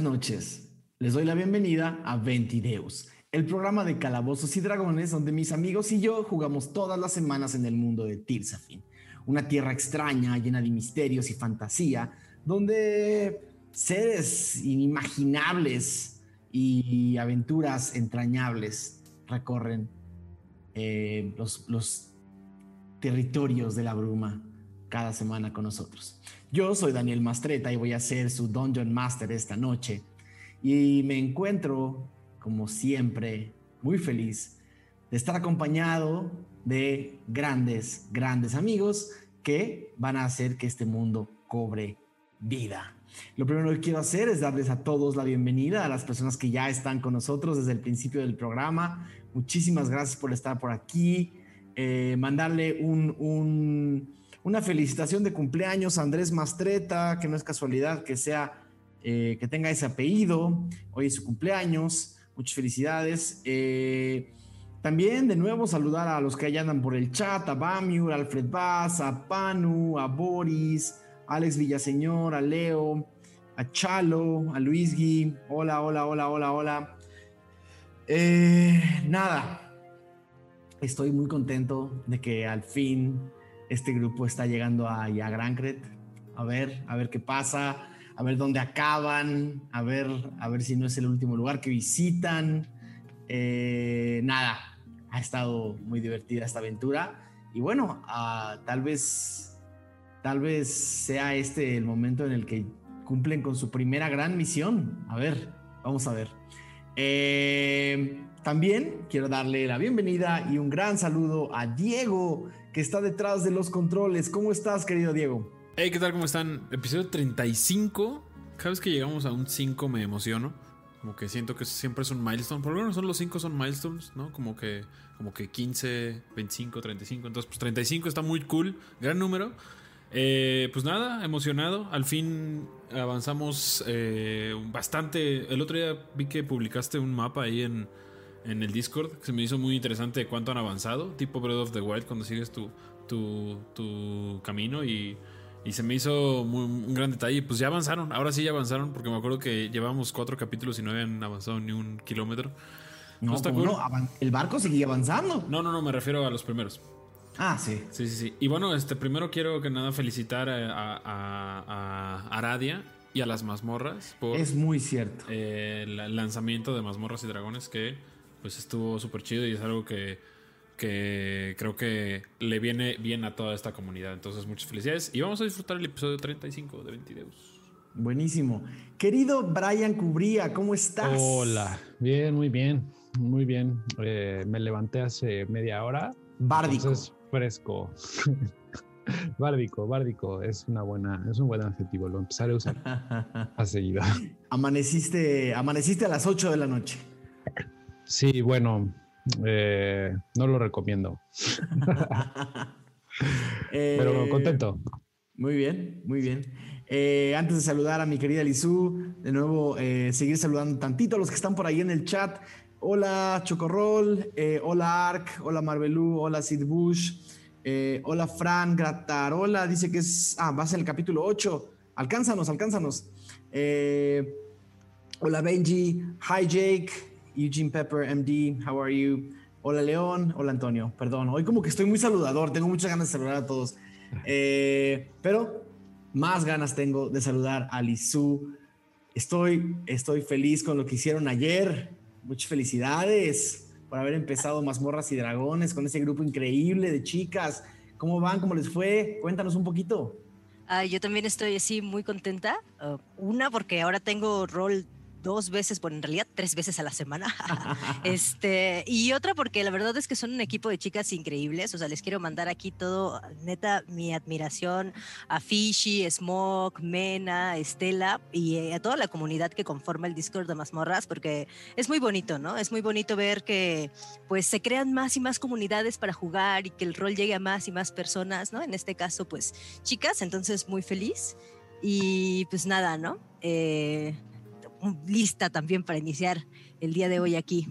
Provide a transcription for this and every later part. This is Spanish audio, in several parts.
Noches. Les doy la bienvenida a Ventideus, el programa de calabozos y dragones donde mis amigos y yo jugamos todas las semanas en el mundo de Tirsafin, una tierra extraña llena de misterios y fantasía, donde seres inimaginables y aventuras entrañables recorren eh, los territorios de la bruma cada semana con nosotros. Yo soy Daniel Mastreta y voy a ser su Dungeon Master esta noche. Y me encuentro, como siempre, muy feliz de estar acompañado de grandes, grandes amigos que van a hacer que este mundo cobre vida. Lo primero que quiero hacer es darles a todos la bienvenida, a las personas que ya están con nosotros desde el principio del programa. Muchísimas gracias por estar por aquí. Eh, mandarle un una felicitación de cumpleaños a Andrés Mastreta, que no es casualidad que sea, eh, que tenga ese apellido. Hoy es su cumpleaños. Muchas felicidades. Eh, también de nuevo saludar a los que allá andan por el chat, a Bamiur, a Alfred Vaz, a Panu, a Boris, a Alex Villaseñor, a Leo, a Chalo, a Luis Gui. Hola, hola, hola, hola, hola. Eh, nada, estoy muy contento de que al fin este grupo está llegando a, Grancret. A ver, a ver qué pasa, a ver dónde acaban, a ver, a ver si no es el último lugar que visitan. Eh, nada, ha estado muy divertida esta aventura. Y bueno, ah, tal vez, tal vez sea este el momento en el que cumplen con su primera gran misión. A ver, vamos a ver. Eh, también quiero darle la bienvenida y un gran saludo a Diego, que está detrás de los controles. ¿Cómo estás, querido Diego? Hey, ¿qué tal? ¿Cómo están? Episodio 35. Cada vez que llegamos a un 5 me emociono. Como que siento que siempre es un milestone. Por lo menos son los 5 son milestones, ¿no? Como que, como que 15, 25, 35. Entonces, pues 35 está muy cool. Gran número. Eh, pues nada, emocionado. Al fin avanzamos eh, bastante. El otro día vi que publicaste un mapa ahí en, en el Discord, que se me hizo muy interesante cuánto han avanzado, tipo Breath of the Wild, cuando sigues tu, tu, tu camino y, y, se me hizo muy, un gran detalle. Pues ya avanzaron, ahora sí ya avanzaron, porque me acuerdo que llevamos cuatro capítulos y no habían avanzado ni un kilómetro. No, está no, el barco seguía avanzando. No, no, no, me refiero a los primeros. Ah, sí. Sí, sí, sí. Y bueno, este, primero quiero que nada felicitar a, a, a Aradia y a las mazmorras por... Es muy cierto. Eh, el lanzamiento de mazmorras y dragones que pues estuvo súper chido y es algo que, que creo que le viene bien a toda esta comunidad. Entonces, muchas felicidades y vamos a disfrutar el episodio 35 de Ventideus. Buenísimo. Querido Brian Cubría, ¿cómo estás? Hola, bien, muy bien, muy bien. Eh, me levanté hace media hora. Bárdico. fresco. bárdico, bárdico, es una buena, es un buen adjetivo, lo empezaré a usar a seguida. Amaneciste, amaneciste a las 8 de la noche. Sí, bueno, eh, no lo recomiendo. Pero eh, contento. Muy bien, muy bien. Eh, antes de saludar a mi querida Lizú, de nuevo seguir saludando tantito a los que están por ahí en el chat. Hola Chocorrol, hola Ark, hola Marvelú, hola Sid Bush, hola Fran Gratarola, dice que es, ah, va a ser el capítulo 8. Alcánzanos, alcánzanos. hola Benji, hi Jake, Eugene Pepper, MD, how are you? Hola León, hola Antonio, perdón, hoy como que estoy muy saludador, tengo muchas ganas de saludar a todos, eh, pero más ganas tengo de saludar a Lizu. Estoy, estoy feliz con lo que hicieron ayer, muchas felicidades por haber empezado Mazmorras y Dragones con ese grupo increíble de chicas. ¿Cómo van? ¿Cómo les fue? Cuéntanos un poquito. Ah, yo también estoy así muy contenta. Uh, una, porque ahora tengo rol dos veces, bueno, en realidad tres veces a la semana. este, y otra porque la verdad es que son un equipo de chicas increíbles. O sea, les quiero mandar aquí todo, neta, mi admiración a Fishy, Smoke, Mena, Estela y eh, a toda la comunidad que conforma el Discord de Mazmorras, porque es muy bonito, ¿no? Es muy bonito ver que pues se crean más y más comunidades para jugar y que el rol llegue a más y más personas, ¿no? En este caso, pues chicas, entonces muy feliz. Y pues nada, ¿no? Eh, lista también para iniciar el día de hoy aquí.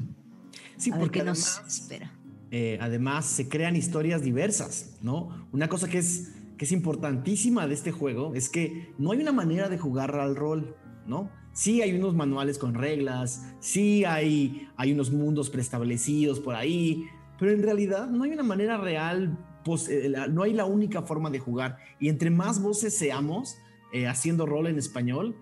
Sí, porque nos espera. Eh, además, se crean historias diversas, ¿no? Una cosa que es, que es importantísima de este juego es que no hay una manera de jugar al rol, ¿no? Sí hay unos manuales con reglas, sí hay, hay unos mundos preestablecidos por ahí, pero en realidad no hay una manera real, pues, eh, no hay la única forma de jugar. Y entre más voces seamos eh, haciendo rol en español,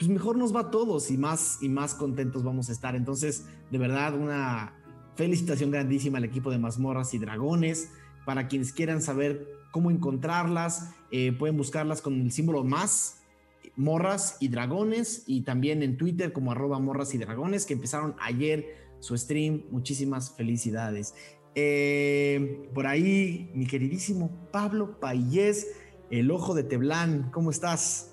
pues mejor nos va a todos y más, y más contentos vamos a estar. Entonces, de verdad, una felicitación grandísima al equipo de mazmorras y dragones. Para quienes quieran saber cómo encontrarlas, eh, pueden buscarlas con el símbolo más, morras y dragones, y también en Twitter como arroba morras y dragones, que empezaron ayer su stream. Muchísimas felicidades. Eh, por ahí, mi queridísimo Pablo Payés, el ojo de Teblán, ¿cómo estás?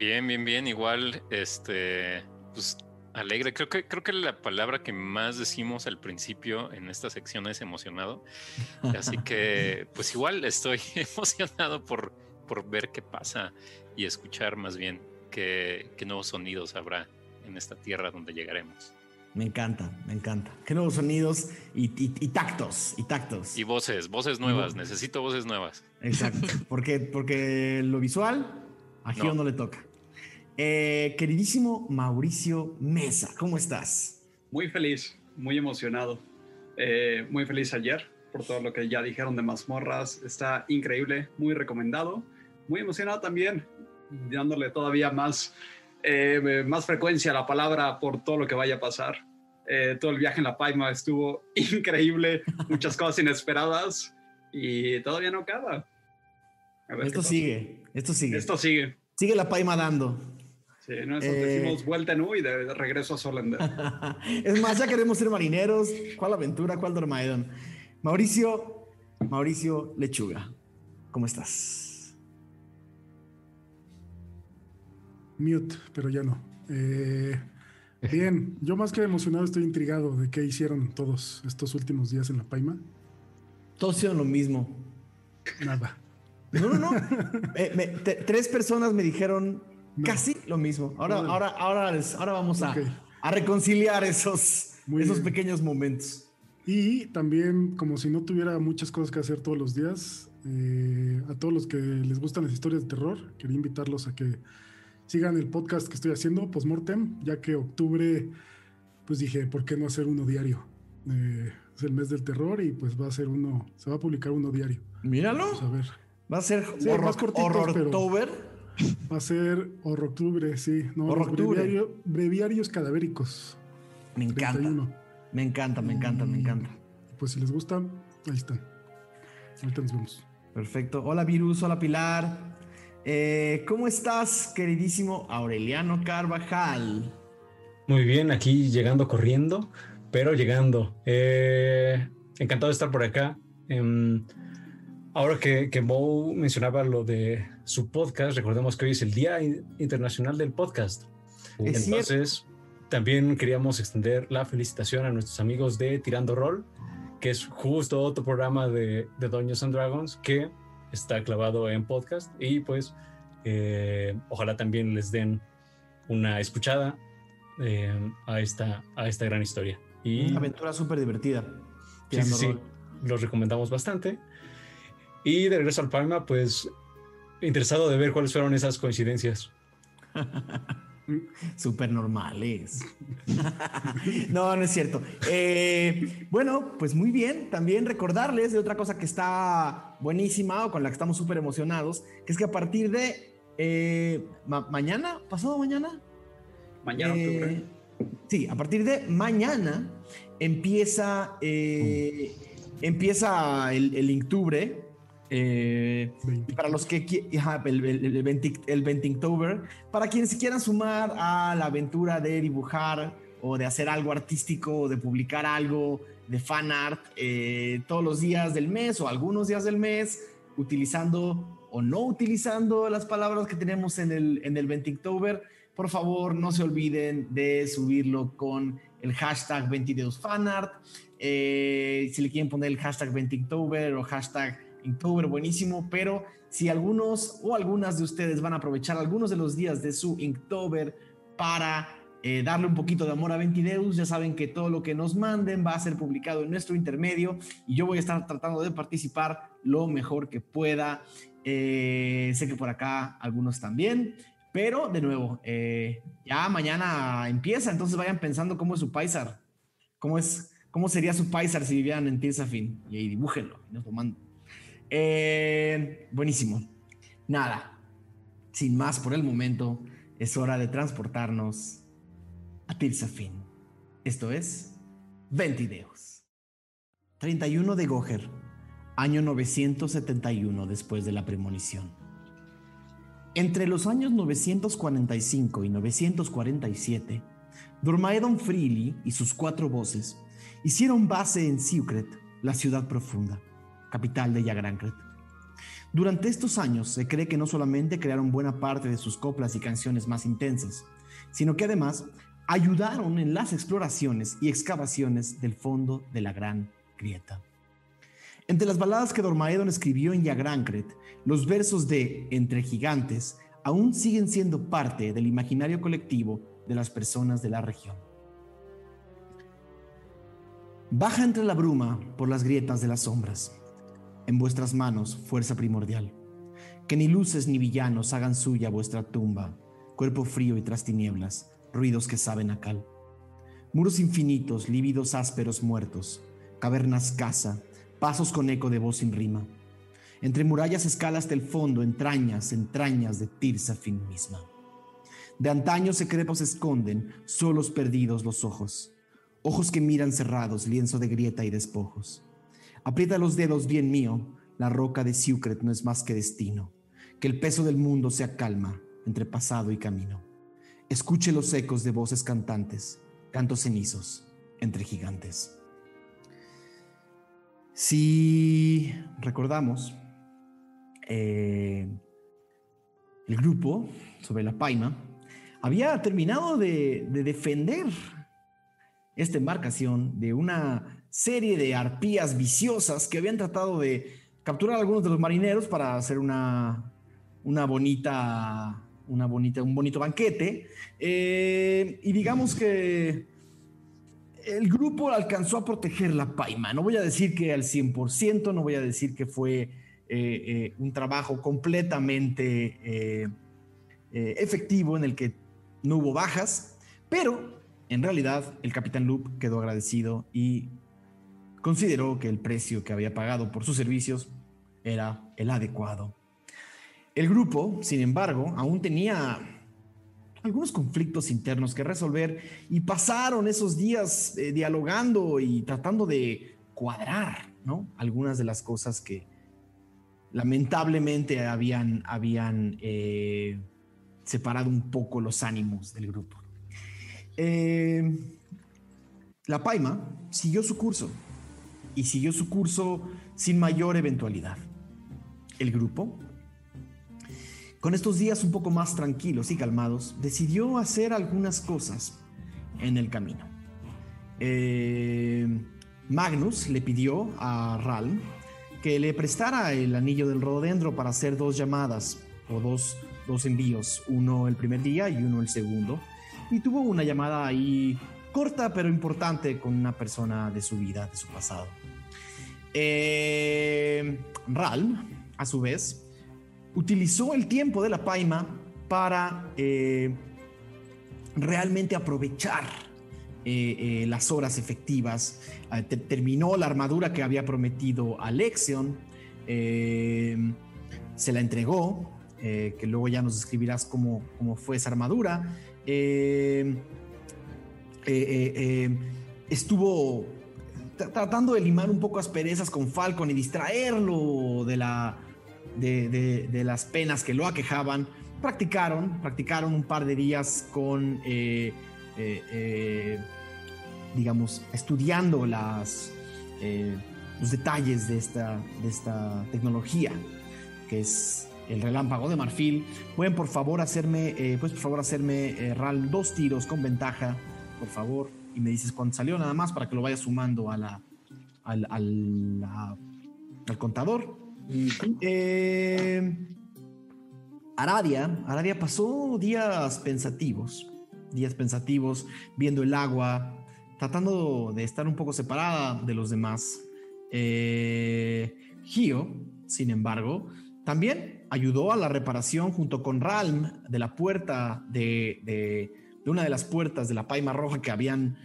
Bien, bien, bien. Igual, este, pues alegre. Creo que, creo que la palabra que más decimos al principio en esta sección es emocionado. Así que, pues igual estoy emocionado por, por ver qué pasa y escuchar más bien qué, qué nuevos sonidos habrá en esta tierra donde llegaremos. Me encanta, me encanta. Qué nuevos sonidos y, tactos, y tactos. Y voces, voces nuevas. Necesito voces nuevas. Exacto. porque, porque lo visual a Gio no. le toca. Eh, queridísimo Mauricio Mesa, ¿cómo estás? Muy feliz, muy emocionado. Eh, muy feliz ayer por todo lo que ya dijeron de mazmorras. Está increíble, muy recomendado. Muy emocionado también, dándole todavía más eh, más frecuencia la palabra por todo lo que vaya a pasar. Eh, todo el viaje en la Paima estuvo increíble, muchas cosas inesperadas y todavía no acaba. Esto sigue, esto sigue. Esto sigue. Sigue la Paima dando. Sí, nosotros eh, decimos vuelta en U y de, regreso a Solender. es más, ya queremos ser marineros. ¿Cuál aventura? ¿Cuál Dormaedon? Mauricio, Mauricio Lechuga, ¿cómo estás? Mute, pero ya no. Eh, bien, yo más que emocionado estoy intrigado de qué hicieron todos estos últimos días en la Paima. Todos hicieron lo mismo. Nada. No, no, no. Eh, tres personas me dijeron casi lo mismo. Ahora, ahora, ahora, ahora vamos a, a reconciliar esos, esos pequeños momentos. Y también, como si no tuviera muchas cosas que hacer todos los días, eh, a todos los que les gustan las historias de terror, quería invitarlos a que sigan el podcast que estoy haciendo, Postmortem, ya que octubre, pues dije, ¿por qué no hacer uno diario? Eh, es el mes del terror y pues va a ser uno, se va a publicar uno diario. Míralo. Vamos a ver. Va a ser horror, más horror Va a ser octubre, sí. No, breviarios cadavéricos. Me encanta. Me encanta, me encanta, me encanta. Pues si les gusta, ahí están. Ahorita nos vemos. Perfecto. Hola Virus, hola Pilar. Eh, ¿Cómo estás, queridísimo Aureliano Carvajal? Muy bien, aquí llegando corriendo, pero llegando. Eh, encantado de estar por acá. Em, ahora que, que Mo mencionaba lo de su podcast, recordemos que hoy es el Día Internacional del Podcast. Entonces, también queríamos extender la felicitación a nuestros amigos de Tirando Roll, que es justo otro programa de, de Dungeons and Dragons que está clavado en podcast y pues eh, ojalá también les den una escuchada eh, a, esta, a esta gran historia. Y, una aventura súper divertida. Sí, sí, sí, los recomendamos bastante. Y de regreso al Palma, pues interesado de ver cuáles fueron esas coincidencias. Súper normales. no, no es cierto. Eh, bueno, pues muy bien. También recordarles de otra cosa que está buenísima o con la que estamos súper emocionados, que es que a partir de eh, mañana, pasado mañana. Mañana, eh, Sí, a partir de mañana empieza, empieza el, el Inktubre eh, para los que el, el, el, para quienes quieran sumar a la aventura de dibujar o de hacer algo artístico o de publicar algo de fan art eh, todos los días del mes o algunos días del mes, utilizando o no utilizando las palabras que tenemos en el, en el Ventictober, por favor no se olviden de subirlo con el hashtag 22 fanart. Eh, si le quieren poner el hashtag Ventictober o hashtag Inktober buenísimo, pero si algunos o algunas de ustedes van a aprovechar algunos de los días de su Inktober para eh, darle un poquito de amor a Ventideus, ya saben que todo lo que nos manden va a ser publicado en nuestro intermedio y yo voy a estar tratando de participar lo mejor que pueda. Eh, sé que por acá algunos también. Pero de nuevo, eh, ya mañana empieza, entonces vayan pensando cómo es su paisar, cómo es, cómo sería su paisar si vivieran en Tirsafin y ahí dibújenlo, nos lo mando. Eh, buenísimo. Nada, sin más por el momento, es hora de transportarnos a Tirsafin. Esto es Ventideos. 31 de Goher, año 971 después de la premonición. Entre los años 945 y 947, Dormaedon Freely y sus cuatro voces hicieron base en Siukret, la ciudad profunda, capital de Yagrancret. Durante estos años se cree que no solamente crearon buena parte de sus coplas y canciones más intensas, sino que además ayudaron en las exploraciones y excavaciones del fondo de la Gran Grieta. Entre las baladas que Dormaedon escribió en Yagrancret, los versos de Entre Gigantes aún siguen siendo parte del imaginario colectivo de las personas de la región. Baja entre la bruma por las grietas de las sombras. En vuestras manos, fuerza primordial. Que ni luces ni villanos hagan suya vuestra tumba, cuerpo frío y tras tinieblas, ruidos que saben a cal. Muros infinitos, lívidos ásperos muertos, cavernas casa, pasos con eco de voz sin rima. Entre murallas escalas del fondo, entrañas, entrañas de Tirsafin misma. De antaño secretos esconden, solos perdidos los ojos. Ojos que miran cerrados, lienzo de grieta y despojos. Aprieta los dedos, bien mío, la roca de Siucret no es más que destino. Que el peso del mundo sea calma entre pasado y camino. Escuche los ecos de voces cantantes, cantos cenizos entre gigantes. Si recordamos, eh, el grupo sobre la Paima había terminado de, de, defender esta embarcación de una serie de arpías viciosas que habían tratado de capturar a algunos de los marineros para hacer una, una bonita, una bonita, un bonito banquete. Eh, y digamos que el grupo alcanzó a proteger la paima. No voy a decir que al 100%, no voy a decir que fue eh, eh, un trabajo completamente efectivo en el que no hubo bajas, pero en realidad el capitán Loop quedó agradecido y consideró que el precio que había pagado por sus servicios era el adecuado. El grupo, sin embargo, aún tenía algunos conflictos internos que resolver y pasaron esos días eh, dialogando y tratando de cuadrar. Algunas de las cosas que lamentablemente habían, habían eh, separado un poco los ánimos del grupo. Eh, la Paima siguió su curso y siguió su curso sin mayor eventualidad. El grupo con estos días un poco más tranquilos y calmados, decidió hacer algunas cosas en el camino. Eh, Magnus le pidió a Ral que le prestara el anillo del rododendro para hacer dos llamadas o dos, dos envíos, uno el primer día y uno el segundo. Y tuvo una llamada ahí corta pero importante con una persona de su vida, de su pasado. Eh, a su vez, utilizó el tiempo de la Paima para eh, realmente aprovechar eh, eh, las horas efectivas. Te- terminó la armadura que había prometido a Lexion, se la entregó, que luego ya nos describirás cómo, cómo fue esa armadura. Estuvo tratando de limar un poco asperezas con Falcon y distraerlo de la, de, las penas que lo aquejaban. Practicaron, practicaron un par de días con, eh, eh, eh, digamos, estudiando las, los detalles de esta, de esta tecnología, que es el relámpago de marfil. Pueden por favor hacerme, puedes por favor hacerme, Ral, dos tiros con ventaja, por favor, y me dices cuándo salió nada más para que lo vaya sumando a la, al, al, al contador. Eh, Aradia, Aradia pasó días pensativos, días pensativos, viendo el agua, tratando de estar un poco separada de los demás. Eh, Gio, sin embargo, también ayudó a la reparación junto con Ralm de la puerta de, de, de una de las puertas de la Paima Roja que habían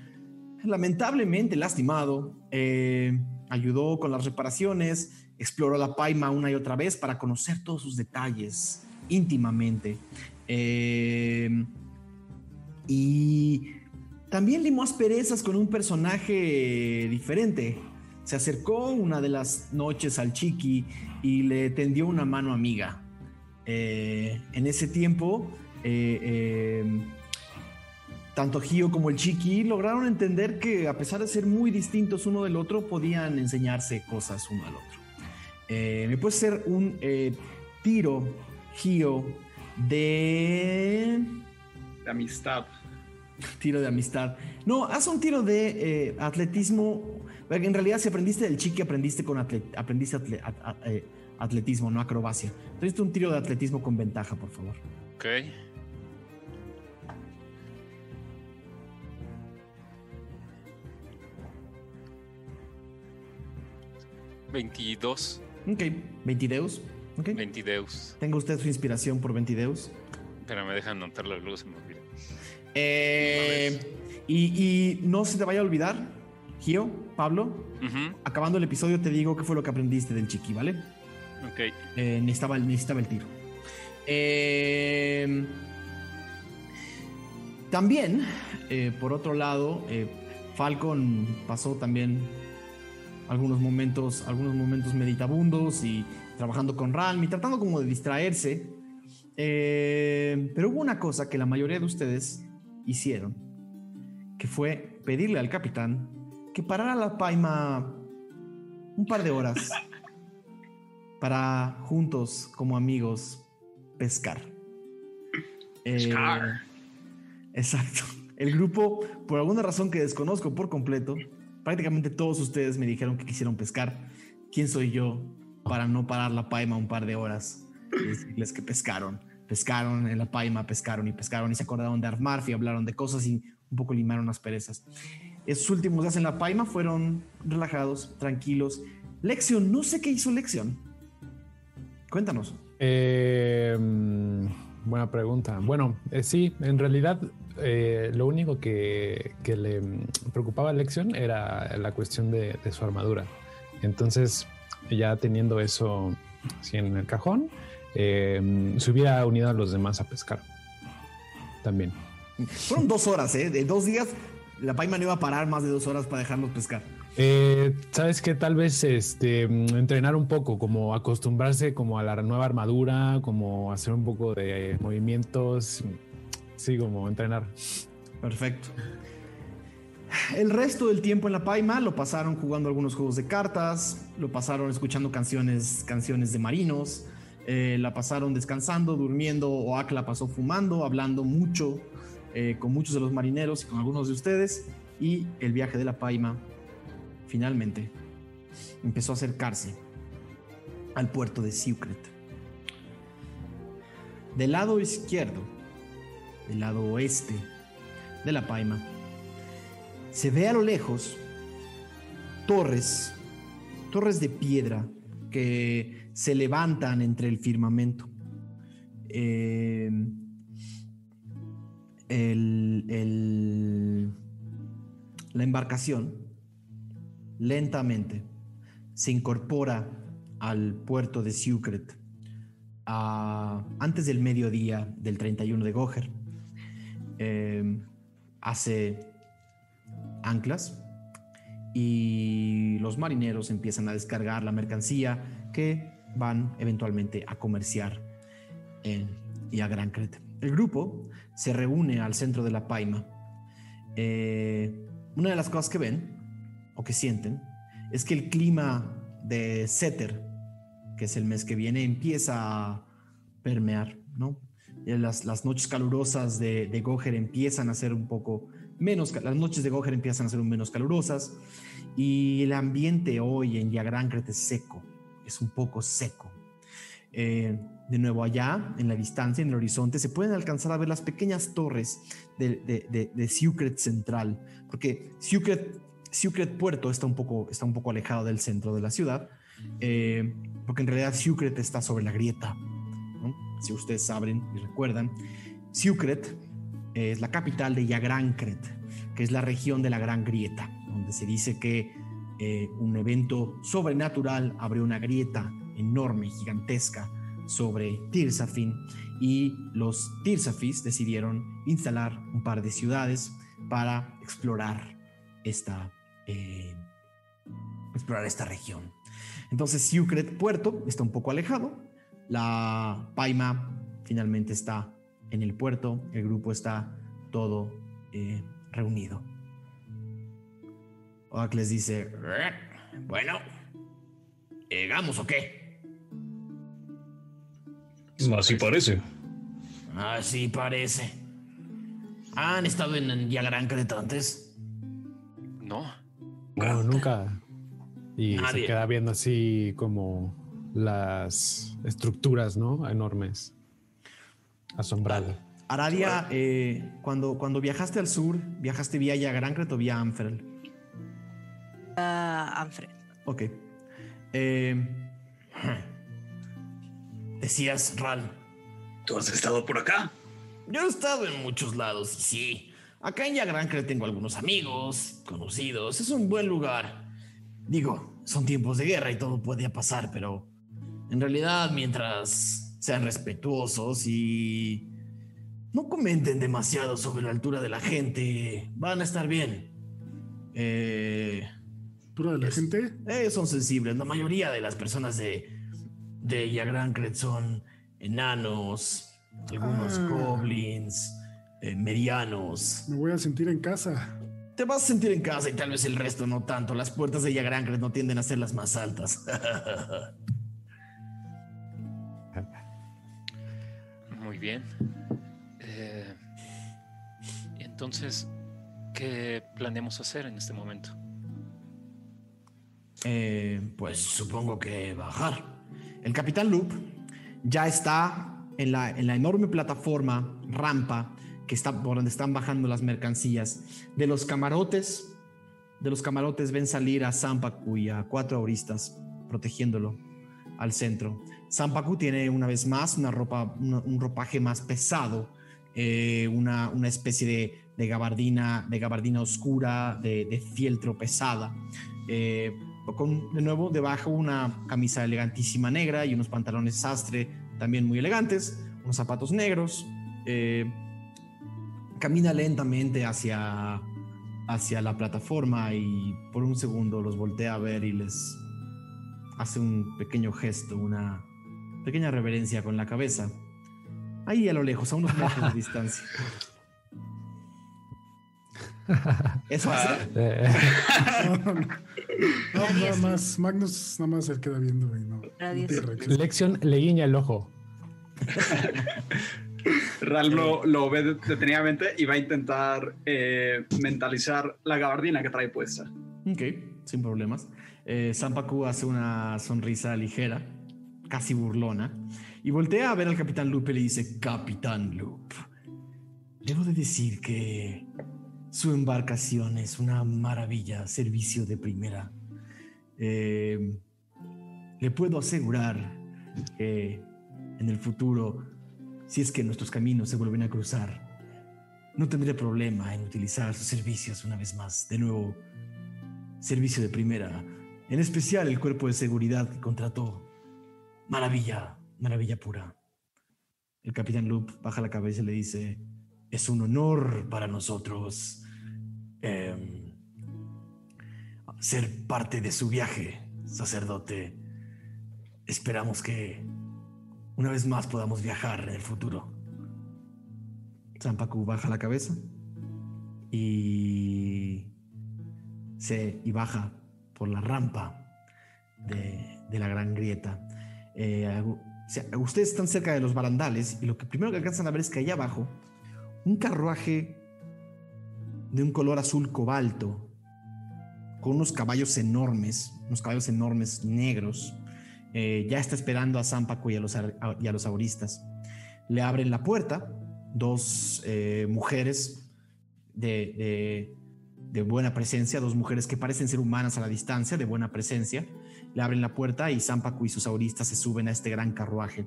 lamentablemente lastimado. Eh, ayudó con las reparaciones, exploró la Paima una y otra vez para conocer todos sus detalles íntimamente. Eh, y también limó asperezas con un personaje diferente. Se acercó una de las noches al Chiqui y le tendió una mano amiga. Eh, en ese tiempo, tanto Gio como el Chiqui lograron entender que a pesar de ser muy distintos uno del otro, podían enseñarse cosas uno al otro. me puede ser un tiro, Gio, de... De amistad. Tiro de amistad. No, haz un tiro de eh, atletismo. En realidad, si aprendiste del chiqui, aprendiste con aprendiste eh, atletismo, no acrobacia. Entonces, un tiro de atletismo con ventaja, por favor. Ok. Veintidós. Ok, veintideus. Okay. Ventideus. Tenga usted su inspiración por Ventideus. Pero me dejan anotar la luz, me olvida. Eh, y, y, no se te vaya a olvidar, Gio, Pablo, uh -huh. acabando el episodio te digo qué fue lo que aprendiste del chiqui, ¿vale? Ok. Eh, necesitaba, necesitaba el tiro. Eh, también, eh, por otro lado, Falcon pasó también algunos momentos, algunos momentos meditabundos y trabajando con Ralm y tratando como de distraerse. Eh, pero hubo una cosa que la mayoría de ustedes hicieron, que fue pedirle al capitán que parara la paima un par de horas para juntos como amigos pescar. Pescar. Eh, exacto. El grupo, por alguna razón que desconozco por completo, prácticamente todos ustedes me dijeron que quisieron pescar. ¿Quién soy yo para no parar la paima un par de horas y decirles que pescaron? Pescaron en la paima, pescaron y pescaron y se acordaron de Armarf y hablaron de cosas y un poco limaron las perezas. Esos últimos días en la paima fueron relajados, tranquilos. Lección, no sé qué hizo Lección. Cuéntanos. Eh, buena pregunta. Bueno, eh, sí, en realidad eh, lo único que, que, le preocupaba a Lección era la cuestión de, de, su armadura. Entonces, ya teniendo eso así en el cajón, eh, se hubiera unido a los demás a pescar. También. Fueron dos horas, ¿eh? De dos días, la paima no iba a parar más de dos horas para dejarnos pescar. Eh, Sabes que tal vez este, entrenar un poco, como acostumbrarse como a la nueva armadura, como hacer un poco de movimientos, sí, como entrenar. Perfecto. El resto del tiempo en la Paima lo pasaron jugando algunos juegos de cartas, lo pasaron escuchando canciones, canciones de marinos, eh, la pasaron descansando, durmiendo, Oak la pasó fumando, hablando mucho eh, con muchos de los marineros y con algunos de ustedes, y el viaje de la Paima finalmente empezó a acercarse al puerto de Secret. Del lado izquierdo, del lado oeste de la Paima, se ve a lo lejos torres, torres de piedra que se levantan entre el firmamento. Eh, la embarcación lentamente se incorpora al puerto de Sucret uh, antes del mediodía del 31 de Goher. Eh, hace anclas y los marineros empiezan a descargar la mercancía que van eventualmente a comerciar en Yagrancret. El grupo se reúne al centro de la paima. Eh, una de las cosas que ven o que sienten es que el clima de Setter, que es el mes que viene, empieza a permear, ¿no? Las, las noches calurosas de, de Goher empiezan a ser un poco menos, las noches de Goher empiezan a ser menos calurosas y el ambiente hoy en Yagrancret es seco, es un poco seco. Eh, de nuevo allá, en la distancia, en el horizonte, se pueden alcanzar a ver las pequeñas torres de, de, de, de Central, porque Sucret Puerto está un, poco, está un poco alejado del centro de la ciudad, eh, porque en realidad Sucret está sobre la grieta si ustedes saben y recuerdan, Siucret es la capital de Yagrancret, que es la región de la Gran Grieta, donde se dice que eh, un evento sobrenatural abrió una grieta enorme, gigantesca, sobre Tirsafin y los Tirsafis decidieron instalar un par de ciudades para explorar esta, eh, explorar esta región. Entonces, Siucret Puerto está un poco alejado. La Paima finalmente está en el puerto. El grupo está todo eh, reunido. Oak les dice: Bueno, ¿llegamos o qué? Así parece. Así parece. ¿Han estado en Yagran antes? No. No, nunca. Y se queda viendo así como las estructuras, ¿no? Enormes. Asombrado. Aradia, eh, cuando, cuando viajaste al sur, ¿viajaste vía Yagrancret o vía Amferel? Ah, Anfred. Ok. Eh, decías, Ral. ¿Tú has estado por acá? Yo he estado en muchos lados y sí. Acá en Yagrancret tengo algunos amigos, conocidos. Es un buen lugar. Digo, son tiempos de guerra y todo puede pasar, pero en realidad mientras sean respetuosos y no comenten demasiado sobre la altura de la gente, van a estar bien. Eh, ¿Pura de la Es- gente? eh, son sensibles. La mayoría de las personas de, de Yagrancret son enanos, algunos Ah. goblins, eh, medianos. Me voy a sentir en casa. Te vas a sentir en casa y tal vez el resto no tanto. Las puertas de Yagrancret no tienden a ser las más altas. Bien. Eh, entonces, ¿qué planeamos hacer en este momento? Eh, pues supongo que bajar. El capitán Loop ya está en la, en la enorme plataforma, rampa, que está por donde están bajando las mercancías. De los camarotes, de los camarotes ven salir a Sampaku y a cuatro auristas protegiéndolo al centro. Sampaku tiene una vez más una ropa, un ropaje más pesado, eh, una, una especie de, de gabardina, de gabardina oscura, de, de fieltro pesada. Eh, con de nuevo debajo una camisa elegantísima negra y unos pantalones sastre también muy elegantes, unos zapatos negros. eh, camina lentamente hacia, hacia la plataforma y por un segundo los voltea a ver y les hace un pequeño gesto, una pequeña reverencia con la cabeza. Ahí a lo lejos, a unos metros de distancia. Eso hace. Eh, No, no, no. No, nada más. Magnus nada más se queda viendo y no. Lección le guiña el ojo. Ral lo, lo ve de- detenidamente y va a intentar eh, mentalizar la gabardina que trae puesta. Ok, sin problemas. Eh, Sampaku hace una sonrisa ligera, casi burlona, y voltea a ver al Capitán Loop y le dice, Capitán Loop, debo de decir que su embarcación es una maravilla, servicio de primera. Eh, le puedo asegurar que en el futuro, si es que nuestros caminos se vuelven a cruzar, no tendré problema en utilizar sus servicios una vez más. De nuevo, servicio de primera, en especial el cuerpo de seguridad que contrató. Maravilla, maravilla pura. El capitán Loop baja la cabeza y le dice, es un honor para nosotros em, ser parte de su viaje, sacerdote. Esperamos que una vez más podamos viajar en el futuro. Zampaku baja la cabeza y se y baja por la rampa de la gran grieta. Eh, ustedes están cerca de los barandales y lo que primero que alcanzan a ver es que allá abajo un carruaje de un color azul cobalto con unos caballos enormes, unos caballos enormes negros, eh, ya está esperando a Zampaco y a los, y a los auristas. Le abren la puerta dos eh, mujeres de- de buena presencia, dos mujeres que parecen ser humanas a la distancia, de buena presencia. Le abren la puerta y Zampacu y sus auristas se suben a este gran carruaje.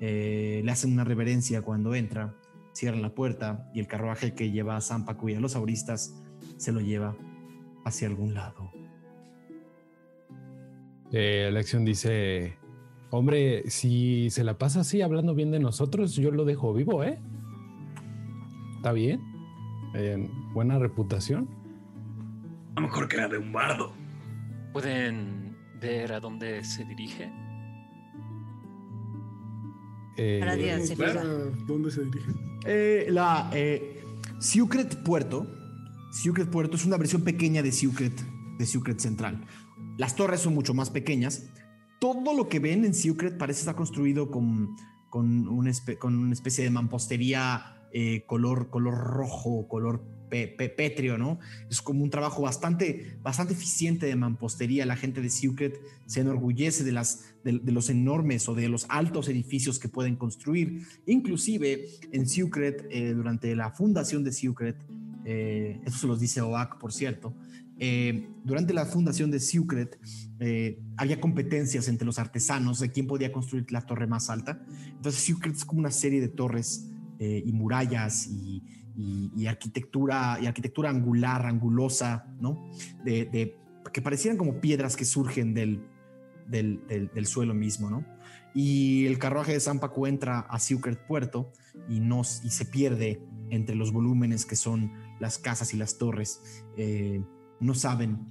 Eh, le hacen una reverencia cuando entra, cierran la puerta y el carruaje que lleva a Zampacu y a los auristas se lo lleva hacia algún lado. Eh, la acción dice, hombre, si se la pasa así hablando bien de nosotros, yo lo dejo vivo, ¿eh? ¿Está bien? Eh, buena reputación. A lo mejor que la de un bardo. ¿Pueden ver a dónde se dirige? Eh, Para Dios. ¿Nos se ves fija. a ¿Dónde se dirige? Eh, la eh, Secret Puerto. Secret Puerto es una versión pequeña de Secret, de Secret Central. Las torres son mucho más pequeñas. Todo lo que ven en Secret parece estar construido con, con, una, espe- con una especie de mampostería eh, color, color rojo, color pétreo, ¿no? Es como un trabajo bastante, bastante eficiente de mampostería. La gente de Secret se enorgullece de, las, de, los enormes o de los altos edificios que pueden construir. Inclusive en Secret, eh, durante la fundación de Secret, eh, eso se los dice OAC, por cierto, eh, durante la fundación de Secret eh, había competencias entre los artesanos de quién podía construir la torre más alta. Entonces Secret es como una serie de torres eh, y murallas y, y- arquitectura y arquitectura angular, angulosa, ¿no? De, que parecieran como piedras que surgen del, del, suelo mismo, ¿no? Y el carruaje de Zampacu entra a Secret Puerto y, nos, y se pierde entre los volúmenes que son las casas y las torres. Eh, no saben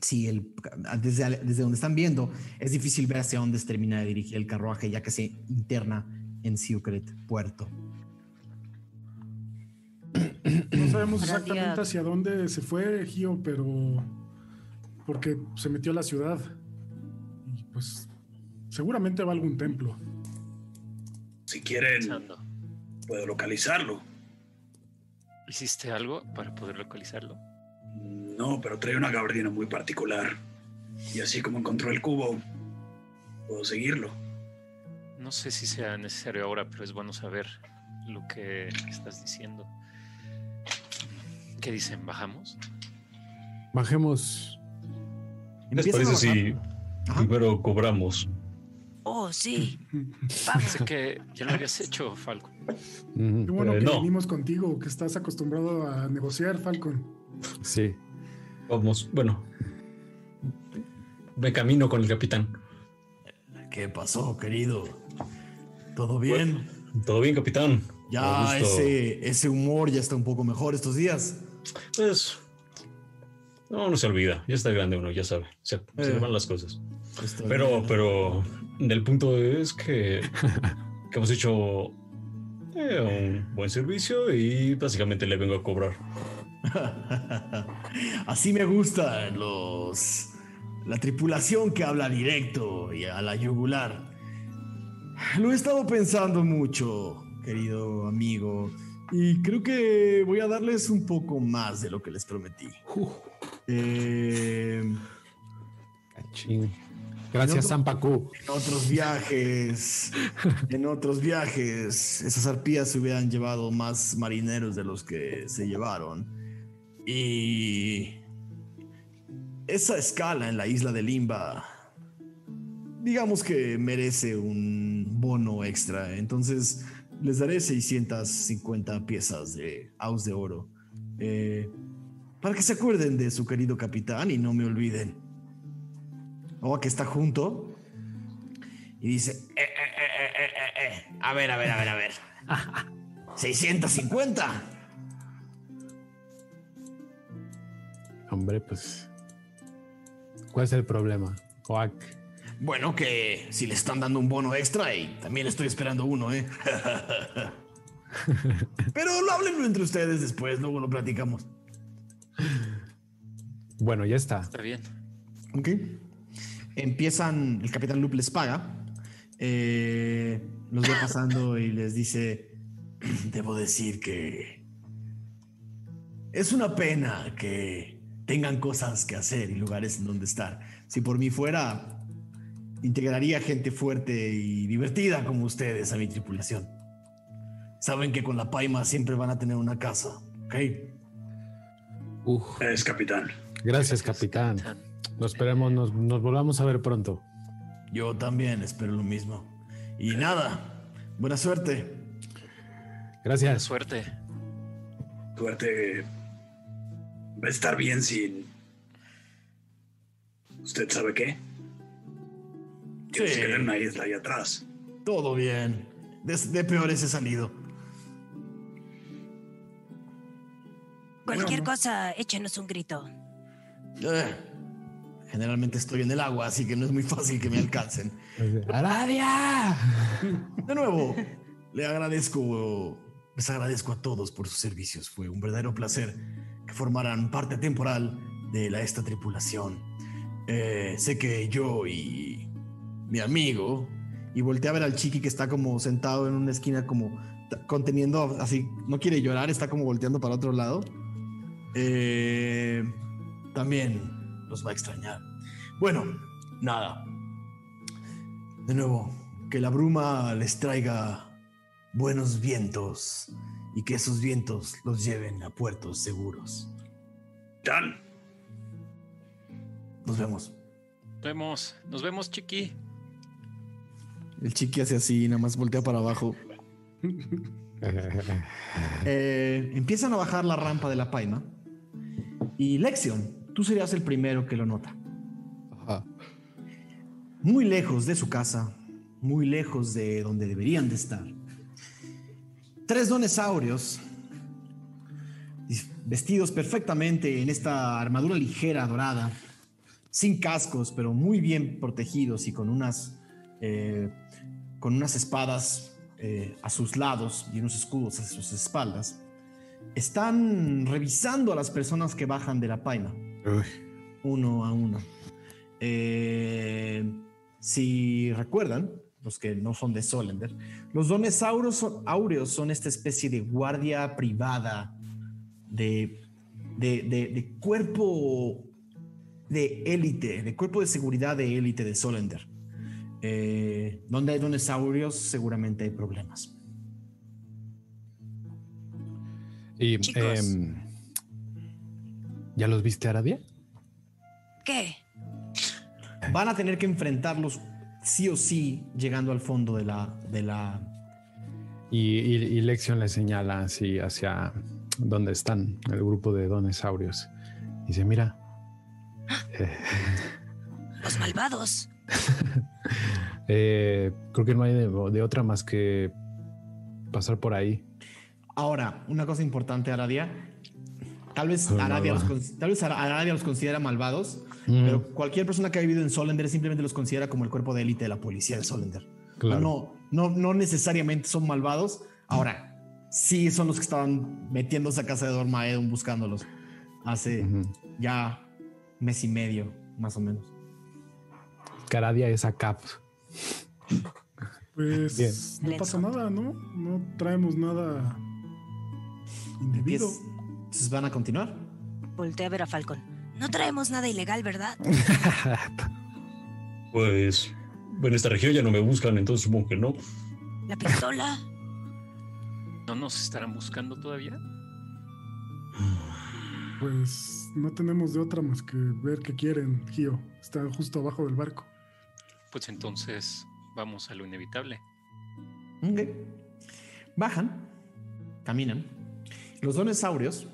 si el, desde, desde donde están viendo es difícil ver hacia dónde termina de dirigir el carruaje ya que se interna en Secret Puerto. No sabemos exactamente hacia dónde se fue Gio, pero porque se metió a la ciudad. Y pues seguramente va a algún templo. Si quieren, puedo localizarlo. ¿Hiciste algo para poder localizarlo? No, pero trae una gabardina muy particular. Y así como encontró el cubo, puedo seguirlo. No sé si sea necesario ahora, pero es bueno saber lo que estás diciendo. ¿Qué dicen? ¿Bajamos? Bajemos. ¿Les parece si. Ajá. primero cobramos? Oh, sí. Pensé que ya lo habías hecho, Falco. Ujú, Qué bueno Eh, que no. venimos contigo, que estás acostumbrado a negociar, Falcon. Sí. Vamos, bueno. Me camino con el capitán. ¿Qué pasó, querido? ¿Todo bien? ¿Todo bien, capitán? Ya ese, ese humor ya está un poco mejor estos días. Pues. No, no se olvida. Ya está grande uno, ya sabe. Se, se Eh. van las cosas. Pero, bien. pero. El punto es que. que hemos hecho. eh, un buen servicio y básicamente le vengo a cobrar. Así me gustan los. La tripulación que habla directo y a la yugular. Lo he estado pensando mucho, querido amigo. Y creo que voy a darles un poco más de lo que les prometí. Eh. Gracias, Zampacu. en otros viajes, en otros viajes, esas arpías se hubieran llevado más marineros de los que se llevaron. Y esa escala en la isla de Limba, digamos que merece un bono extra. Entonces les daré 650 piezas de aus de oro. eh, para que se acuerden de su querido capitán y no me olviden. O que está junto y dice, "Eh, eh, eh, eh, eh, eh, eh, a ver, a ver, a ver, a ver. 650. Hombre, pues. ¿Cuál es el problema? Oak. Bueno, que si le están dando un bono extra y también estoy esperando uno, ¿eh? Pero lo háblenlo entre ustedes después, luego lo platicamos. Bueno, ya está. Está bien. Ok. Empiezan, el capitán Loop les paga. eh, los ve pasando y les dice, debo decir que es una pena que tengan cosas que hacer y lugares en donde estar. Si por mí fuera, integraría gente fuerte y divertida como ustedes a mi tripulación. Saben que con la Paima siempre van a tener una casa, ¿ok? Uf, Es capitán. gracias, capitán. Nos esperemos, nos, nos volvamos a ver pronto. Yo también espero lo mismo. Y nada, buena suerte. Gracias. Suerte. Suerte. Va a estar bien sin. ¿Usted sabe qué? Tienes Sí. que tener una isla ahí atrás. Todo bien. De, de peores he salido. Cualquier cosa, échenos un grito. Eh, generalmente estoy en el agua, así que no es muy fácil que me alcancen. ¡Aradia! De nuevo, le agradezco, les agradezco a todos por sus servicios. Fue un verdadero placer que formaran parte temporal de la, esta tripulación. Eh, sé que yo y mi amigo, y volteé a ver al chiqui que está como sentado en una esquina como conteniendo así, no quiere llorar, está como volteando para otro lado. Eh, también los va a extrañar. Bueno, nada. De nuevo, que la bruma les traiga buenos vientos y que esos vientos los lleven a puertos seguros. Dan, Nos vemos. Nos vemos. Nos vemos, chiqui. El chiqui hace así, nada más voltea para abajo. Eh, empiezan a bajar la rampa de la paima. Y Lexion, tú serías el primero que lo nota. Ajá. Muy lejos de su casa, muy lejos de donde deberían de estar. Tres donesaurios, vestidos perfectamente en esta armadura ligera dorada, sin cascos, pero muy bien protegidos y con unas, eh, con unas espadas eh, a sus lados y unos escudos a sus espaldas, están revisando a las personas que bajan de la paima uno a uno. Eh, si recuerdan, los que no son de Solender, los donesauros son, áureos son esta especie de guardia privada de, de, de- de cuerpo de élite, de cuerpo de seguridad de élite de Solender. Eh, donde hay donesaurios, seguramente hay problemas. Y, Chicos. em, ¿Ya los viste, Aradia? ¿Qué? Van a tener que enfrentarlos sí o sí llegando al fondo de la, de la, Y, y, y Lexion le señala así hacia donde están el grupo de donesaurios. Dice, mira, eh, Los malvados. eh, creo que no hay de, de otra más que pasar por ahí. Ahora, una cosa importante, Aradia. Tal vez Oh, Aradia, los, tal vez Aradia los considera malvados, Mm, pero cualquier persona que haya vivido en Solender simplemente los considera como el cuerpo de élite de la policía de Solender. claro. No, no, no necesariamente son malvados. Ahora, sí son los que estaban metiéndose a casa de Dormaedon buscándolos hace ya mes y medio, más o menos. Que Aradia es a Cap. Pues Bien. no pasa nada, ¿no? No traemos nada indebido. Entonces van a continuar. Volteé a ver a Falcon. No traemos nada ilegal, ¿verdad? Pues en esta región ya no me buscan, entonces supongo que no. La pistola. ¿No nos estarán buscando todavía? Pues no tenemos de otra más que ver qué quieren, Gio. Está justo abajo del barco. Pues entonces vamos a lo inevitable. Ok. Bajan, caminan. Los donesaurios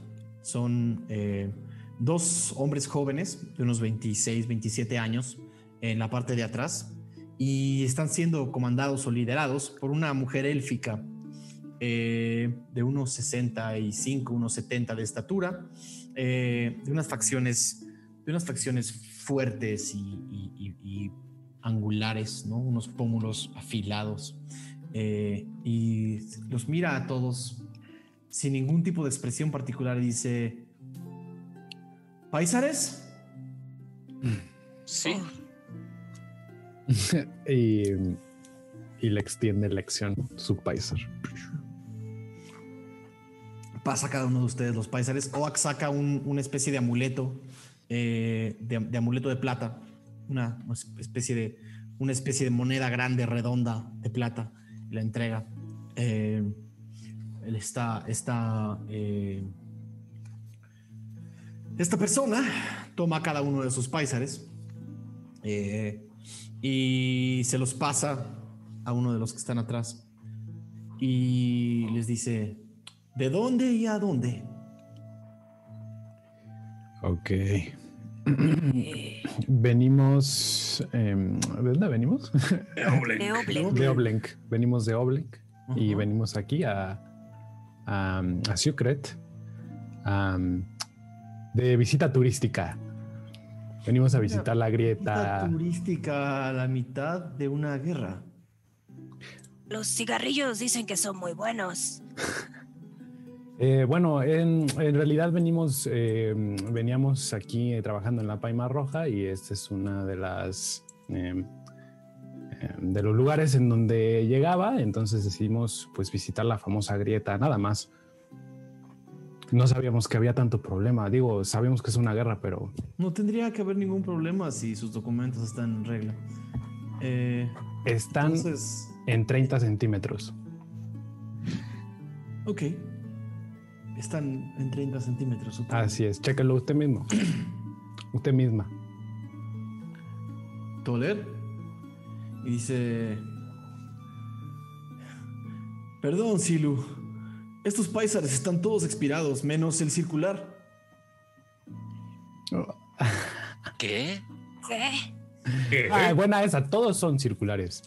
son eh, dos hombres jóvenes de unos 26, 27 años en la parte de atrás y están siendo comandados o liderados por una mujer élfica eh, de unos 65, unos 70 de estatura, eh, de unas facciones, de unas facciones fuertes y angulares, ¿no? unos pómulos afilados eh, y los mira a todos sin ningún tipo de expresión particular y dice, ¿Paisares? Sí. y, y le extiende lección su paiser. Pasa cada uno de ustedes los paisares. Oak saca un- una especie de amuleto, eh, de, de amuleto de plata, una, especie de una especie de moneda grande, redonda de plata, la entrega. Eh, él está, está eh, Esta persona toma cada uno de sus paisares eh, y se los pasa a uno de los que están atrás y les dice, ¿de dónde y a dónde? Ok. Venimos. em, ¿De dónde venimos? De Oblenk. De Oblenk. de Oblenk. Venimos de Oblenk y venimos aquí a, a, a Sucret am, de visita turística. Venimos a visitar la Visita grieta. turística a la mitad de una guerra. Los cigarrillos dicen que son muy buenos. Eh, bueno, en, en realidad venimos, eh, veníamos aquí eh, trabajando en la Paima Roja y esta es una de las de los lugares en donde llegaba. Entonces decidimos pues visitar la famosa grieta, nada más. No sabíamos que había tanto problema. Digo, sabíamos que es una guerra, pero No tendría que haber ningún problema si sus documentos están en regla. Están entonces, en 30 centímetros. ok. Están en 30 centímetros. supongo. Así es, chéquelo usted mismo. usted misma. Toler y dice: Perdón, Silu. Estos paisares están todos expirados, menos el circular. ¿Qué? ¿Qué? Ah, buena esa, todos son circulares.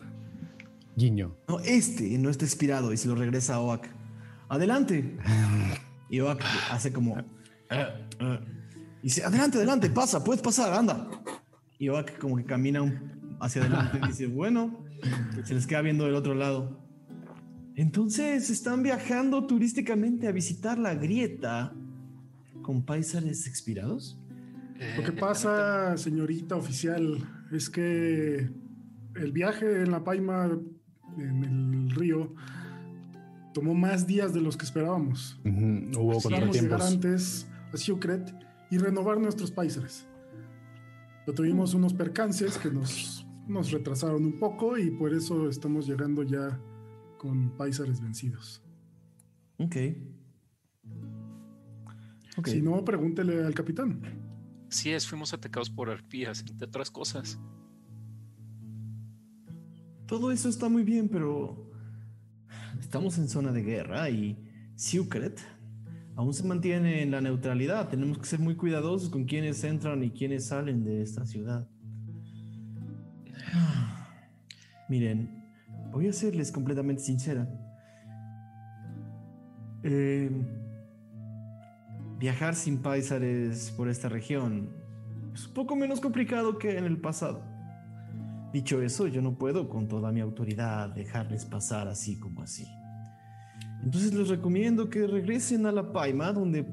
Guiño. No, este no está expirado y se lo regresa a Oak. Adelante. Y Oak hace como. "Eh, eh". Y dice: Adelante, adelante, pasa, puedes pasar, anda. Y Oak como que camina hacia adelante y dice: Bueno, se les queda viendo del otro lado. Entonces están viajando turísticamente a visitar la grieta con paisares expirados. Lo que pasa, señorita oficial, es que el viaje en la Paima, en el río, tomó más días de los que esperábamos. Ujú, Hubo Esperamos llegar contratiempos. antes a Siucret y renovar nuestros paisares. Pero tuvimos unos percances que nos, nos retrasaron un poco y por eso estamos llegando ya con paisares vencidos. Ok. Ok. Si no, pregúntele al capitán. Sí es, fuimos atacados por arpías, entre otras cosas. Todo eso está muy bien, pero estamos en zona de guerra y Sucret aún se mantiene en la neutralidad. Tenemos que ser muy cuidadosos con quienes entran y quienes salen de esta ciudad. Miren, voy a serles completamente sincera. Eh, viajar sin paisares por esta región es un poco menos complicado que en el pasado. Dicho eso, yo no puedo con toda mi autoridad dejarles pasar así como así. Entonces les recomiendo que regresen a la Paima, donde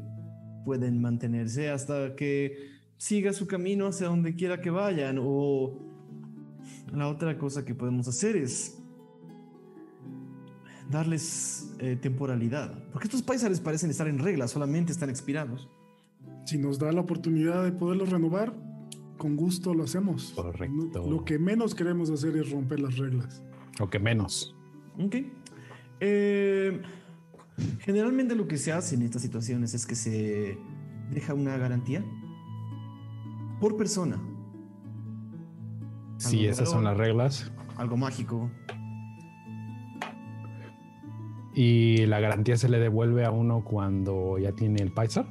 pueden mantenerse hasta que siga su camino hacia donde quiera que vayan. O la otra cosa que podemos hacer es darles eh, temporalidad. Porque estos paisares parecen estar en regla, solamente están expirados. Si nos da la oportunidad de poderlos renovar, con gusto lo hacemos. Correcto. Lo que menos queremos hacer es romper las reglas. O que menos. Ok. Eh, generalmente lo que se hace en estas situaciones es que se deja una garantía por persona. Si Algo esas son las reglas. Algo mágico. Y la garantía se le devuelve a uno cuando ya tiene el paisa.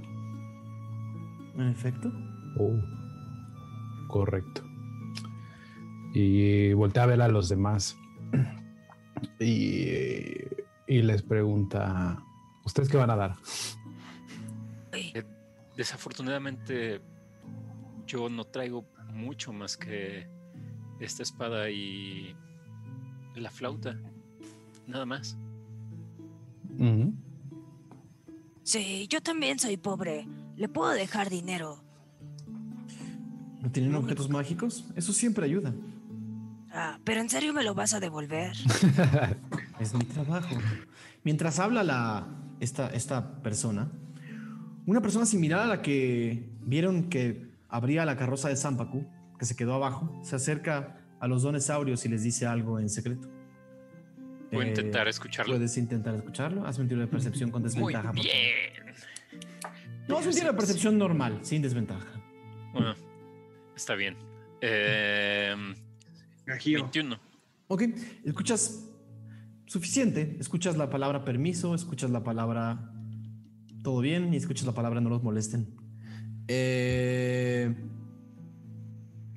En efecto. Oh, correcto. Y voltea a ver a los demás. Y, y les pregunta, ¿ustedes qué van a dar? Eh, Desafortunadamente, yo no traigo mucho más que esta espada y la flauta. Nada más. Sí, yo también soy pobre. Le puedo dejar dinero. ¿No tienen objetos mágicos? Eso siempre ayuda. Ah, pero en serio me lo vas a devolver. Es mi trabajo. Mientras habla la, esta, esta persona, una persona similar a la que vieron que abría la carroza de Zampacu, que se quedó abajo, se acerca a los donesaurios y les dice algo en secreto. Voy a Eh, intentar escucharlo. Puedes intentar escucharlo. Haz un tiro de percepción con Muy desventaja. favor. bien. No, es un tiro de percepción normal, sin desventaja. Bueno, está bien. Eh, Gajío. 21. Ok, escuchas suficiente. Escuchas la palabra permiso, escuchas la palabra todo bien y escuchas la palabra no los molesten. Eh,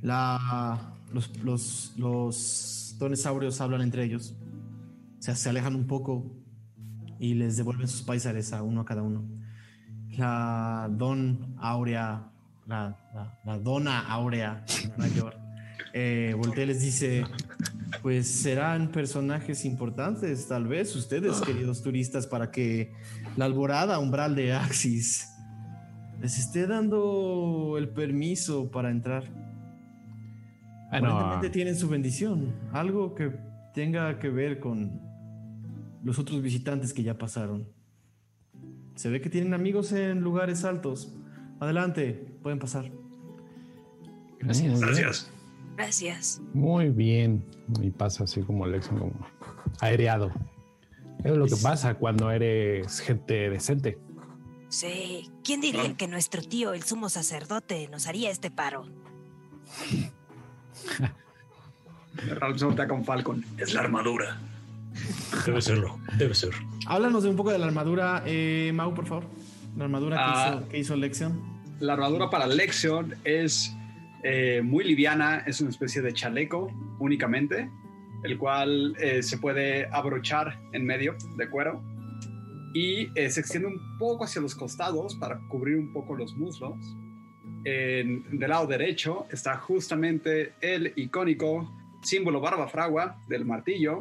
la, los, los, los donesaurios hablan entre ellos. O sea, se alejan un poco y les devuelven sus paisares a uno a cada uno. La don Aurea, la, la- la dona Aurea mayor, eh, voltea y les dice, pues serán personajes importantes, tal vez ustedes, queridos turistas, para que la alborada umbral de Axis les esté dando el permiso para entrar. Bueno, Aparentemente tienen su bendición, algo que tenga que ver con los otros visitantes que ya pasaron. Se ve que tienen amigos en lugares altos. Adelante, pueden pasar. muy bien. Gracias. Gracias. Muy bien. Y pasa así como Lexion, como aereado. Es lo que pasa cuando eres gente decente. Sí. ¿Quién diría que nuestro tío, el sumo sacerdote, nos haría este paro? Ralph se voltea con Falcon. Es la armadura. Debe serlo, debe ser. Háblanos de un poco de la armadura, eh, Mau, por favor. La armadura que, Ah. hizo, que hizo Lexion. La armadura para Lexion es eh, muy liviana, es una especie de chaleco únicamente, el cual eh, se puede abrochar en medio de cuero y eh, se extiende un poco hacia los costados para cubrir un poco los muslos. En- del lado derecho está justamente el icónico símbolo barba fragua del martillo,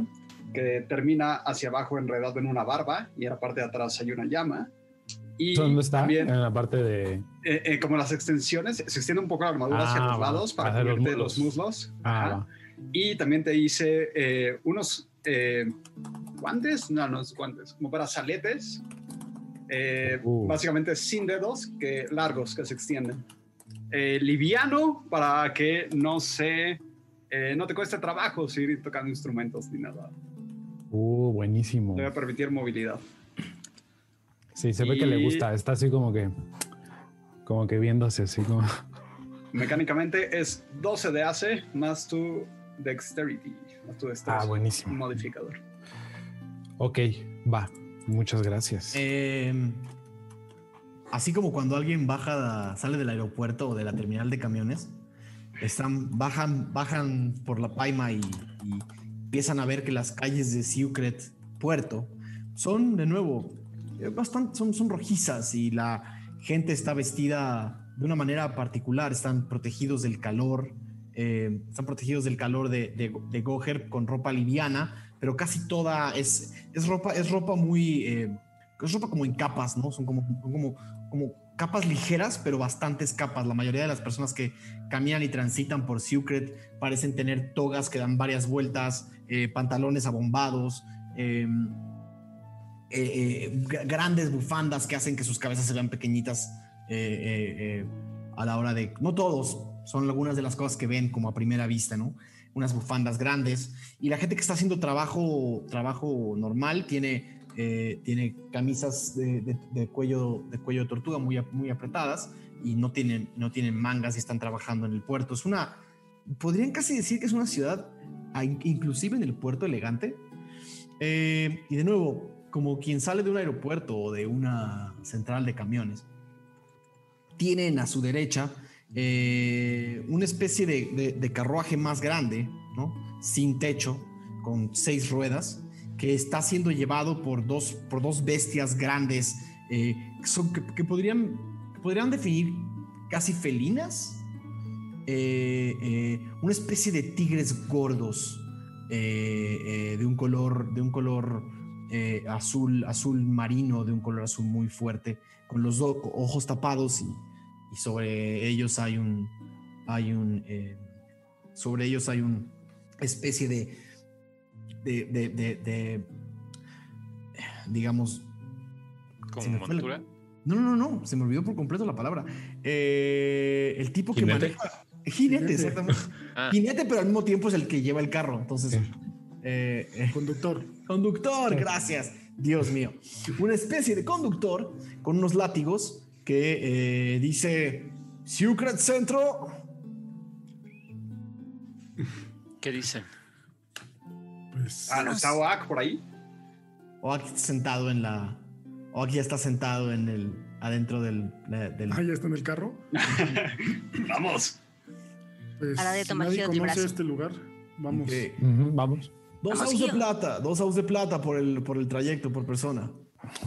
que termina hacia abajo enredado en una barba y en la parte de atrás hay una llama. Y ¿Dónde está? también En la parte de. eh, eh, como las extensiones, se extiende un poco la armadura hacia Ah, los va. lados para Hacia los cubrirte los muslos. Ah, Ajá. Y también te hice eh, unos eh, guantes, no, no es guantes, como para saletes, eh, Uh. básicamente sin dedos, que largos, que se extienden. Eh, liviano para que no se, no te cueste trabajo seguir tocando instrumentos ni nada. Uh, buenísimo. Te va a permitir movilidad. Sí, se ve que le gusta. Está así como que. Como que viéndose así como. Mecánicamente es 12 de AC más tu dexterity, más tu destreza. Ah, buenísimo. Un modificador. Ok, va. Muchas gracias. Eh, así como cuando alguien baja, sale del aeropuerto o de la terminal de camiones, están, bajan, bajan por la paima y, y empiezan a ver que las calles de Secret Puerto son de nuevo bastante, son, son rojizas y la gente está vestida de una manera particular, están protegidos del calor, eh, están protegidos del calor de, de, de Goher con ropa liviana, pero casi toda es, es ropa, es ropa muy, eh, es ropa como en capas, ¿no? Son como, como, como capas ligeras, pero bastantes capas. La mayoría de las personas que caminan y transitan por Secret parecen tener togas que dan varias vueltas, eh, pantalones abombados, eh, eh, grandes bufandas que hacen que sus cabezas se vean pequeñitas eh, a la hora de... No todos, son algunas de las cosas que ven como a primera vista, ¿no? Unas bufandas grandes. Y la gente que está haciendo trabajo, trabajo normal tiene, tiene camisas de, cuello, de cuello tortuga muy, muy apretadas y no tienen, no tienen mangas y están trabajando en el puerto. Es una... Podrían casi decir que es una ciudad, in- inclusive en el puerto elegante. Y de nuevo, como quien sale de un aeropuerto o de una central de camiones, tienen a su derecha eh, una especie de, carruaje más grande, ¿no? Sin techo, con seis ruedas, que está siendo llevado por dos, por dos bestias grandes eh, que, podrían, podrían definir casi felinas. Eh, una especie de tigres gordos de un color, de un color eh, azul, azul marino, de un color azul muy fuerte, con los ojos tapados y, y sobre ellos hay un, hay un, eh, sobre ellos hay un especie de, de, de, de- de, digamos, Como la- montura. no, no, no, no, se me olvidó por completo la palabra. Eh, el tipo que ¿Jinete? maneja. Jinete, exactamente. Ah, Jinete, pero al mismo tiempo es el que lleva el carro. Entonces, Sí. Eh, eh, Conductor. conductor, gracias. Dios mío. Una especie de conductor con unos látigos que eh, dice Secret Centro. ¿Qué dicen? Pues, Ah, no está Oak por ahí. O aquí está sentado en la. O aquí ya está sentado en el. adentro del. del- ah, ya está en el carro. Vamos. Pues, A la de tomar nadie conoce brazo. este lugar, vamos. Vamos. Dos aus de plata, dos aus de plata por el, por el trayecto, por persona.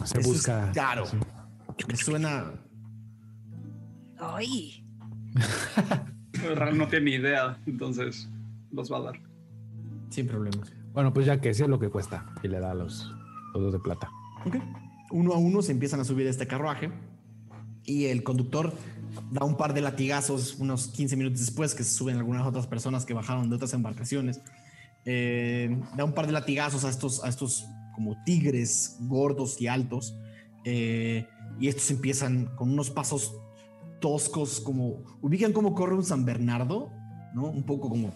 Se Eso busca. Es caro. sí. Me suena. Ay, Ral no tiene ni idea, entonces los va a dar. Sin problemas. Bueno, pues ya que sé lo que cuesta. Y le da los, los dos de plata. Ok. Uno a uno se empiezan a subir a este carruaje y el conductor da un par de latigazos unos 15 minutos después que se suben algunas otras personas que bajaron de otras embarcaciones. Eh, da un par de latigazos a estos, a estos como tigres gordos y altos eh, y estos empiezan con unos pasos toscos como ubican cómo corre un San Bernardo, ¿no? Un poco como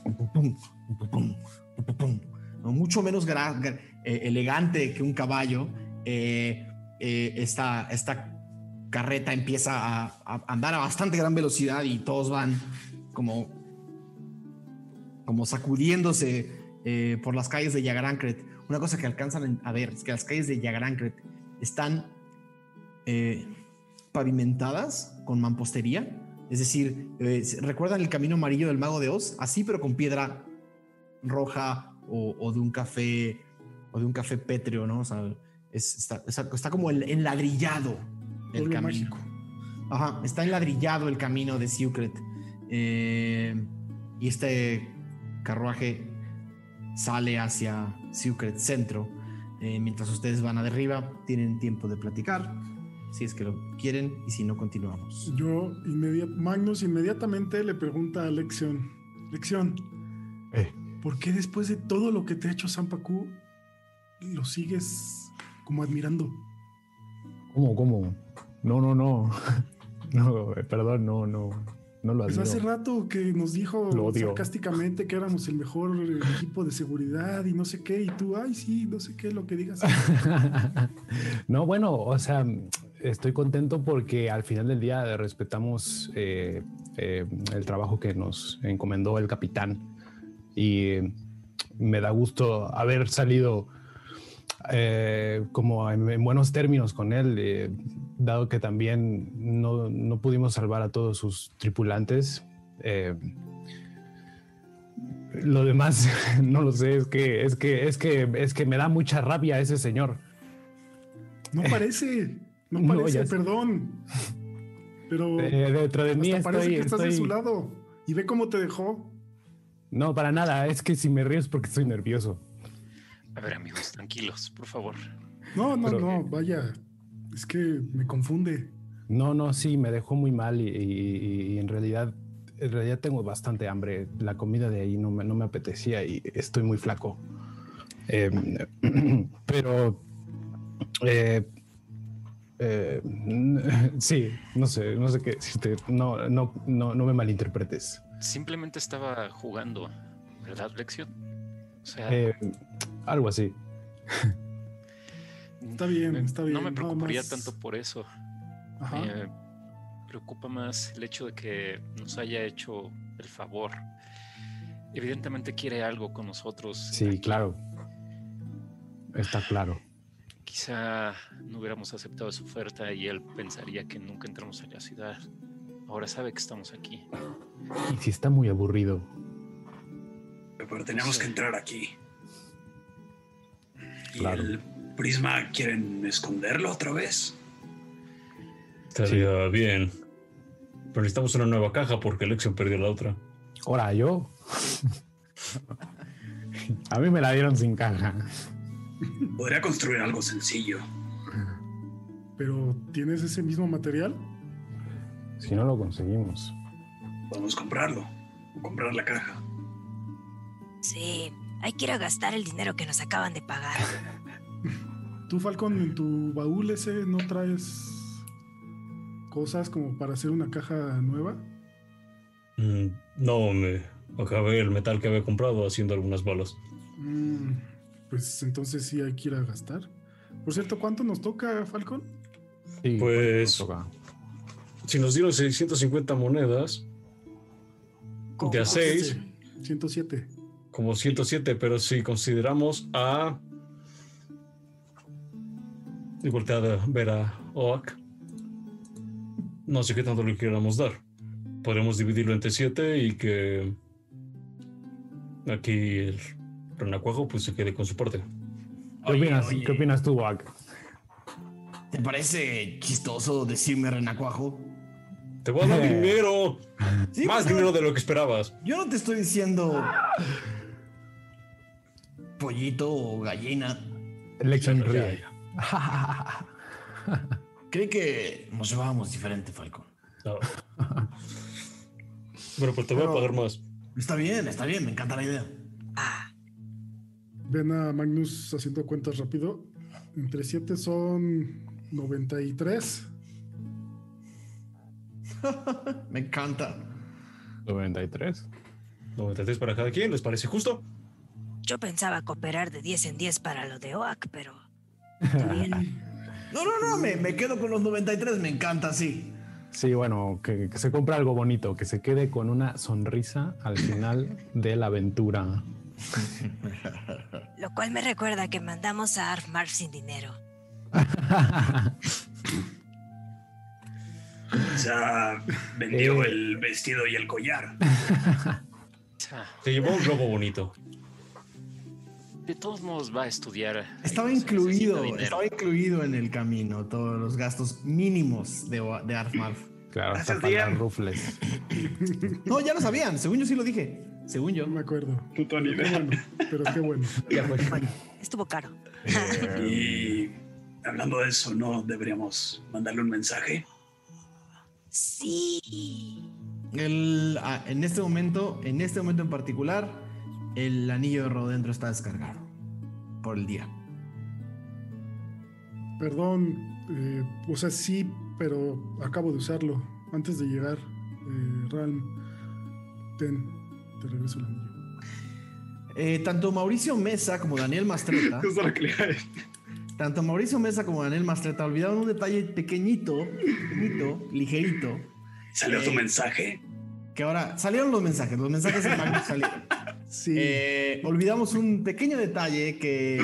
mucho menos eh, elegante que un caballo. esta, esta carreta empieza a, a andar a bastante gran velocidad y todos van como, como sacudiéndose eh, por las calles de Yagarancret. Una cosa que alcanzan a ver es que las calles de Yagarancret están eh, pavimentadas con mampostería. Es decir, eh, ¿recuerdan el camino amarillo del mago de Oz? Así, pero con piedra roja o, o de un café o de un café pétreo, ¿no? O sea, es- está, como el- enladrillado el Pueblo camino. mágico. Ajá, está enladrillado el camino de Secret. Eh, y este carruaje sale hacia Secret Centro. Eh, mientras ustedes van a derriba, tienen tiempo de platicar, si es que lo quieren, y si no, continuamos. Yo, inmedi- Magnus inmediatamente le pregunta a Lexion, Lexion, Eh, ¿por qué después de todo lo que te ha hecho Sampaku, lo sigues como admirando? ¿Cómo, cómo? No, no, no. No, eh, perdón, no, no. No lo Pues hace rato que nos dijo sarcásticamente que éramos el mejor eh, equipo de seguridad y no sé qué, y tú, ay, sí, no sé qué, lo que digas. no, bueno, o sea, estoy contento porque al final del día respetamos eh, eh, el trabajo que nos encomendó el capitán y me da gusto haber salido eh, como en, en buenos términos con él, eh, dado que también no, no pudimos salvar a todos sus tripulantes. eh, lo demás no lo sé, es que es que es que es que me da mucha rabia ese señor. No parece, no parece, perdón. Pero dentro de mí hasta parece estoy, que estás de estoy- su lado. Y ve cómo te dejó. No, para nada. Es que si me río es porque estoy nervioso. A ver, amigos, tranquilos, por favor. No, no, Pero- no, vaya. Es que me confunde. No, no, sí, me dejó muy mal y, y- y en realidad, en realidad tengo bastante hambre. La comida de ahí no me, no me apetecía y estoy muy flaco. Eh, pero, eh, eh, sí, no sé, no sé qué decirte. No, no, no, no me malinterpretes. Simplemente estaba jugando, ¿verdad, Lección? O sea, Eh, algo así. Está bien, está bien, No me preocuparía más. tanto por eso. Ajá. Me preocupa más el hecho de que nos haya hecho el favor. Evidentemente quiere algo con nosotros. Sí, aquí. claro. Está claro. Quizá no hubiéramos aceptado su oferta y él pensaría que nunca entramos a la ciudad. Ahora sabe que estamos aquí. Y si está muy aburrido. Pero tenemos que entrar aquí. ¿Y Claro. el prisma quieren esconderlo otra vez? Estaría bien. Pero necesitamos una nueva caja porque Lexion perdió la otra. Ahora yo. A mí me la dieron sin caja. Podría construir algo sencillo. Pero ¿tienes ese mismo material? Si no lo conseguimos. Podemos comprarlo. O comprar la caja. sí, hay que ir a gastar el dinero que nos acaban de pagar. ¿Tú, Falcon, en tu baúl ese no traes cosas como para hacer una caja nueva? Mm, no, me acabé el metal que había comprado haciendo algunas balas. Mm, pues entonces sí hay que ir a gastar. Por cierto, ¿cuánto nos toca, Falcon? Sí, Pues- toca. si nos dieron 650 monedas, de a 6, 107. Como 107, pero si consideramos a. Y voltear a ver a Oak. No sé qué tanto le queramos dar. Podremos dividirlo entre 7 y que. Aquí el renacuajo pues se quede con su parte. ¿Qué opinas, oye. ¿Qué opinas tú, Wak? ¿Te parece chistoso decirme renacuajo? ¡Te voy a dar dinero! Sí, Más pues, dinero de lo que esperabas. Yo no te estoy diciendo pollito o gallina. Lexion Ya, ya, ríe. Creí que nos llevábamos diferente, Falcon. No. Bueno, pues te voy a pagar más. Está bien, está bien, me encanta la idea. Ah, Ven a Magnus haciendo cuentas rápido. Entre 7 son 93. Me encanta. 93. 93 para cada quien, ¿les parece justo? Yo pensaba cooperar de 10 en 10 para lo de OAK, pero... bien. No, no, no, me, me quedo con los 93, me encanta, sí. Sí, bueno, que, que se compre algo bonito, que se quede con una sonrisa al final de la aventura. Lo cual me recuerda que mandamos a Arfmar sin dinero. Vendió Eh. el vestido y el collar. Se llevó un globo bonito. De todos modos va a estudiar. Estaba incluido, estaba incluido en el camino todos los gastos mínimos de, de Arfmarf. Claro, hasta Gracias, las rufles. No, ya lo sabían, según yo sí lo dije. Según yo. No me acuerdo. Puto ni Qué idea. bueno, pero qué bueno. Estuvo caro. Y hablando de eso, ¿no deberíamos mandarle un mensaje? Sí. El, ah, en este momento, en este momento en particular, el anillo de rodentro está descargado por el día. Perdón, eh, o sea, sí, pero acabo de usarlo antes de llegar. Eh, Ralm, ten, te regreso el anillo. Eh, tanto Mauricio Mesa como Daniel Mastreta, tanto Mauricio Mesa como Daniel Mastreta olvidaron un detalle pequeñito, pequeñito, ligerito, ¿Salió tu Eh. mensaje? que ahora salieron los mensajes, los mensajes en Magnus salieron. Sí, Eh, olvidamos un pequeño detalle que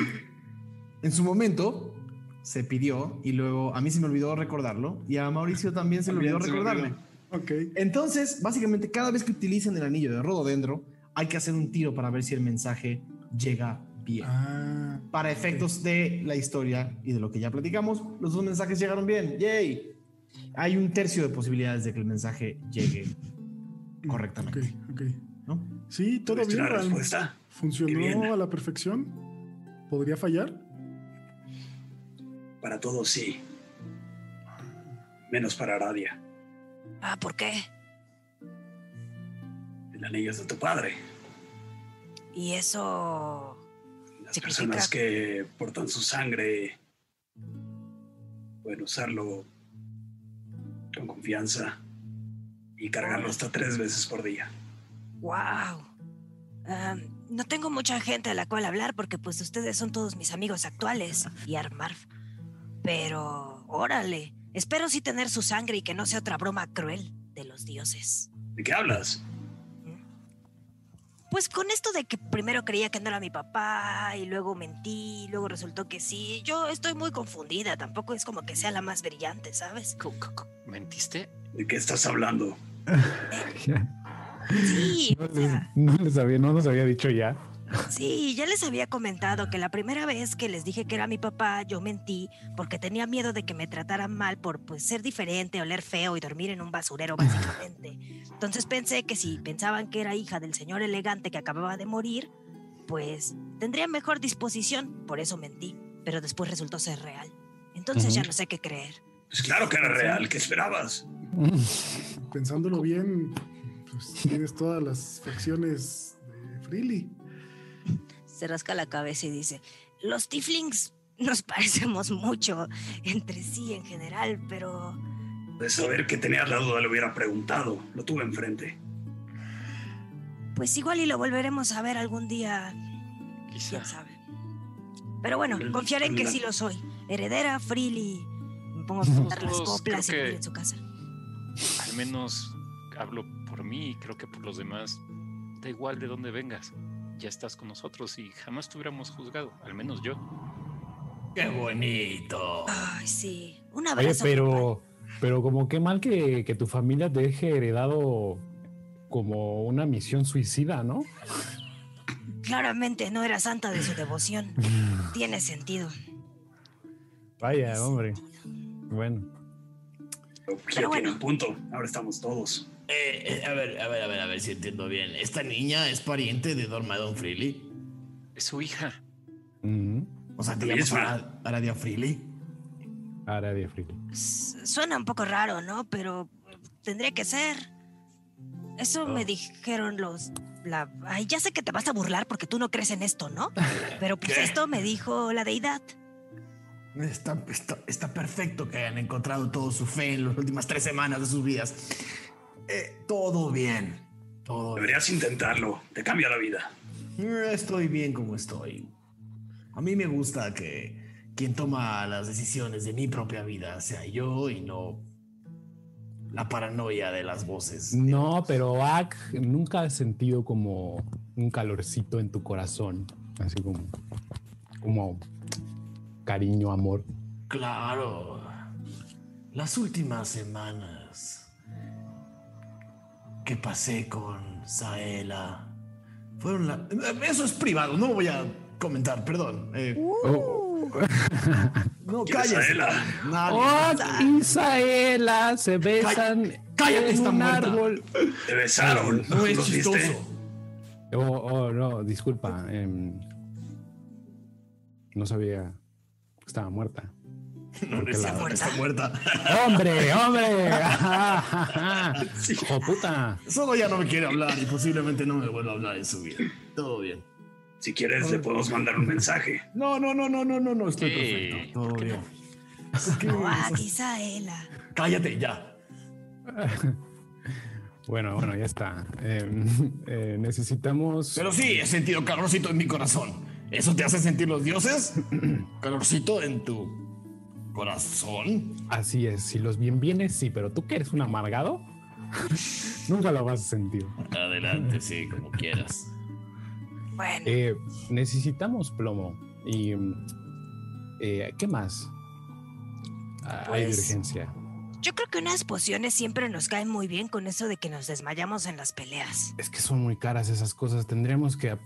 en su momento se pidió y luego a mí se me olvidó recordarlo y a Mauricio también se le olvidó se recordarme. olvidó. Entonces, básicamente, cada vez que utilicen el anillo de rododendro, hay que hacer un tiro para ver si el mensaje llega bien. Ah, Para efectos de la historia y de lo que ya platicamos, los dos mensajes llegaron bien. ¡Yay! Hay un tercio de posibilidades de que el mensaje llegue correctamente. ok, ok. ¿no? Sí, todo ¿Tuviste bien, respuesta? Funcionó bien. a la perfección. ¿Podría fallar? Para todos sí. Menos para Aradia. Ah, ¿por qué? El anillo es de tu padre. Y eso... Las Significa- personas que portan su sangre pueden usarlo con confianza y cargarlo hasta tres veces por día. ¡Wow! No tengo mucha gente a la cual hablar porque pues ustedes son todos mis amigos actuales y Armarf. Pero, órale, espero sí tener su sangre y que no sea otra broma cruel de los dioses. ¿De qué hablas? Pues con esto de que primero creía que no era mi papá y luego mentí, y luego resultó que sí, yo estoy muy confundida, tampoco es como que sea la más brillante, ¿sabes? ¿Mentiste? ¿De qué estás hablando? Sí, No les, no les había, no nos había dicho ya. Sí, ya les había comentado que la primera vez que les dije que era mi papá, yo mentí porque tenía miedo de que me trataran mal por pues, ser diferente, oler feo y dormir en un basurero, básicamente. Entonces pensé que si pensaban que era hija del señor elegante que acababa de morir, pues tendría mejor disposición, por eso mentí, pero después resultó ser real. Entonces ya no sé qué creer. Pues claro que era real, ¿qué esperabas? Pensándolo bien, pues tienes todas las facciones de Freely. Se rasca la cabeza y dice, los tieflings nos parecemos mucho entre sí en general, pero... De saber que tenías la duda, le hubiera preguntado. Lo tuve enfrente. Pues igual y lo volveremos a ver algún día, Quizá. quién sabe. Pero bueno, El- confiaré en que sí lo soy. Heredera, Freely. Me pongo a cantar las coplas y que- en su casa. al menos hablo por mí y creo que por los demás, da igual de dónde vengas, ya estás con nosotros y jamás te hubiéramos juzgado, al menos yo. ¡Qué bonito! Ay, sí. Un Oye, abrazo. pero, pero como qué mal que, que tu familia te deje heredado como una misión suicida, ¿no? Claramente no era santa de su devoción. Tiene sentido. Vaya, hombre. Bueno. Pero Pero tiene bueno. un punto. Ahora estamos todos. Eh, eh, a ver, a ver, a ver, a ver si entiendo bien. ¿Esta niña es pariente de Dormadon Freely? Es su hija. Ujú. O sea, ¿te La llamas. Ara- Aradia Freely? Aradia Freely. S- Suena un poco raro, ¿no? Pero tendría que ser. Eso me dijeron los. La... Ay, ya sé que te vas a burlar porque tú no crees en esto, ¿no? Pero pues ¿Qué? esto me dijo la deidad. Está, está, está perfecto que hayan encontrado todo su fe en las últimas tres semanas de sus vidas. Eh, todo bien. Todo bien. Deberías intentarlo. Te cambia la vida. Estoy bien como estoy. A mí me gusta que quien toma las decisiones de mi propia vida sea yo y no la paranoia de las voces. No, pero Ak, nunca has sentido como un calorcito en tu corazón. Así como, como cariño, amor. Claro. Las últimas semanas que pasé con Saela fueron la... Eso es privado, no voy a comentar, perdón. Eh, no, ¿Quién es cállese. Saela? Nadie. Ak y Saela se besan cállate, en está un muerta. árbol. Te besaron. No es chistoso. Oh, oh, no, disculpa. em, no sabía que estaba muerta. No, no es la- cierto, está muerta. ¡Hombre, hombre! ¡Hijo puta! Solo ya no me quiere hablar y posiblemente no me vuelva a hablar en su vida. Todo bien. Si quieres, le podemos mandar un mensaje. No, no, no, no, no, no, no, estoy perfecto. Todo bien. Ah, quizá. Cállate ya. Bueno, bueno, ya está. Em, eh, necesitamos. Pero sí, he sentido calorcito en mi corazón. ¿Eso te hace sentir los dioses? Calorcito en tu corazón. Así es, si los bien vienes, sí, pero tú que eres un amargado, nunca lo vas a sentir. Adelante, sí, como quieras. Bueno, Eh, necesitamos plomo. ¿Y eh, qué más? Ah, Hay Pues- urgencia. yo creo que unas pociones siempre nos caen muy bien con eso de que nos desmayamos en las peleas. Es que son muy caras esas cosas. Tendríamos que.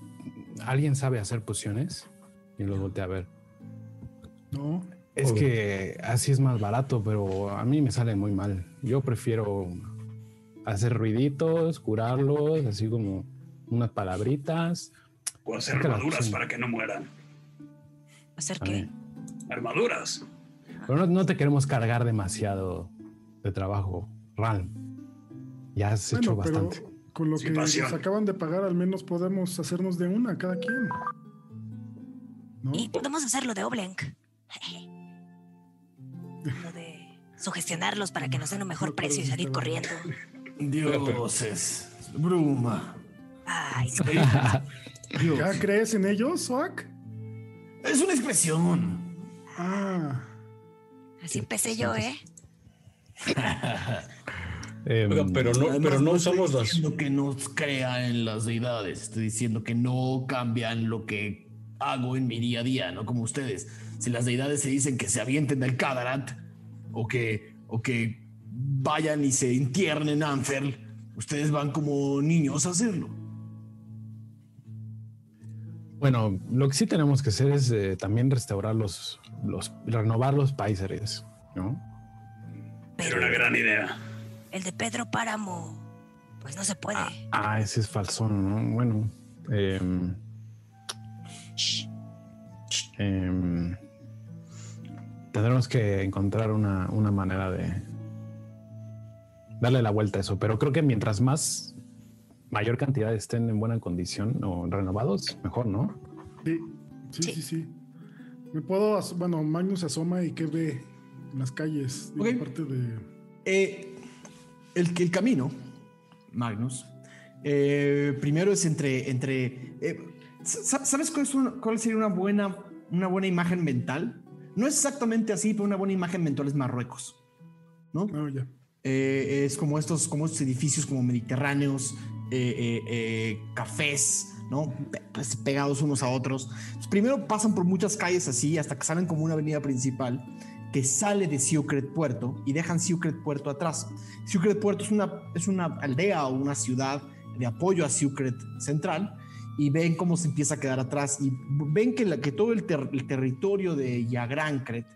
¿Alguien sabe hacer pociones? Y los voltea a ver. No, Es Obvio. que así es más barato, pero a mí me sale muy mal. Yo prefiero hacer ruiditos, curarlos, así como unas palabritas. O hacer armaduras para que no mueran. ¿Hacer qué? Armaduras. Pero no, no te queremos cargar demasiado de trabajo, Ral. Ya has hecho pero bastante. con lo Sin que pasión. nos acaban de pagar, al menos podemos hacernos de una cada quien. ¿No? Y podemos hacerlo de Oblenk. Lo de sugestionarlos para que nos den un mejor No, precio y salir corriendo. Dioses. Bruma. Ay, Dios. ¿Ya crees en ellos, Soak? Es una expresión. Ah, así empecé yo, ¿eh? Em, Oiga, pero no, Además, pero no estoy usamos las. diciendo que no crea en las deidades. Estoy diciendo que no cambian lo que hago en mi día a día, no como ustedes. Si las deidades se dicen que se avienten del Kadarat o que, o que vayan y se entierren en Anferl, ustedes van como niños a hacerlo. Bueno, lo que sí tenemos que hacer es eh, también restaurar los, los, renovar los paisares, ¿no? Era una gran idea. El de Pedro Páramo, pues no se puede. Ah, ese es falsón, ¿no? Bueno, em, em, tendremos que encontrar una, una manera de darle la vuelta a eso, pero creo que mientras más mayor cantidad estén en buena condición o renovados, mejor, ¿no? sí, sí, Sí. sí, sí. Me puedo, bueno, Magnus asoma y qué ve en las calles, aparte de... Eh, el, el camino, Magnus, eh, primero es entre... entre eh, sa- ¿Sabes cuál, es una- cuál sería una buena, una buena imagen mental? No es exactamente así, pero una buena imagen mental es Marruecos. ¿no? Ah. Eh, es como estos, como estos edificios como mediterráneos, eh, eh, cafés, ¿no? Pues, pegados unos a otros. Pues, primero pasan por muchas calles así hasta que salen como una avenida principal que sale de Secret Puerto y dejan Secret Puerto atrás. Secret Puerto es una, es una aldea o una ciudad de apoyo a Secret Central y ven cómo se empieza a quedar atrás y ven que, la, que todo el, ter- el territorio de Yagrancret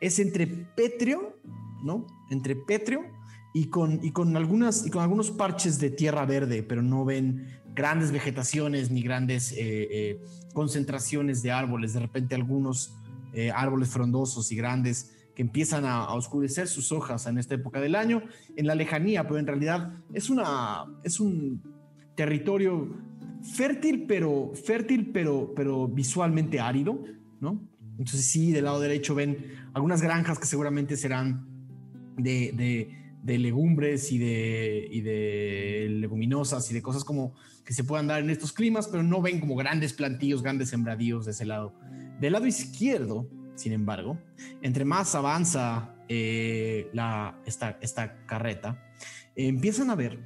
es entre pétreo, ¿no? Entre pétreo y con, y con, algunas, y con algunos parches de tierra verde, pero no ven grandes vegetaciones ni grandes eh, eh, concentraciones de árboles. De repente algunos eh, árboles frondosos y grandes que empiezan a, a oscurecer sus hojas en esta época del año, en la lejanía, pero en realidad es, una, es un territorio fértil, pero, fértil, pero, pero visualmente árido, ¿no? Entonces sí, del lado derecho ven algunas granjas que seguramente serán de, de, legumbres y de, y de leguminosas y de cosas como que se puedan dar en estos climas, pero no ven como grandes plantillos, grandes sembradíos de ese lado. Del lado izquierdo, sin embargo, entre más avanza eh, la, esta, esta carreta, eh, empiezan a ver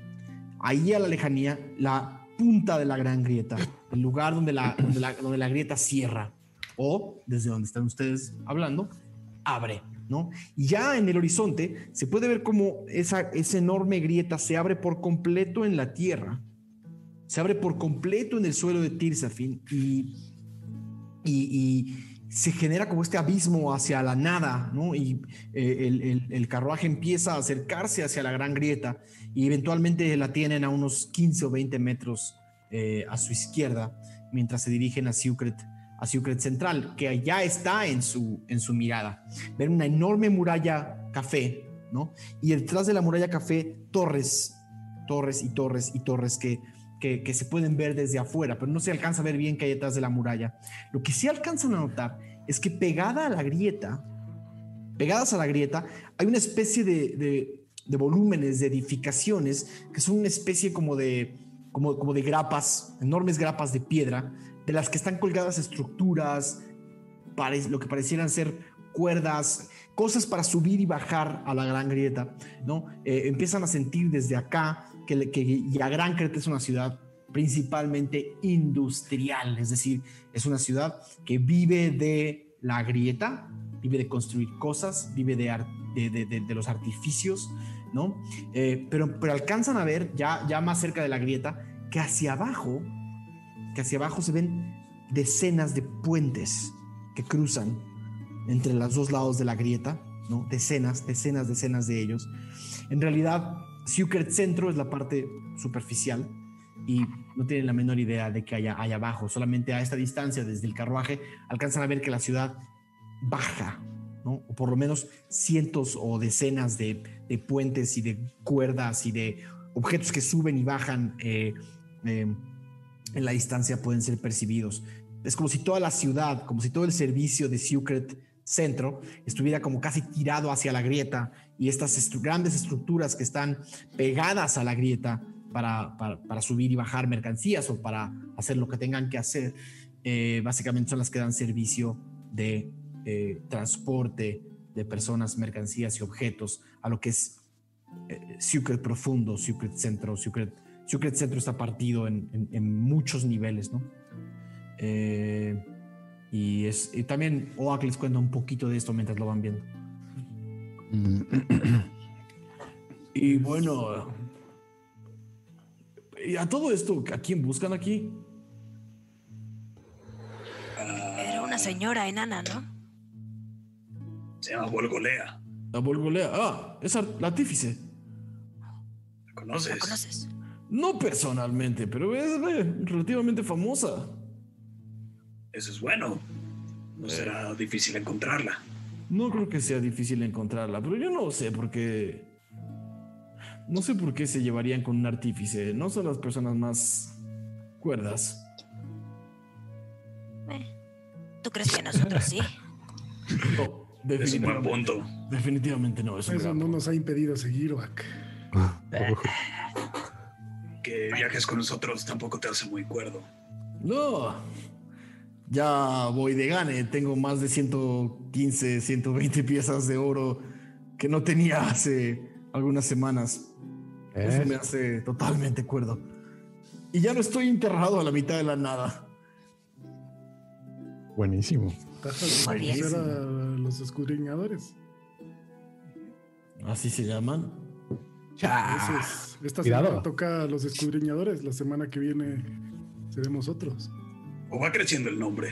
ahí a la lejanía la punta de la gran grieta, el lugar donde la, donde la, grieta cierra o desde donde están ustedes hablando, abre, ¿no? Y ya en el horizonte se puede ver cómo esa, esa enorme grieta se abre por completo en la tierra, se abre por completo en el suelo de Tirsafin y, y, y se genera como este abismo hacia la nada, ¿no? Y eh, el, el- carruaje empieza a acercarse hacia la gran grieta y eventualmente la tienen a unos 15 o 20 metros eh, a su izquierda mientras se dirigen a Secret, a Secret Central, que ya está en su, en su mirada. Ven una enorme muralla café, ¿no? Y detrás de la muralla café, torres, torres y torres y torres que, que, se pueden ver desde afuera, pero no se alcanza a ver bien qué hay detrás de la muralla. Lo que sí alcanzan a notar es que pegada a la grieta, pegadas a la grieta, hay una especie de, de- de volúmenes, de edificaciones, que son una especie como de, como, como de grapas, enormes grapas de piedra, de las que están colgadas estructuras, pare- lo que parecieran ser cuerdas, cosas para subir y bajar a la gran grieta, ¿no? Eh, empiezan a sentir desde acá que, que ya Gran Creta es una ciudad principalmente industrial, es decir, es una ciudad que vive de la grieta, vive de construir cosas, vive de los artificios, ¿no? Eh, pero, pero alcanzan a ver ya, ya más cerca de la grieta que hacia abajo, que hacia abajo se ven decenas de puentes que cruzan entre los dos lados de la grieta, ¿no? Decenas, decenas, decenas de ellos. En realidad, Secret Centro es la parte superficial y no tienen la menor idea de que haya abajo. Solamente a esta distancia, desde el carruaje, alcanzan a ver que la ciudad baja, ¿no? O por lo menos cientos o decenas de, puentes y de cuerdas y de objetos que suben y bajan eh, eh, en la distancia pueden ser percibidos. Es como si toda la ciudad, como si todo el servicio de Secret Centro estuviera como casi tirado hacia la grieta y estas estru- grandes estructuras que están pegadas a la grieta para, para- para subir y bajar mercancías o para hacer lo que tengan que hacer, eh, básicamente son las que dan servicio de eh, transporte de personas, mercancías y objetos a lo que es eh, Secret Profundo, Secret Centro, Secret, Secret Centro está partido en, en- en muchos niveles, ¿no? Eh, y, es, y también Oak les cuenta un poquito de esto mientras lo van viendo. Y bueno, y a todo esto, ¿a quién buscan aquí? Era una señora enana, ¿no? Se llama Volgolea. La Volgolea. Ah, es ar- la artífice. ¿La ¿La conoces? conoces? No personalmente, pero es eh, relativamente famosa. Eso es bueno. No será difícil encontrarla. No creo que sea difícil encontrarla, pero yo no sé por qué. No sé por qué se llevarían con un artífice. No son las personas más cuerdas. Eh, ¿Tú crees que nosotros sí? No, Es un buen definitivamente, punto. definitivamente no. Es un Eso gran no punto. nos ha impedido seguir, Oak. Que viajes con nosotros tampoco te hace muy cuerdo. No. Ya voy de gane. Tengo más de 115, 120 piezas de oro que no tenía hace algunas semanas. Eso ¿Eh? me hace totalmente cuerdo. Y ya no estoy enterrado a la mitad de la nada. Buenísimo. Conocer a los escudriñadores. Así se llaman. Entonces, esta cuidado. semana toca a los escudriñadores. La semana que viene seremos otros. O va creciendo el nombre.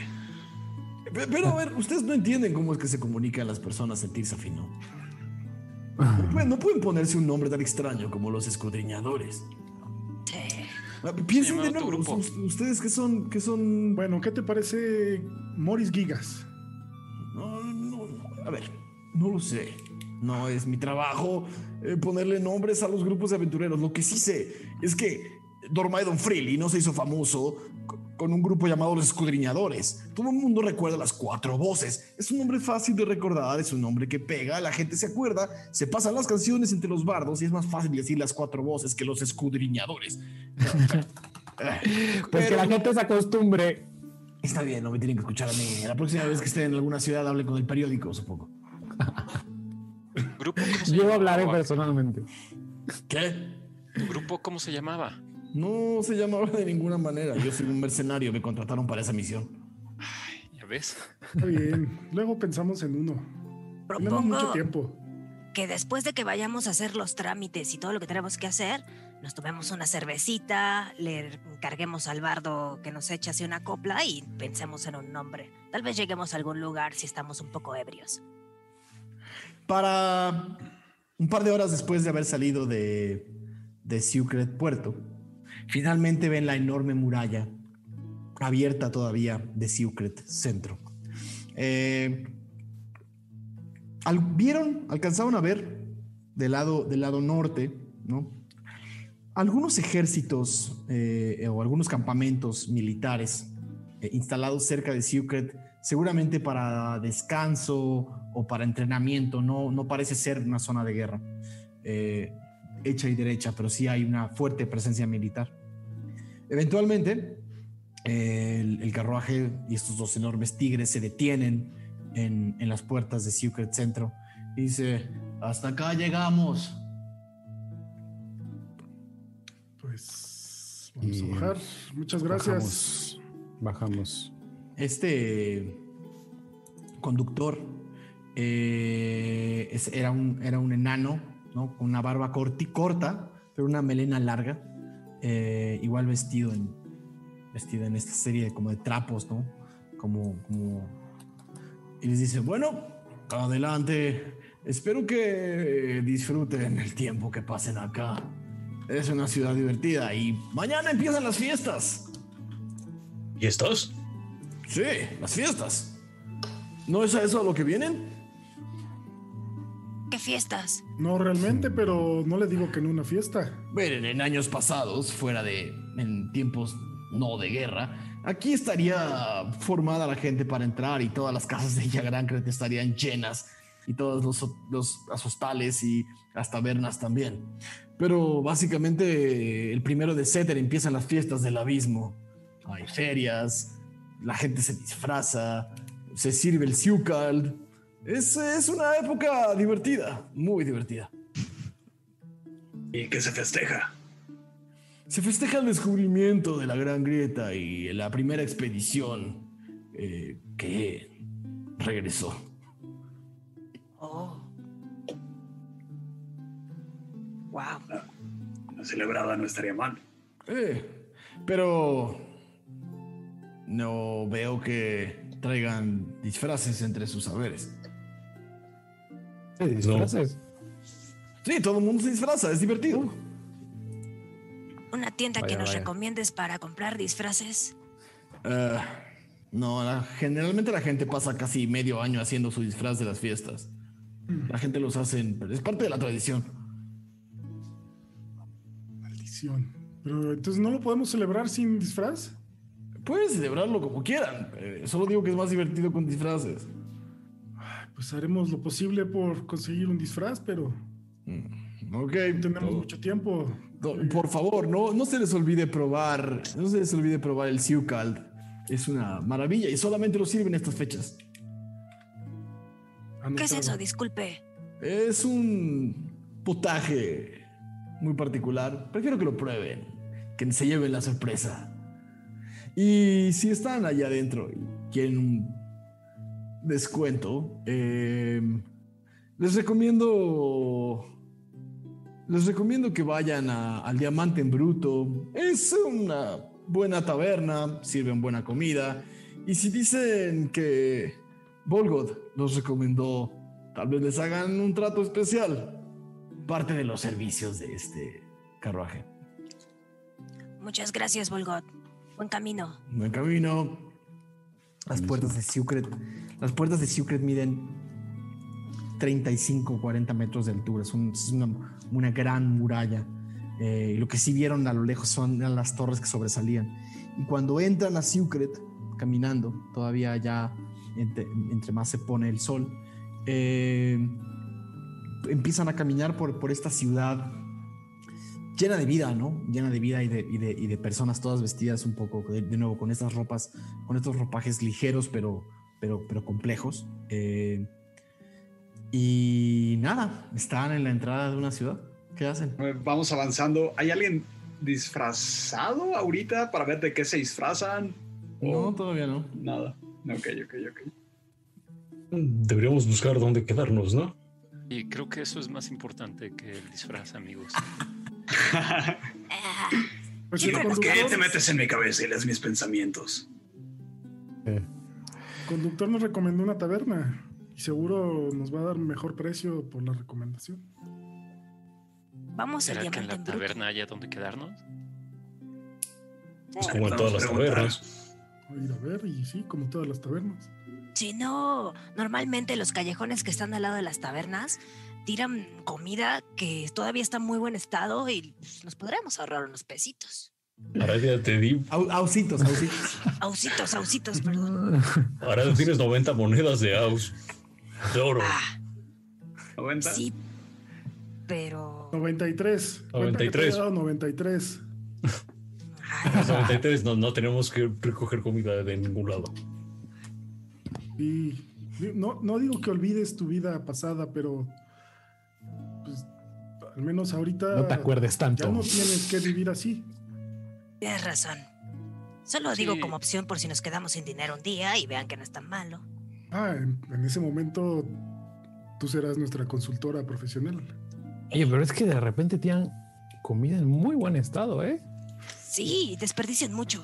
Pe- Pero a ver, ustedes no entienden cómo es que se comunican las personas en Tirsafin, ¿no? No pueden, no pueden ponerse un nombre tan extraño como los escudriñadores. Sí. Ah, Piensen de nuevo, ustedes que son, que son Bueno, ¿qué te parece Morris Gigas? No, no, no, a ver, no lo sé. No es mi trabajo eh, ponerle nombres a los grupos de aventureros. Lo que sí sé es que Dormaedon Freely no se hizo famoso con un grupo llamado Los Escudriñadores. Todo el mundo recuerda las cuatro voces. Es un nombre fácil de recordar, es un nombre que pega, la gente se acuerda, se pasan las canciones entre los bardos y es más fácil decir las cuatro voces que los escudriñadores. Pues que pero- la gente se acostumbre. Está bien, no me tienen que escuchar a mí. La próxima vez que estén en alguna ciudad, hablen con el periódico, supongo. ¿Grupo Yo hablaré personalmente. ¿Qué? ¿Tu grupo cómo se llamaba? No se llamaba de ninguna manera. Yo soy un mercenario, me contrataron para esa misión. ¿Ya ves? Está bien. Luego pensamos en uno. Tenemos mucho Propongo tiempo. que después de que vayamos a hacer los trámites y todo lo que tenemos que hacer, nos tomemos una cervecita, le encarguemos al bardo que nos eche así una copla y pensemos en un nombre. Tal vez lleguemos a algún lugar si estamos un poco ebrios. Para un par de horas después de haber salido de, de Secret Puerto, finalmente ven la enorme muralla abierta todavía de Secret Centro. Eh, vieron, alcanzaron a ver del lado, del lado norte, ¿no? Algunos ejércitos eh, o algunos campamentos militares eh, instalados cerca de Secret, seguramente para descanso o para entrenamiento, no, no parece ser una zona de guerra hecha y derecha, pero sí hay una fuerte presencia militar. Eventualmente, eh, el, el carruaje y estos dos enormes tigres se detienen en, en las puertas de Secret Centro y dice, hasta acá llegamos. Pues vamos Y a bajar. Muchas gracias. Bajamos. Bajamos. Este conductor eh, es- era, un, era un enano, ¿no? Con una barba corti, corta, pero una melena larga. Eh, igual vestido en, vestido en esta serie como de trapos, ¿no? Como, como... Y les dice, bueno, adelante. Espero que disfruten el tiempo que pasen acá. Es una ciudad divertida y mañana empiezan las fiestas. ¿Y estos? Sí, las fiestas. ¿No es a eso a lo que vienen? ¿Qué fiestas? No realmente, pero no le digo que en una fiesta. Miren, en años pasados, fuera de. en tiempos no de guerra, aquí estaría formada la gente para entrar y todas las casas de Yagrancret estarían llenas y todos los, los las hostales y hasta Bernas también. Pero básicamente, el primero de Seter empiezan las fiestas del abismo. Hay ferias, la gente se disfraza, se sirve el Siukal. Es, es una época divertida, muy divertida. ¿Y qué se festeja? Se festeja el descubrimiento de la Gran Grieta y la primera expedición eh, que regresó. Oh. Wow. Una celebrada no estaría mal. Eh, pero no veo que traigan disfraces entre sus saberes. Sí, disfraces. Sí, todo el mundo se disfraza, es divertido. ¿Una tienda que Vaya, nos vaya. recomiendes para comprar disfraces? Eh, no, la- generalmente la gente pasa casi medio año haciendo su disfraz de las fiestas. La gente los hace, en- es parte de la tradición. Maldición. Pero entonces no lo podemos celebrar sin disfraz. Pueden celebrarlo como quieran. eh, solo digo que es más divertido con disfraces. Pues haremos lo posible por conseguir un disfraz, pero Ok. no tenemos todo- mucho tiempo. No, por favor, no, no se les olvide probar, no se les olvide probar el Siukald. Es una maravilla y solamente lo sirven estas fechas. ¿Qué es Anotado. eso? Disculpe. Es un potaje muy particular. Prefiero que lo prueben, que se lleven la sorpresa. Y si están allá adentro y quieren un descuento, eh, les recomiendo. Les recomiendo que vayan a- al Diamante en Bruto. Es una buena taberna, sirven buena comida. Y si dicen que Volgod los recomendó, tal vez les hagan un trato especial. Parte de los servicios de este carruaje. Muchas gracias, Volgot. Buen camino. Buen camino. Las puertas de Secret. Las puertas de Secret miden 35, 40 metros de altura. Es, un- es una, gran muralla. Eh, lo que sí vieron a lo lejos son las torres que sobresalían. Y cuando entran a Secret, caminando, todavía ya entre, más se pone el sol, eh, empiezan a caminar por, por esta ciudad llena de vida, ¿no? Llena de vida y de, y de- y de personas todas vestidas un poco, de nuevo, con estas ropas, con estos ropajes ligeros pero, pero, pero complejos. Eh, y nada, están en la entrada de una ciudad. ¿Qué hacen? Eh, Vamos avanzando. ¿Hay alguien disfrazado ahorita para ver de qué se disfrazan? No, todavía no. Nada. Ok, ok, ok. Deberíamos buscar dónde quedarnos, ¿no? Y creo que eso es más importante que el disfraz, amigos. Ah, Pues ¿Por qué te metes en mi cabeza y lees mis pensamientos? Conductor nos recomendó una taberna y seguro nos va a dar mejor precio por la recomendación. vamos ¿Será que en la taberna haya donde quedarnos? Pues como en todas las tabernas. A ir a ver y sí, como todas las tabernas. Si no, normalmente los callejones que están al lado de las tabernas tiran comida que todavía está en muy buen estado y pues, nos podremos ahorrar unos pesitos. Ahora ya te di. Au- Ausitos, ausitos. Ausitos, ausitos, perdón. Ahora ya tienes 90 monedas de aus. De oro. Ah, 90. sí, pero... 93. Cuenta que te 93. he dado 93. Ay, Los 93 no, no tenemos que recoger comida de ningún lado. Y no, no digo que olvides tu vida pasada, pero pues, al menos ahorita No te acuerdes ya tanto. no tienes que vivir así. Tienes razón. Solo digo Sí. como opción por si nos quedamos sin dinero un día y vean que no es tan malo. Ah, en, en ese momento tú serás nuestra consultora profesional. Oye, pero es que de repente tienen comida en muy buen estado, ¿eh? Sí, desperdician mucho.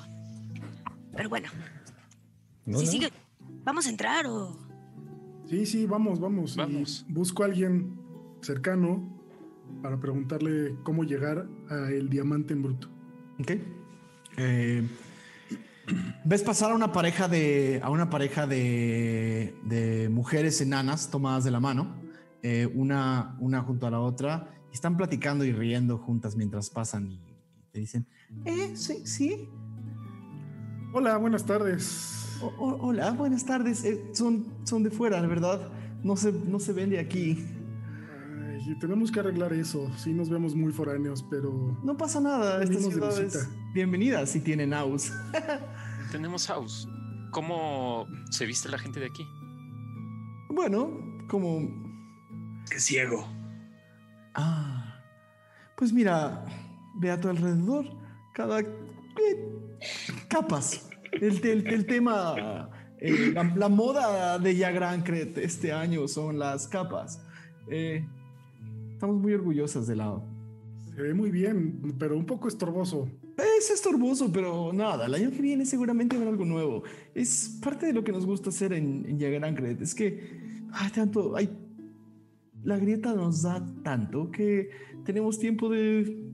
Pero bueno, No, si no. sigue, vamos a entrar o... Sí, sí, vamos, vamos. Y Vamos. busco a alguien cercano para preguntarle cómo llegar a el diamante en bruto. Ok. Eh, Ves pasar a una pareja de. a una pareja de. de mujeres enanas tomadas de la mano. eh, una, una junto a la otra. Y están platicando y riendo juntas mientras pasan y, te dicen. Eh, sí, sí. Hola, buenas tardes. O- o- hola, buenas tardes. Eh, son, son de fuera, de verdad. No se, no se ven de aquí. Tenemos que arreglar eso. Sí, nos vemos muy foráneos, pero No pasa nada. Esta Venimos de ciudad es visita. bienvenida si tienen house. Tenemos house. ¿Cómo se viste la gente de aquí? Bueno, como Qué ciego. Ah, pues mira, ve a tu alrededor, cada eh, capas. El, el- el tema, eh, la, la moda de Yagrancret este año son las capas. Eh, estamos muy orgullosas de la. se ve muy bien, pero un poco estorboso. Es estorboso, pero nada, el año que viene seguramente habrá algo nuevo. Es parte de lo que nos gusta hacer en, en Yagrancret. Es que hay tanto, hay, la grieta nos da tanto que tenemos tiempo de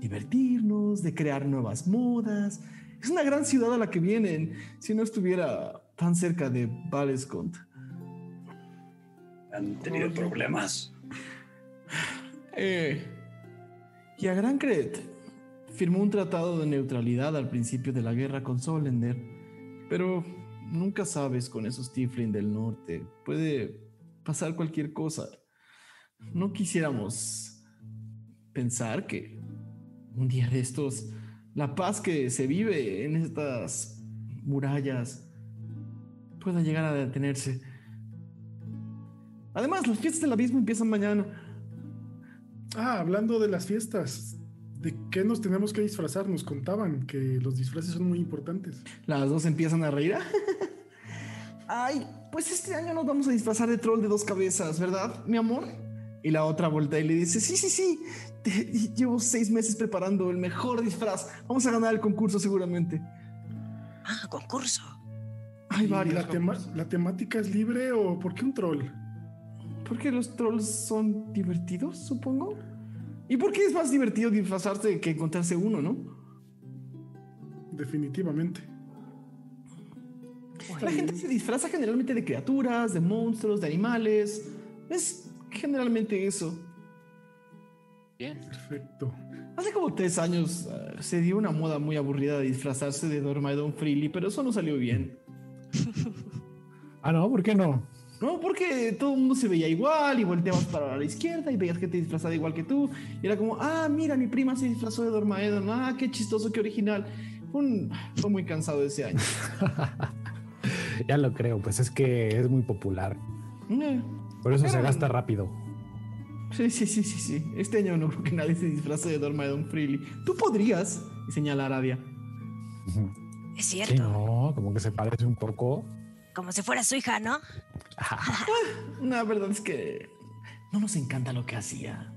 divertirnos, de crear nuevas modas. Es una gran ciudad a la que vienen si no estuviera tan cerca de Valescont. Han tenido problemas. Eh, y a Grancret firmó un tratado de neutralidad al principio de la guerra con Solender, pero nunca sabes con esos Tiflin del norte. Puede pasar cualquier cosa. No quisiéramos pensar que un día de estos la paz que se vive en estas murallas pueda llegar a detenerse. Además, las fiestas del abismo empiezan mañana. Ah, hablando de las fiestas, ¿de qué nos tenemos que disfrazar? Nos contaban que los disfraces son muy importantes. Las dos empiezan a reír. Ay, pues este año nos vamos a disfrazar de troll de dos cabezas, ¿verdad, mi amor? Y la otra voltea y le dice, sí, sí, sí, te- llevo seis meses preparando el mejor disfraz. Vamos a ganar el concurso seguramente. Ah, concurso. Hay ¿Y varios. la, tema- ¿La temática es libre o por qué un troll? Porque los trolls son divertidos, supongo. ¿Y por qué es más divertido disfrazarse que encontrarse uno, no? Definitivamente. La gente se disfraza generalmente de criaturas, de monstruos, de animales. Es generalmente eso. Bien. Perfecto. Hace como tres años eh, se dio una moda muy aburrida de disfrazarse de Dormaidon Freely, pero eso no salió bien. Ah, no, ¿por qué no? No, porque todo el mundo se veía igual y volteabas para la izquierda y veías gente disfrazada igual que tú. Y era como, ah, mira, mi prima se disfrazó de Dormaedon. Ah, qué chistoso, qué original. Fue, un- fue muy cansado ese año. Ya lo creo, pues es que es muy popular. Eh, Por eso se gasta rápido. Sí, sí, sí, sí, sí. Este año no creo que nadie se disfrace de Dormaedon Freely. Tú podrías, y señala a Aradia. Es Sí, cierto. no, como que se parece un poco. Como si fuera su hija, ¿no? La verdad es que no nos encanta lo que hacía.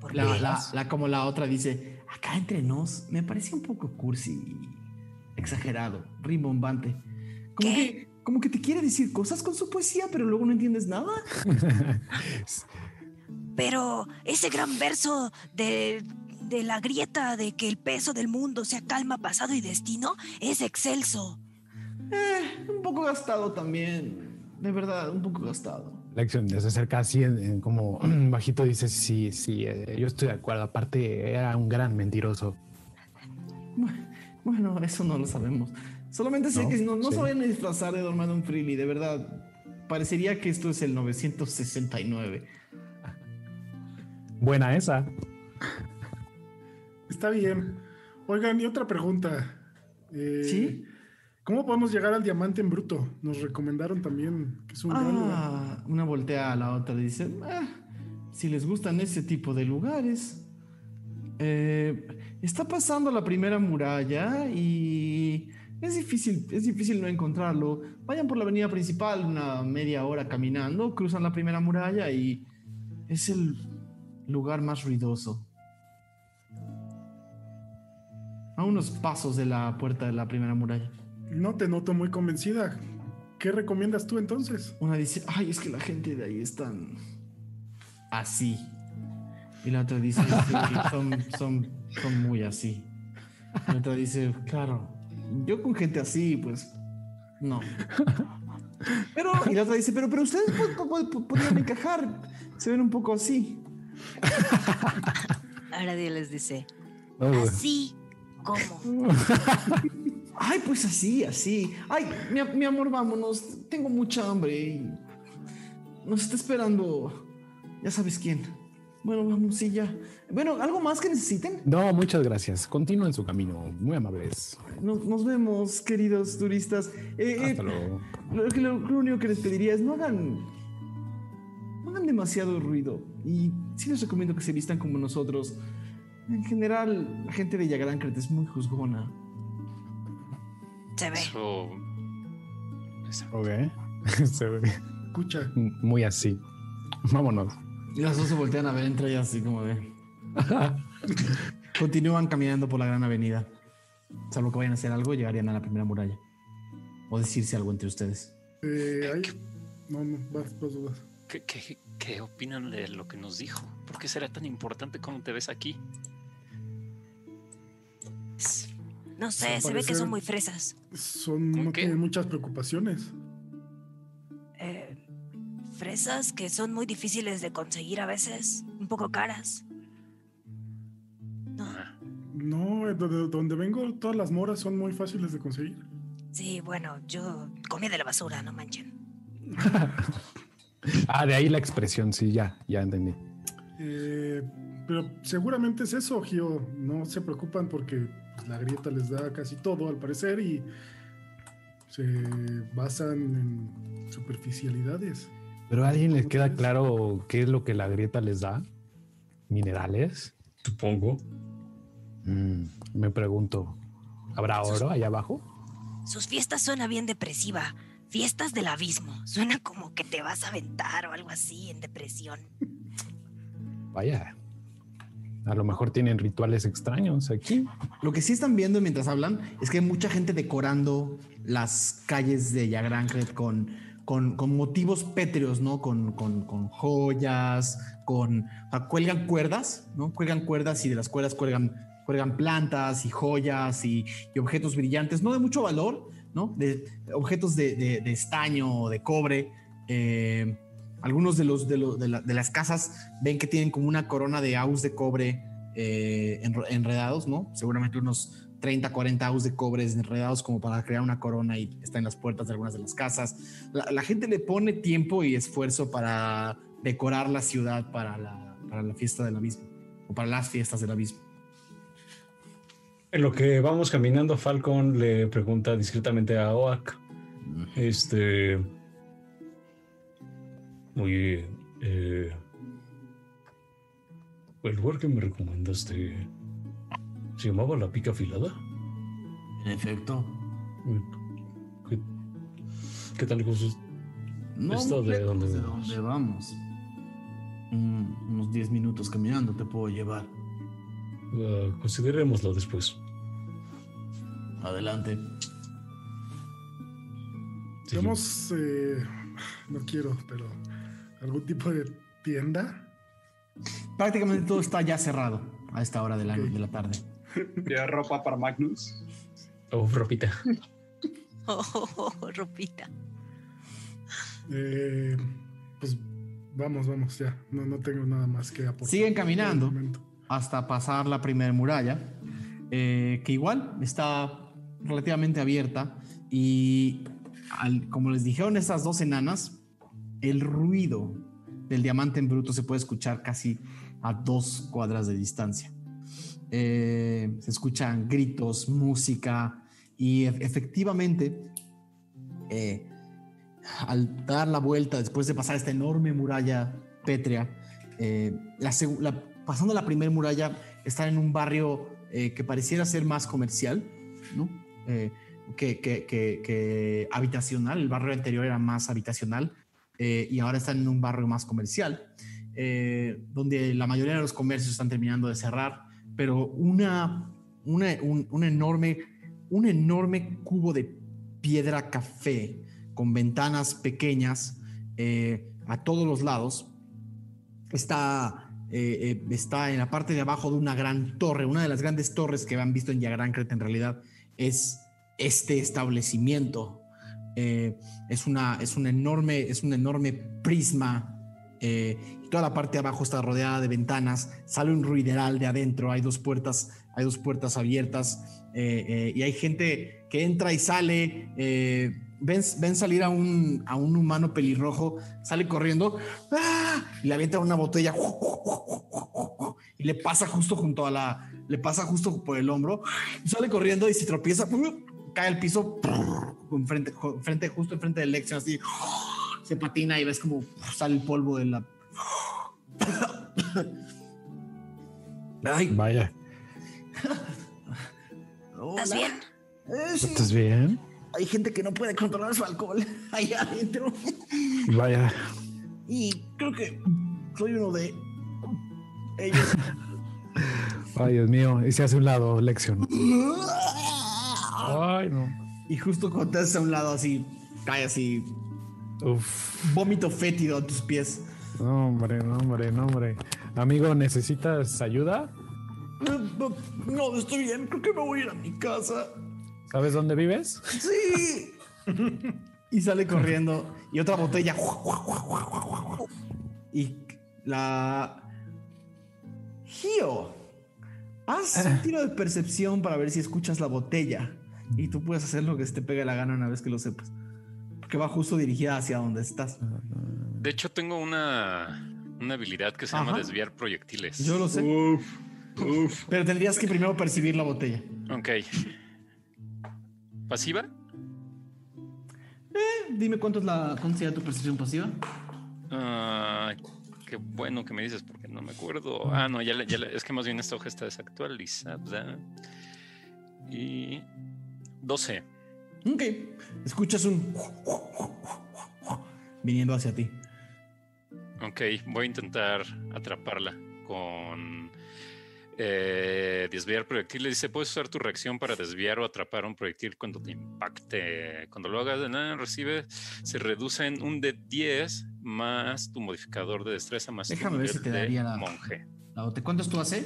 ¿Por La, la- la- como la otra dice, acá entre nos, me parece un poco cursi y exagerado, rimbombante. Como ¿Qué? que, como que te quiere decir cosas con su poesía, pero luego no entiendes nada. Pero ese gran verso de, de la grieta de que el peso del mundo sea calma, pasado y destino es excelso. Eh, un poco gastado también. De verdad, un poco gastado. Lección se acerca así en, en como bajito dice, sí, sí, eh, yo estoy de acuerdo. Aparte, era un gran mentiroso. Bueno, eso no lo sabemos. Solamente sé ¿No? que no, no Sí. se vayan a disfrazar de Dormadon Freely, de verdad. Parecería que esto es el 969. Buena esa. Está bien. Oigan, y otra pregunta. Eh, ¿Sí? ¿Cómo podemos llegar al diamante en bruto? Nos recomendaron también que es un gran. Ah, una voltea a la otra y dice, "Ah, si les gustan ese tipo de lugares, eh, está pasando la primera muralla y es difícil, es difícil no encontrarlo. Vayan por la avenida principal una media hora caminando, cruzan la primera muralla y es el lugar más ruidoso. A unos pasos de la puerta de la primera muralla. No te noto muy convencida. ¿Qué recomiendas tú entonces? Una dice, ay, es que la gente de ahí es tan así. Y la otra dice, "Sí, son, son, son muy así. Y la otra dice, claro, yo con gente así, pues, no. Pero, y la otra dice, pero, pero ustedes po- po- po- podrían encajar. Se ven un poco así. Ahora Dios les dice, Oh, así como. Ay, pues así, así. Ay, mi, mi amor, vámonos. Tengo mucha hambre y nos está esperando. Ya sabes quién. Bueno, vamos, sí, ya. Bueno, ¿algo más que necesiten? No, muchas gracias. Continúen su camino. Muy amables. Nos, nos vemos, queridos turistas. Eh, eh, Hasta luego. lo, único que les pediría es no hagan. No hagan demasiado ruido. Y sí les recomiendo que se vistan como nosotros. En general, la gente de Yagarankret es muy juzgona. Se ve. Eso. Ok. Se ve Escucha, muy así. Vámonos. Y las dos se voltean a ver entre ellas así como de... Continúan caminando por la gran avenida. Salvo que vayan a hacer algo, llegarían a la primera muralla. O decirse algo entre ustedes. eh, hay- No, no, vas, vas, vas. ¿Qué, qué, qué opinan de lo que nos dijo? ¿Por qué será tan importante cómo te ves aquí? No sé, se ve que son muy fresas. Son, no qué? tienen muchas preocupaciones. Eh, fresas que son muy difíciles de conseguir a veces, un poco caras. No, Ah, No, eh, de- de donde vengo, todas las moras son muy fáciles de conseguir. sí, bueno, yo comí de la basura, no manchen. Ah, de ahí la expresión, sí, ya, ya entendí. Eh, pero seguramente es eso, Gio. No se preocupan porque pues, la grieta les da casi todo, al parecer, y se basan en superficialidades. Pero a alguien les queda claro qué es lo que la grieta les da. Minerales. Supongo. Mm, me pregunto, ¿habrá oro allá abajo? Sus fiestas suena bien depresiva. Fiestas del abismo. Suena como que te vas a aventar o algo así en depresión. Vaya. A lo mejor tienen rituales extraños aquí. Lo que sí están viendo mientras hablan es que hay mucha gente decorando las calles de Yagrancret con, con, con motivos pétreos, ¿no? Con, con, con joyas, con. cuelgan cuerdas, ¿no? Cuelgan cuerdas y de las cuerdas cuelgan, cuelgan plantas y joyas y, y objetos brillantes, no de mucho valor, ¿no? De objetos de, de- de estaño o de cobre. eh, algunos de, los, de, los- de la- de las casas ven que tienen como una corona de aus de cobre eh, enredados, ¿no? Seguramente unos 30, 40 aus de cobre enredados como para crear una corona y está en las puertas de algunas de las casas. La, la gente le pone tiempo y esfuerzo para decorar la ciudad para la, para la fiesta del abismo o para las fiestas del abismo. En lo que vamos caminando, Falcon le pregunta discretamente a Oak. Este. Oye, eh, el lugar que me recomendaste se llamaba La Pica Afilada. En efecto. ¿Qué, qué tal cosas? No ¿Esto muy de lejos dónde de vamos? dónde vamos. Mm, unos 10 minutos caminando te puedo llevar. Ah, considerémoslo después. Adelante. Tenemos, eh, no quiero, pero algún tipo de tienda. Prácticamente todo está ya cerrado a esta hora de la, Ok. de la tarde. Ya ropa para Magnus. Oh, ropita. Oh, ropita. Eh, pues vamos, vamos, ya. No, no tengo nada más que aportar. Siguen caminando. el momento. hasta pasar la primera muralla, eh, que igual está relativamente abierta y al- como les dijeron estas dos enanas, el ruido del diamante en bruto se puede escuchar casi a dos cuadras de distancia. Eh, se escuchan gritos, música y efectivamente eh, al dar la vuelta después de pasar esta enorme muralla pétrea, eh, pasando la primera muralla, están en un barrio que pareciera ser más comercial, ¿no? Que- que habitacional. El barrio anterior era más habitacional eh, y ahora están en un barrio más comercial, eh, donde la mayoría de los comercios están terminando de cerrar, pero una, una, un, un enorme, un enorme cubo de piedra café con ventanas pequeñas eh, a todos los lados está, eh, eh, está en la parte de abajo de una gran torre. Una de las grandes torres que han visto en Yagrancret en realidad es este establecimiento. Eh, es, una, es, un enorme, es un enorme prisma. eh, toda la parte de abajo está rodeada de ventanas. Sale un ruideral de adentro. Hay dos puertas, hay dos puertas abiertas. eh, y hay gente que entra y sale. ven, ven salir a un, a un humano pelirrojo. Sale corriendo. ¡ah! Y le avienta una botella. Y le pasa justo junto a la. Le pasa justo por el hombro. Sale corriendo y se tropieza. Cae al piso. Enfrente, frente, justo enfrente de Lexion. Así. Se patina y ves como sale el polvo de la. Ay, Vaya. ¿Estás bien? Eh, sí. ¿Estás bien? Hay gente que no puede controlar su alcohol ahí adentro. Vaya. Y creo que soy uno de ellos. Ay, Dios mío. Y se hace un lado, Lexion. Ay, no. Y justo cuando te haces a un lado así, cae así, Uf. vómito fétido a tus pies. No, hombre, no, hombre, no, hombre. Amigo, ¿necesitas ayuda? Eh, No, no, estoy bien, creo que me voy a ir a mi casa. ¿Sabes dónde vives? Sí. y sale corriendo. Y otra botella. Y la. Gio. Haz un tiro de percepción para ver si escuchas la botella. Y tú puedes hacer lo que se te pegue la gana una vez que lo sepas. Porque va justo dirigida hacia donde estás. De hecho, tengo una, una habilidad que se llama desviar proyectiles. Yo lo sé. Uf, uf. Pero tendrías que primero percibir la botella. Ok. ¿Pasiva? Dime cuánto es la. ¿Cuánto sería tu percepción pasiva? Ah, qué bueno que me dices porque no me acuerdo. Ah, no, ya, le- ya es que más bien esta hoja está desactualizada. Y 12. Ok. Escuchas un viniendo hacia ti. Ok, voy a intentar atraparla con eh, desviar proyectiles. Dice, puedes usar tu reacción para desviar o atrapar un proyectil cuando te impacte. Cuando lo hagas, nada, recibe, se reduce en un de 10 más tu modificador de destreza más tu Déjame ver si te daría la- monje. La bote- ¿Cuántos tú hace?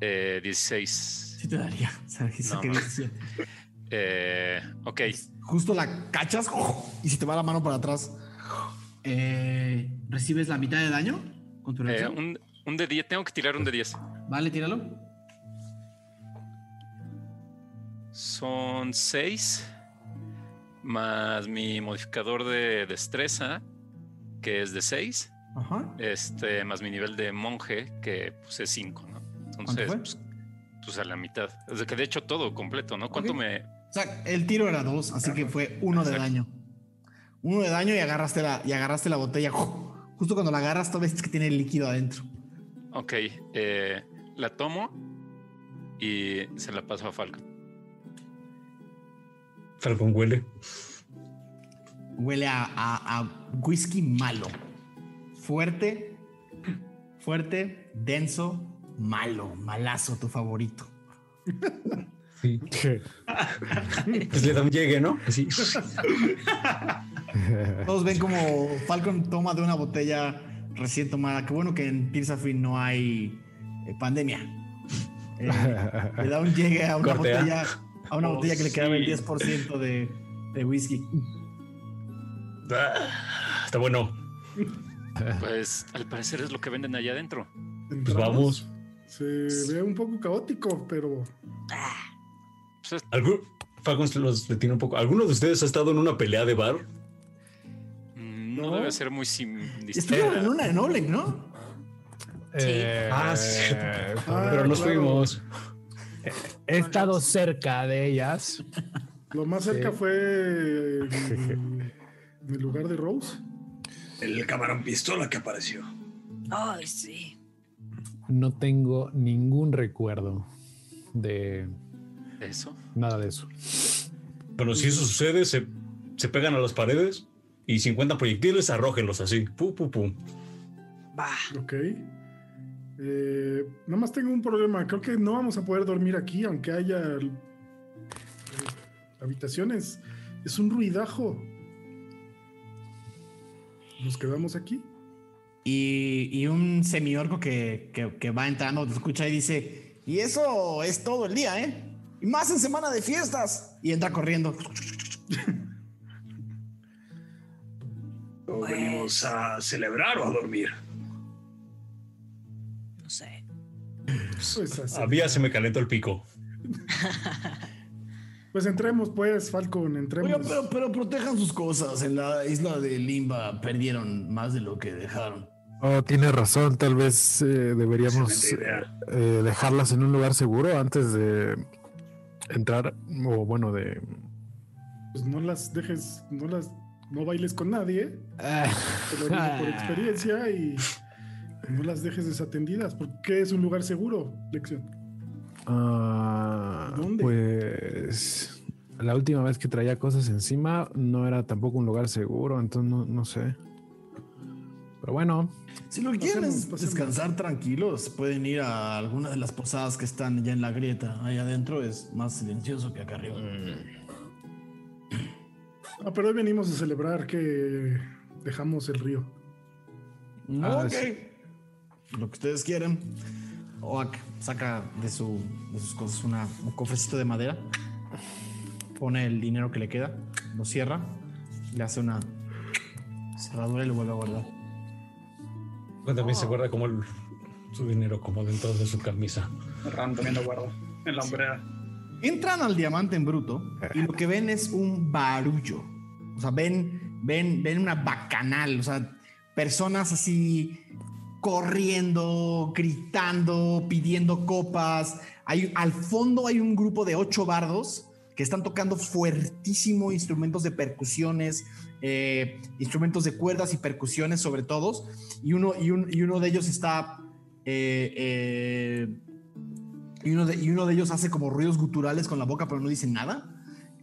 Eh, 16. Sí te daría. O sea, No, que no. 17. Eh, ok, Justo la cachas y si te va la mano para atrás, eh, recibes la mitad de daño con tu eh, un, un de 10, tengo que tirar un de 10. Vale, tíralo. Son 6 más mi modificador de destreza, que es de 6. Ajá. este, más mi nivel de monje, que pues es 5, ¿no? Entonces, pues, pues, a la mitad. O sea, que de hecho todo completo, ¿no? ¿Cuánto me...? O sea, el tiro era dos, así que fue uno de Exacto. daño. Uno de daño y agarraste la, y agarraste la botella. Justo cuando la agarras, tú ves que tiene líquido adentro. Ok, eh, la tomo y se la paso a Falcon. Falcon huele. Huele a, a- a whisky malo. Fuerte, fuerte, denso, malo, malazo, tu favorito. Sí. Pues le da un llegue, ¿no? Así. Todos ven como Falcon toma de una botella recién tomada. Qué bueno que en Tirsafin no hay eh, pandemia. Eh, le da un llegue a una ¿ah? botella, a una Oh, botella que le quedaba el sí. 10% de, de whisky. Ah, Está bueno. Pues al parecer es lo que venden allá adentro. Pues vamos. Se ve un poco caótico, pero es- ¿Algún- Falcon se los detiene un poco. ¿Alguno de ustedes ha estado en una pelea de bar? mm, no, No. debe ser muy Estuvieron en una en Oleg, ¿no? Sí. Eh, Ah, sí. Ah, Pero nos claro. fuimos. He estado cerca de ellas. lo más cerca Sí. fue en, en el lugar de Rose. El camarón pistola que apareció. Ay, sí. No tengo ningún recuerdo de Eso. nada de eso. Bueno, si eso sucede, se, se pegan a las paredes y si encuentran proyectiles, arrójenlos así. Pu, pu, pu. Va. Ok. Eh, nada más tengo un problema. Creo que no vamos a poder dormir aquí, aunque haya eh, habitaciones. Es un ruidajo. ¿Nos quedamos aquí? Y, y un semiorco que, que, que va entrando, te escucha y dice: Y eso es todo el día, ¿eh? Y más en semana de fiestas. Y entra corriendo. ¿O venimos a celebrar o a dormir? No sé. Pues, así. A mí ya se me calentó el pico. Pues entremos, pues, Falcon, entremos. Pero, pero protejan sus cosas. En la isla de Limba perdieron más de lo que dejaron. Oh, tiene razón, tal vez eh, deberíamos eh, dejarlas en un lugar seguro antes de entrar, o bueno, de... Pues no las dejes, no las, no bailes con nadie. Ah, Te lo digo por experiencia y no las dejes desatendidas. Porque es un lugar seguro, lección. Ah, ¿Dónde? Pues la última vez que traía cosas encima no era tampoco un lugar seguro, entonces no, no sé. Pero bueno, Si lo que quieren es descansar tranquilos, pueden ir a alguna de las posadas que están ya en la grieta. Ahí adentro es más silencioso que acá arriba. Ah, pero hoy venimos a celebrar que dejamos el río. Ah, ok. sí. Lo que ustedes quieren. Oak saca de, su, de sus cosas una, un cofrecito de madera. Pone el dinero que le queda, lo cierra, le hace una cerradura y lo vuelve a guardar. También se guarda como el- su dinero como dentro de su camisa. Ram también lo guardo en la hombrera. Entran al diamante en bruto y lo que ven es un barullo. O sea, ven, ven, ven una bacanal. O sea, personas así corriendo, gritando, pidiendo copas. Hay, al fondo hay un grupo de ocho bardos que están tocando fuertísimo instrumentos de percusiones, eh, instrumentos de cuerdas y percusiones sobre todos, y uno, y un- y uno de ellos está... eh, eh, y, uno de, y uno de ellos hace como ruidos guturales con la boca, pero no dice nada.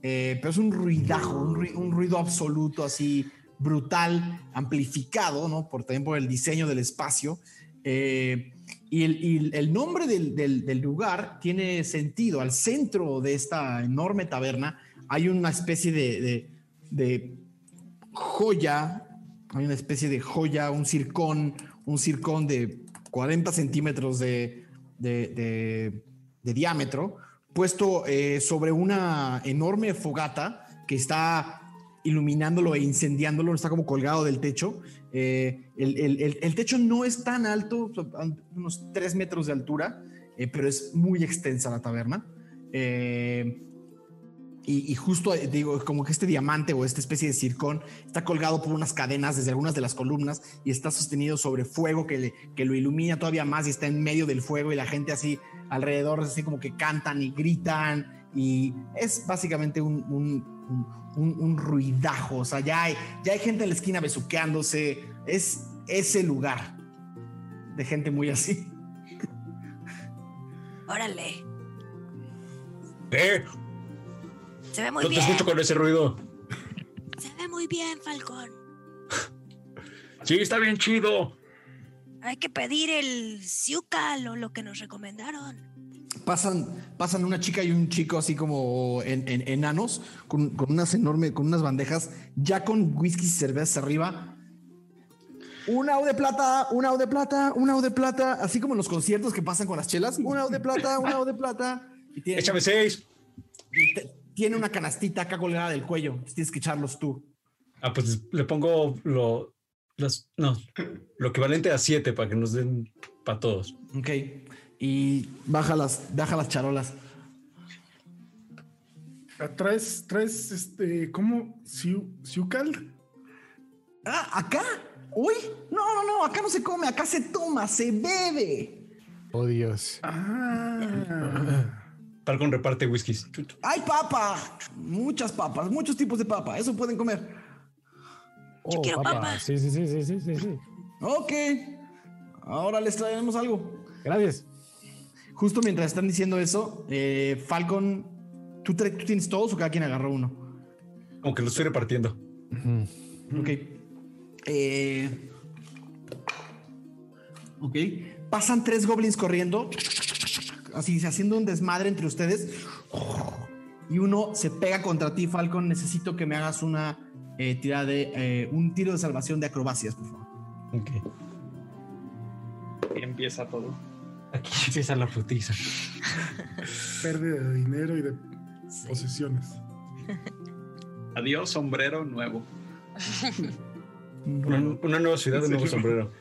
Pero es un ruidajo, un, rui- un ruido absoluto así brutal, amplificado, ¿no? Por, también el diseño del espacio. Y el, nombre del, lugar tiene sentido. Al centro de esta enorme taberna hay una especie de joya, hay una especie de joya, un circón, un circón de 40 centímetros de, de- de- diámetro, puesto eh, sobre una enorme fogata que está iluminándolo e incendiándolo, está como colgado del techo. Eh, el, el- el- techo no es tan alto, unos 3 metros de altura, eh, pero es muy extensa la taberna. Y, y justo eh, digo, como que este diamante o esta especie de circón está colgado por unas cadenas desde algunas de las columnas y está sostenido sobre fuego que, le- que lo ilumina todavía más y está en medio del fuego y la gente así alrededor, así como que cantan y gritan y es básicamente un, un- un- un- un ruidajo, o sea, ya hay, ya hay gente en la esquina besuqueándose, es ese lugar de gente muy así. Órale. ¿Qué? Se ve muy No te bien. escucho con ese ruido. Se ve muy bien, Falcón. Sí, está bien chido. Hay que pedir el Siucal o lo que nos recomendaron. pasan, pasan una chica y un chico así como en, en- enanos con, con unas enormes, con unas bandejas ya con whisky y cervezas arriba. Una O de plata, una O de plata, una O de plata, así como en los conciertos que pasan con las chelas. Una O de plata, una O de plata. Y tiene, Échame seis. y te- tiene una canastita acá colgada del cuello. Tienes que echarlos tú. Ah, pues le pongo lo, las, no, lo equivalente a siete para que nos den para todos. Ok. Y baja las, baja las charolas. Ah, ¿Traes, traes, este, cómo? Siu- ¿Siucal? Ah, acá. Uy, no, no, no, acá no se come, acá se toma, se bebe. Oh, Dios. Ah. Falcon reparte whiskies. Hay papa, muchas papas, muchos tipos de papa, eso pueden comer. Oh, quiero papa. Sí, sí, sí, sí, sí, sí. Ok, ahora les traeremos algo. Gracias. Justo mientras están diciendo eso, eh, Falcon, ¿tú, tienes todos o cada quien agarró uno? Como que lo estoy repartiendo. Ok. Eh, ok. Pasan tres goblins corriendo, así haciendo un desmadre entre ustedes. Y uno se pega contra ti, Falcon. Necesito que me hagas una eh, tirada de eh, un tiro de salvación de acrobacias, por favor. Ok. Y empieza todo. Aquí empieza la frutiza. Pérdida de dinero y de posesiones. Adiós, sombrero nuevo. Una, una nueva ciudad, un nuevo sombrero.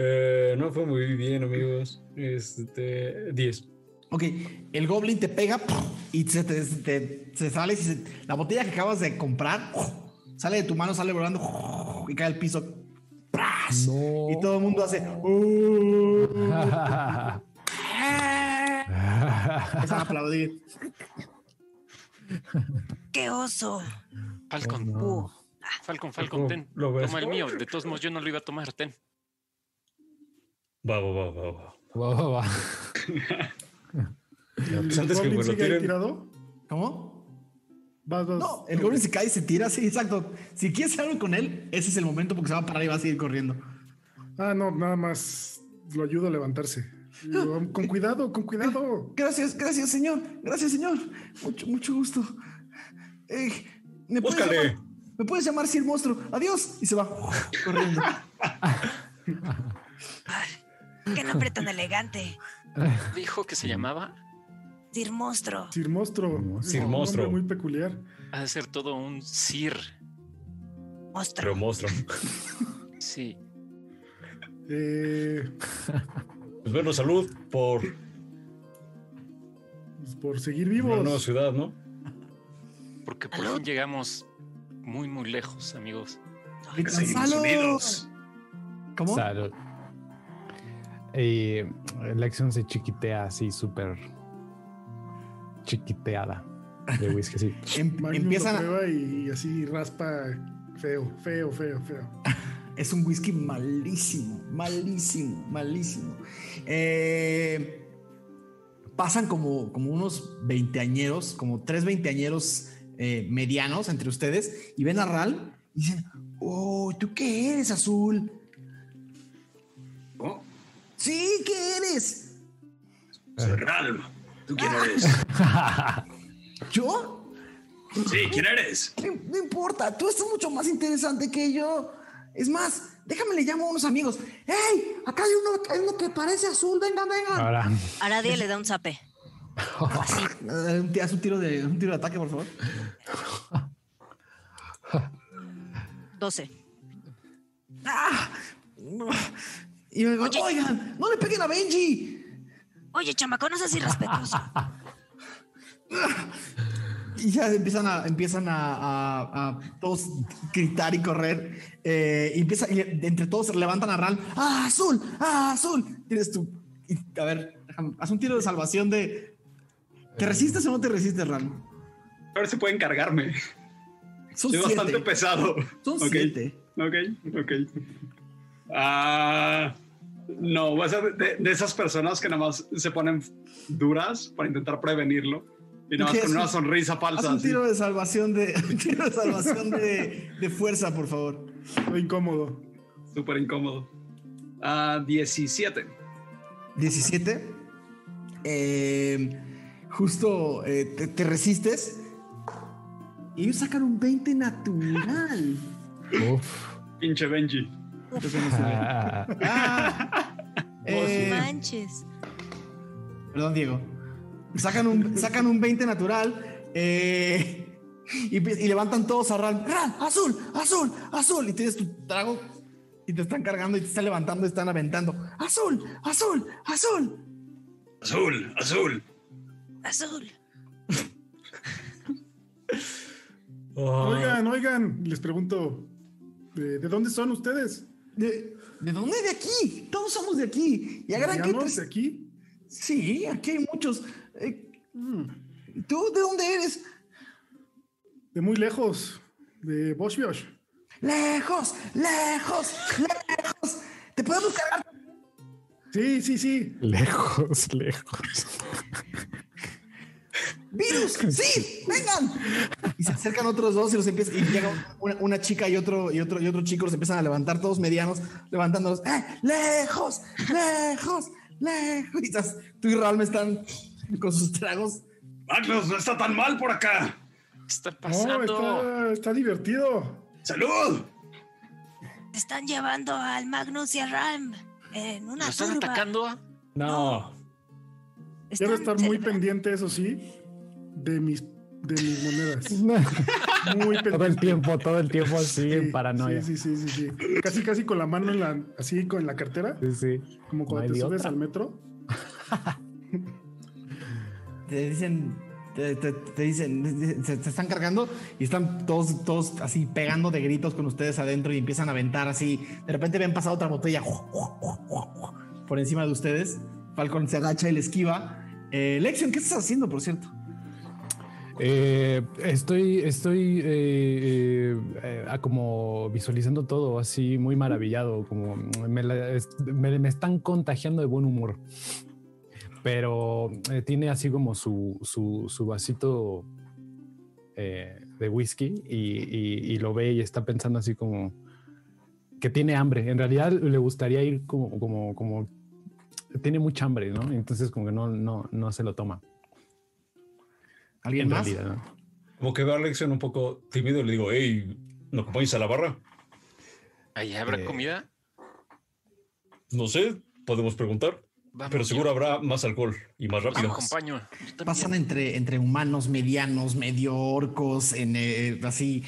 Eh, no fue muy bien, amigos. Este, 10. Ok, el goblin te pega y se, te, te- se sale. y se- la botella que acabas de comprar sale de tu mano, sale volando y cae al piso. Y todo el mundo hace. "Uh". A aplaudir. ¡Qué oso! Falcon, Uh, Falcon, Falcon, ¿Cómo ten. lo ves? Toma el mío. De todos modos, yo no lo iba a tomar, ten. Va, va, va, va, va. Va, va, va. Pues antes que ¿El ahí tiren. tirado? ¿Cómo? Vas, vas. No, el goblin se cae y se tira, sí, exacto. Si quieres hacer algo con él, ese es el momento porque se va a parar y va a seguir corriendo. Ah, no, nada más lo ayudo a levantarse. Con cuidado, con cuidado. Gracias, gracias, señor. Gracias, señor. Mucho, mucho gusto. Eh, ¿me, puedes llamar, ¿Me puedes llamar Sir Monstruo? Adiós. Y se va corriendo. ¡Qué nombre tan elegante! Dijo que se llamaba. Sir Monstruo. Sir Monstruo. Sir un Monstruo. nombre muy peculiar. Ha de ser todo un sir. Pero Monstruo. monstruo. Sí. Eh, Pues bueno, salud por pues, por seguir una vivos. nueva ciudad, ¿no? Porque por fin llegamos muy, muy lejos, amigos. Seguimos "Salud". unidos. ¿Cómo? Salud. Y la acción se chiquitea así, súper chiquiteada. de whisky, sí. Em- empiezan a- y así raspa feo, feo, feo, feo. Es un whisky malísimo, malísimo, malísimo. Eh, pasan como, como unos veinteañeros, como tres veinteañeros eh, medianos entre ustedes y ven a Ral y dicen, oh, ¿tú qué eres, Azul? Sí, ¿qué eres? soy Ralm. ¿Tú quién eres? ¿Yo? Sí, ¿quién eres? No, no importa, tú estás mucho más interesante que yo. Es más, déjame le llamo a unos amigos. ¡Hey! Acá hay uno, hay uno que parece azul, vengan, vengan. Ahora, Aradia le da un zape. Así. Eh, Haz un tiro de, un tiro de ataque, por favor. 12. ¡Ah! Y me digo, Oye. oigan, no le peguen a Benji. Oye, chamaco, no seas irrespetuoso. Y ya empiezan a, empiezan a, a- a todos gritar y correr. eh, y empieza, y entre todos se levantan a Ral. ¡Ah, azul! ¡Ah, azul! Tienes tú. y, a ver, haz un tiro de salvación de. ¿Te resistes o no te resistes, Ral? A ver si pueden cargarme. Son siete. bastante pesado. Son Ok, siete. Ok, ok. Ah, no, voy a ser de, de esas personas que nada más se ponen duras para intentar prevenirlo. Y nada más con una sonrisa Haz falsa. un tiro de salvación de, un tiro de salvación de, de fuerza, por favor. Estoy incómodo. Súper incómodo. Ah, 17. 17. Eh, justo eh, te, te resistes. Y ellos sacan un 20 natural. uf. Pinche Benji. Eso no se ve. Ah, Ah, eh, Manches. perdón, Diego. Sacan un, sacan un 20 natural. eh, y, y levantan todos a Ral. ¡Ral! ¡Azul! ¡Azul! ¡Azul! Y tienes tu trago. Y te están cargando y te están levantando y están aventando. ¡Azul! ¡Azul! ¡Azul! Azul, azul. Azul. Oh, Oigan, oigan, les pregunto, ¿de, de dónde son ustedes? ¿De, ¿De dónde? De aquí. Todos somos de aquí. Y que ¿Llanos de aquí? Sí, aquí hay muchos. Eh, ¿Tú de dónde eres? De muy lejos, de Boschbiosch. Lejos, lejos, lejos. ¿Te podemos cargar? Sí, sí, sí. lejos, lejos. ¡Virus! ¡Sí! ¡Vengan! Y se acercan otros dos y los empiezan. Y llega una, una chica y otro, y otro y otro chico los empiezan a levantar, todos medianos, levantándolos. ¡Eh! ¡Lejos! ¡Lejos! ¡Lejos! Y estás- tú y Raúl me están con sus tragos. Magnus, no está tan mal por acá. ¿Qué está No, pasando? está, está divertido. ¡Salud! Te están llevando al Magnus y al Ram en una ¿Lo están turba. atacando? no. Quiero Están estar muy pendiente, eso sí, de mis, de mis monedas. Muy todo el tiempo, todo el tiempo así en Sí, paranoia. Sí, sí, sí, sí, sí. Casi, casi con la mano en la, así con la cartera, Sí, sí. como No cuando hay te subes otra. al metro. Te dicen, te, te- te dicen, se, se están cargando y están todos, todos así pegando de gritos con ustedes adentro y empiezan a aventar así. De repente ven pasar otra botella por encima de ustedes. Falcon se agacha y le esquiva. Eh, Lexion, ¿qué estás haciendo, por cierto? Eh, estoy, estoy eh, eh, eh, como visualizando todo así muy maravillado, como me, me- me están contagiando de buen humor. Pero tiene así como su, su, su vasito de whisky y lo ve y está pensando así como que tiene hambre. En realidad le gustaría ir como, como, como tiene mucha hambre, ¿no? Entonces como que no, no, no se lo toma. ¿Alguien En más? realidad, ¿no? Como que veo a Lexion un poco tímido y le digo, hey, ¿nos acompañas a la barra? ¿Ahí habrá Eh, comida? No sé, podemos preguntar. Vamos, Pero yo- seguro habrá más alcohol y más Yo rápido. acompaño. Yo también. Pasan entre, entre humanos medianos, medio orcos, en, eh, así,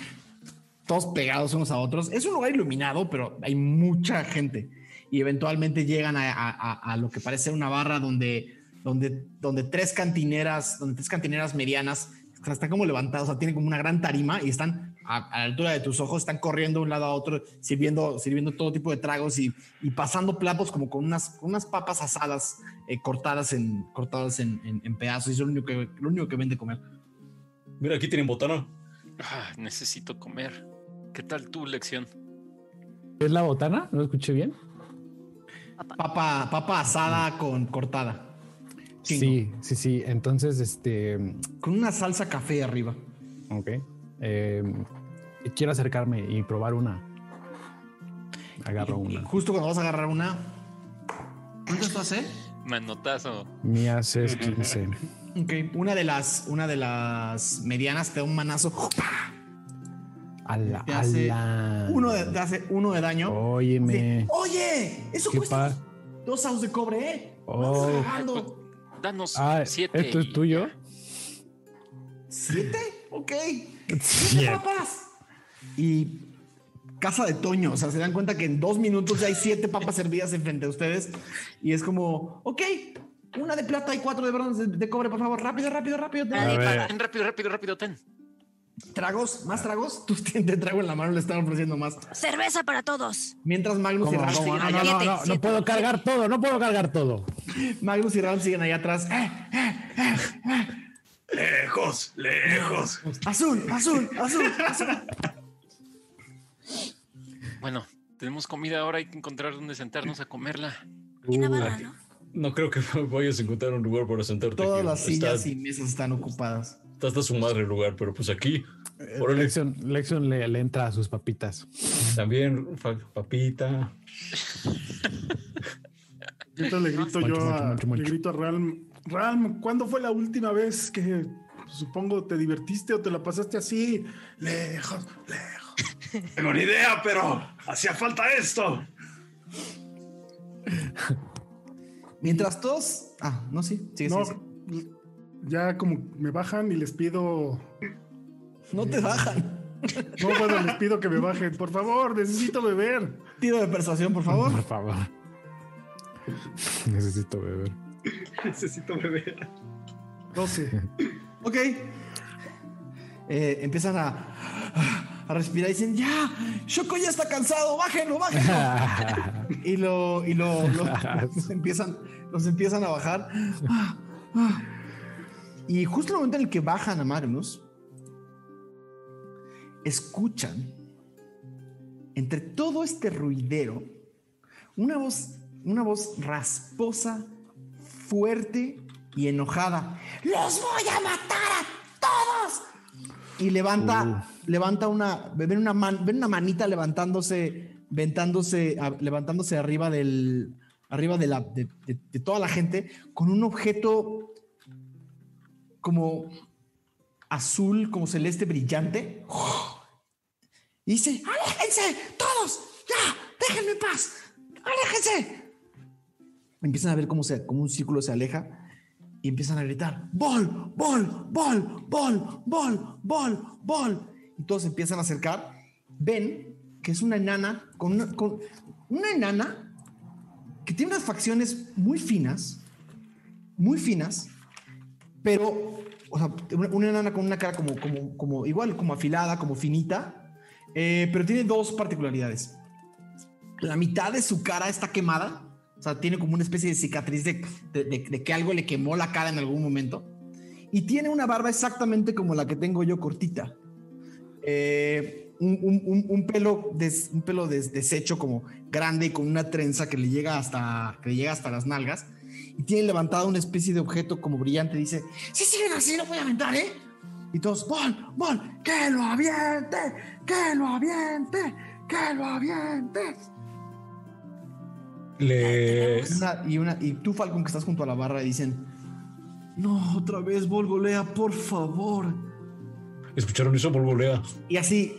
todos pegados unos a otros. Es un lugar iluminado, pero hay mucha gente. Y eventualmente llegan a, a- a- a lo que parece una barra donde, donde, donde tres cantineras, donde tres cantineras medianas están como levantadas, o sea, tienen como una gran tarima y están a, a la altura de tus ojos, están corriendo de un lado a otro, sirviendo, sirviendo todo tipo de tragos y, y pasando platos como con unas, con unas papas asadas eh, cortadas, en, cortadas en, en- en pedazos. Y es lo único, que, lo único que ven de comer. Mira, aquí tienen botana. Ah, necesito comer. ¿Qué tal tu lección? ¿Es la botana? ¿No lo escuché bien? Papa, papa asada con cortada. Chingo. Sí, sí, sí. Entonces, este. Con una salsa café arriba. Ok. Eh, quiero acercarme y probar una. Agarro Y una. justo cuando vas a agarrar una. ¿Cuánto esto hace? Manotazo. Mías es 15. Ok, una de las, una de las medianas te da un manazo. A la, Te a hace la- Uno de, te hace uno de daño. Óyeme. Oye, eso ¿Qué cuesta pa- dos saus de cobre, ¿eh? Oh. Danos Ah, siete. ¿esto es tuyo? ¿Siete? Ok. ¡Siete Siete. papas! Y casa de Toño. O sea, se dan cuenta que en dos minutos ya hay siete papas servidas enfrente de ustedes. Y es como, ok, una de plata y cuatro de bronce de, de cobre, por favor. Rápido, rápido, rápido. Ten, rápido, rápido, rápido, ten. Tragos, más tragos. Tú te, trago en la mano, le están ofreciendo más. Cerveza para todos. Mientras Magnus y ¿Cómo, Ram cómo? siguen No, allá, no, no, puedo cargar todo, no puedo cargar todo. Magnus y Ram siguen allá atrás. ¡Eh, Lejos, lejos. azul, azul, azul, azul! Bueno, tenemos comida ahora, hay que encontrar dónde sentarnos a comerla. Y Uh, Navarra, ¿no? No creo que vayas a encontrar un lugar para sentarte. Todas aquí. las sillas está, y mesas están ocupadas. Está hasta su madre el lugar, pero pues aquí. Órale. Lexion, Lexion le, le entra a sus papitas. También fa- papita. Ahorita le grito yo a, le grito a Realm. Realm, ¿cuándo fue la última vez que supongo te divertiste o te la pasaste así? Lejos, lejos. Tengo ni idea, pero hacía falta esto. Mientras todos. Ah, no, sí, sigue, No, sigue, sigue. Ya como me bajan y les pido. No te bajan. No, bueno, les pido que me bajen. Por favor, necesito beber. Tiro de persuasión, por favor. Por favor. Necesito beber. Necesito beber. 12. Ok. Eh, empiezan a, a respirar y dicen, ya, Shoko ya está cansado, bájenlo, bájenlo. y lo, y lo, lo- los, empiezan, los empiezan a bajar. Y justo en el momento en el que bajan a Magnus, escuchan entre todo este ruidero una voz, una voz rasposa, fuerte y enojada. ¡Los voy a matar a todos! Y levanta, levanta una, ven una, man- ven una manita levantándose, ventándose, levantándose arriba del, arriba de la, de, de- de toda la gente con un objeto como azul, como celeste brillante. Y dice, aléjense, todos, ya, déjenme en paz, aléjense. Empiezan a ver cómo, se, cómo un círculo se aleja y empiezan a gritar, bol, bol, bol, bol, bol, bol, bol. Y todos empiezan a acercar. Ven que es una enana con una, con una enana que tiene unas facciones muy finas, muy finas, pero, o sea, una, enana con una cara como, como, como igual, como afilada, como finita, eh, pero tiene dos particularidades. La mitad de su cara está quemada, o sea, tiene como una especie de cicatriz de, de- de- que algo le quemó la cara en algún momento. Y tiene una barba exactamente como la que tengo yo cortita. Eh, un, un- un- pelo, un pelo des- deshecho como grande y con una trenza que le llega hasta, que le llega hasta las nalgas. Y tiene levantado una especie de objeto como brillante. Dice, si siguen así, no voy a aventar, ¿eh? Y todos, ¡Bol, bol! ¡Que lo aviente! ¡Que lo aviente! ¡Que lo aviente! Le. Una- y, una, y tú, Falcon, que estás junto a la barra, dicen: No, otra vez, Volgolea, por favor. ¿Escucharon eso? Volvolea. Y así,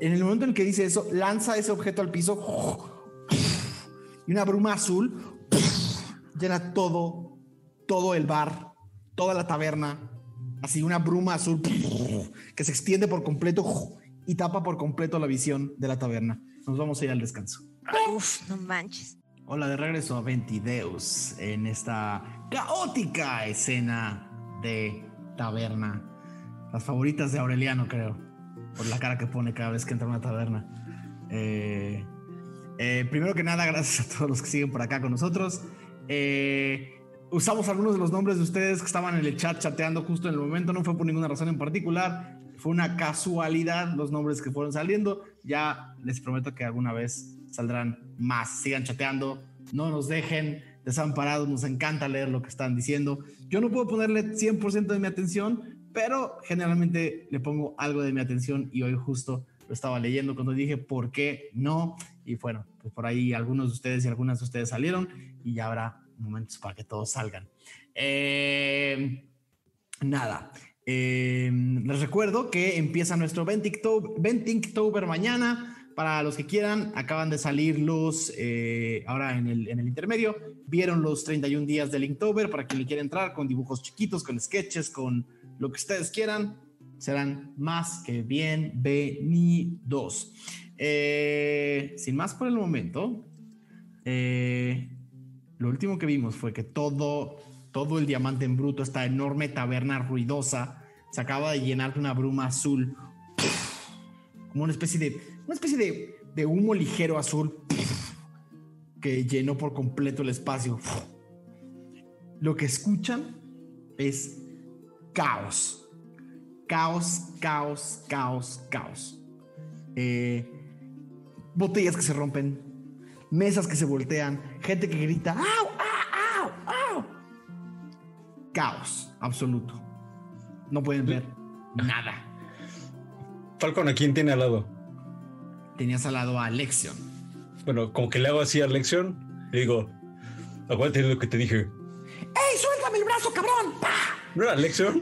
en el momento en que dice eso, lanza ese objeto al piso y una bruma azul llena todo, todo el bar, toda la taberna. Así, una bruma azul que se extiende por completo y tapa por completo la visión de la taberna. Nos vamos a ir al descanso. Uf, no manches. Hola, de regreso a Ventideus en esta caótica escena de taberna. Las favoritas de Aureliano, creo, por la cara que pone cada vez que entra a una taberna. Eh, eh, primero que nada, gracias a todos los que siguen por acá con nosotros. Eh, usamos algunos de los nombres de ustedes que estaban en el chat chateando justo en el momento, no fue por ninguna razón en particular, fue una casualidad los nombres que fueron saliendo. Ya les prometo que alguna vez saldrán más. Sigan chateando, no nos dejen desamparados, nos encanta leer lo que están diciendo. Yo no puedo ponerle 100% de mi atención, pero generalmente le pongo algo de mi atención y hoy justo lo estaba leyendo cuando dije por qué no. Y bueno, pues por ahí algunos de ustedes y algunas de ustedes salieron y ya habrá momentos para que todos salgan. Eh, nada. Eh, les recuerdo que empieza nuestro Ventingtober mañana. Para los que quieran, acaban de salir los, eh, ahora en el, en el intermedio, vieron los 31 días del Inktober para quien le quiera entrar con dibujos chiquitos, con sketches, con lo que ustedes quieran. Serán más que bienvenidos. Eh, sin más por el momento, eh, lo último que vimos fue que todo, todo el diamante en bruto, esta enorme taberna ruidosa, se acaba de llenar de una bruma azul, como una especie de, una especie de, de humo ligero azul que llenó por completo el espacio. Lo que escuchan es caos. Caos, caos, caos, caos. Eh, botellas que se rompen, mesas que se voltean, gente que grita, ¡au, au, au, au! Caos absoluto. No pueden ver nada. Falcon, ¿a quién tiene al lado? Tenías al lado a Lexion. Bueno, como que le hago así a Lexion, le digo, de lo que te dije. ¡Ey, suéltame el brazo, cabrón! ¡Pah! ¿No era Lexion?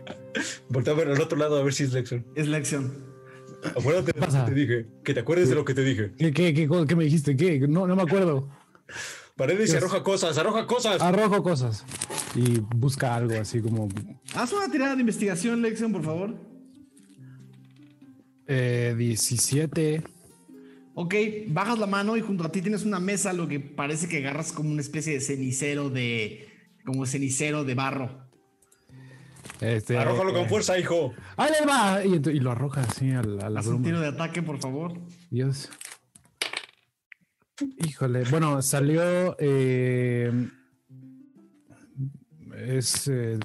Voltea a ver al otro lado a ver si es Lexion. Es Lexion. Acuérdate de lo que te dije. Que te acuerdes de lo que te dije. ¿Qué, qué, qué, me dijiste? ¿Qué? No, no me acuerdo. Paredes y arroja cosas, arroja cosas. Arrojo cosas. Y busca algo así como Haz una tirada de investigación, Lexion, por favor. eh, 17. Ok, bajas la mano y junto a ti tienes una mesa, lo que parece que agarras como una especie de cenicero de. como cenicero de barro. Este, Arrójalo con eh, fuerza, hijo. ¡Ahí le va! Y, lo arroja así a la, a la Haz un tiro de ataque, por favor. Dios. Híjole. Bueno, salió. eh, es. eh,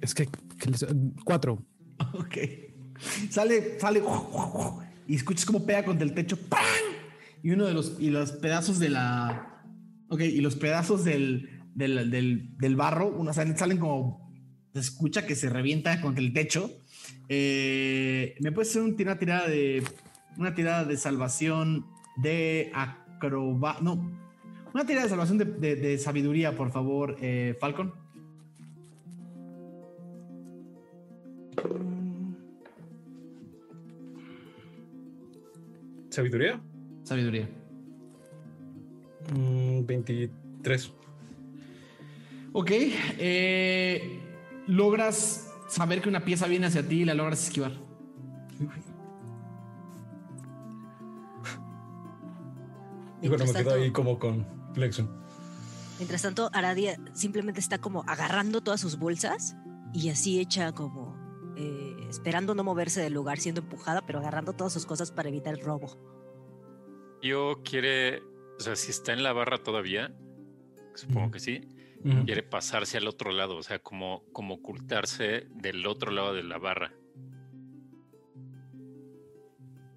es que. que les- cuatro. Ok. Sale, sale. Y escuchas como pega contra el techo. ¡pam! Y uno de los. Y los pedazos de la. Ok, y los pedazos del. Del, del, del barro, uno, salen, salen como. Se escucha que se revienta contra el techo. Eh, ¿Me puedes hacer un- una tirada de. Una tirada de salvación de acroba. No. Una tirada de salvación de, de- de sabiduría, por favor, eh, Falcon. ¿Sabiduría? Sabiduría. Mm, 23. Ok, eh, logras saber que una pieza viene hacia ti y la logras esquivar. Y bueno, me Mientras quedo ahí tanto- como con Lexion. Mientras tanto, Aradia simplemente está como agarrando todas sus bolsas y así hecha como eh, esperando no moverse del lugar, siendo empujada, pero agarrando todas sus cosas para evitar el robo. Yo quiere, o sea, si está en la barra todavía, supongo que sí, Quiere pasarse al otro lado, o sea, como, como ocultarse del otro lado de la barra.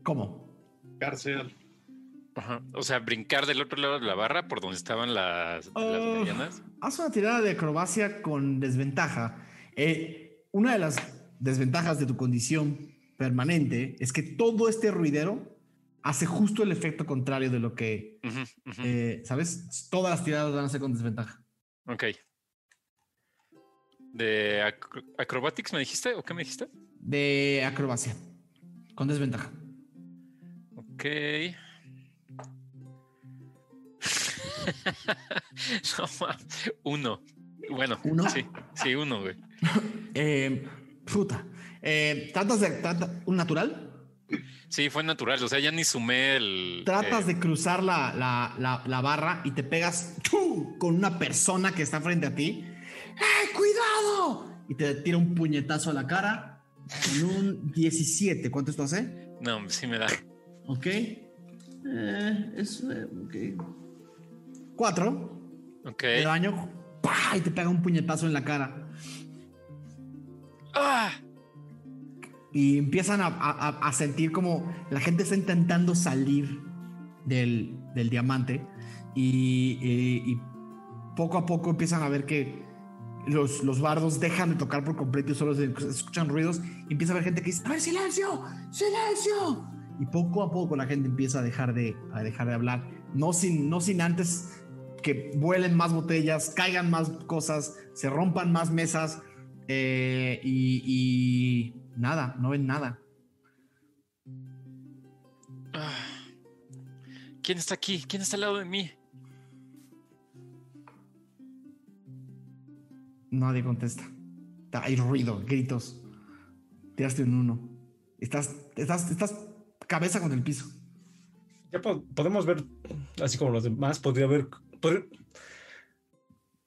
¿Cómo? Cárcel. Ajá. O sea, brincar del otro lado de la barra por donde estaban las, las Oh. medianas. Haz una tirada de acrobacia con desventaja. Eh, una de las desventajas de tu condición permanente es que todo este ruidero hace justo el efecto contrario de lo que, eh, ¿sabes? Todas las tiradas van a ser con desventaja. Ok. ¿De acro- acrobatics me dijiste o qué me dijiste? De acrobacia. Con desventaja. Ok. no, uno. Bueno, ¿Uno? sí, sí, uno, güey. Eh, puta. Eh, ¿Tratas de... trata- ¿Un natural? Sí, fue natural. O sea, ya ni sumé el. Tratas eh, de cruzar la, la- la- la barra y te pegas ¡chu! con una persona que está frente a ti. ¡Eh, cuidado! Y te tira un puñetazo a la cara con un 17. ¿Cuánto esto hace? No, sí me da. Ok. Eh, es. eh, ok. Cuatro Ok. de daño. ¡pah! y te pega un puñetazo en la cara. ¡Ah! Y empiezan a, a- sentir como la gente está intentando salir del, del diamante y, poco a poco empiezan a ver que los, los bardos dejan de tocar por completo y solo se escuchan ruidos y empieza a haber gente que dice, a ver, silencio, silencio. Y poco a poco la gente empieza a dejar de, a dejar de hablar, no sin, no sin antes que vuelen más botellas, caigan más cosas, se rompan más mesas eh, y nada, no ven nada. Ah. ¿Quién está aquí? ¿Quién está al lado de mí? Nadie contesta. Hay ruido, gritos. Tiraste un uno. Estás, estás, estás cabeza con el piso. Ya po- podemos ver, así como los demás, podría ver. Podría,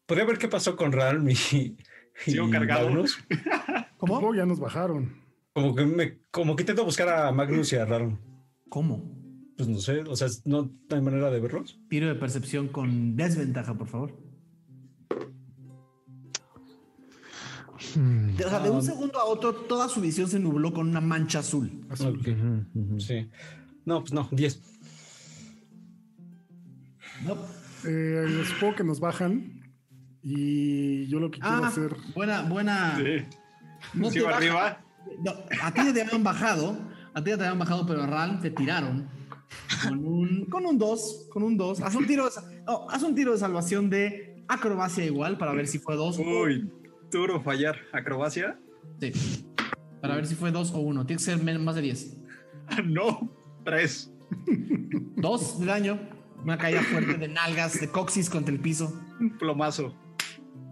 podría ver qué pasó con Ralm y. y Sigo cargado. Magnus. ¿Cómo? Ya nos bajaron. Como que, me, como que intento buscar a Magnus y a Ralm. ¿Cómo? Pues no sé, o sea, no hay manera de verlos. Tiro de percepción con desventaja, por favor. Hmm. De- o sea, de un segundo a otro, toda su visión se nubló con una mancha azul. Azul. Ok, Ujú, ujú. Sí. No, pues no, 10. No. Eh, les supongo que nos bajan. Y yo lo que quiero Ah, hacer. buena, buena. Sí. No te arriba. No, a ti te habían bajado, a ti te habían bajado, pero a Ral te tiraron con un con un 2, con un 2. Haz un tiro de, no, haz un tiro de salvación de acrobacia igual para ver si fue 2 Uy, duro fallar. Acrobacia. Sí. Para ver si fue 2 o 1. Tiene que ser más de 10. Ah, no. Tres. 2 de daño. Una caída fuerte de nalgas, de coxis contra el piso. Un plomazo.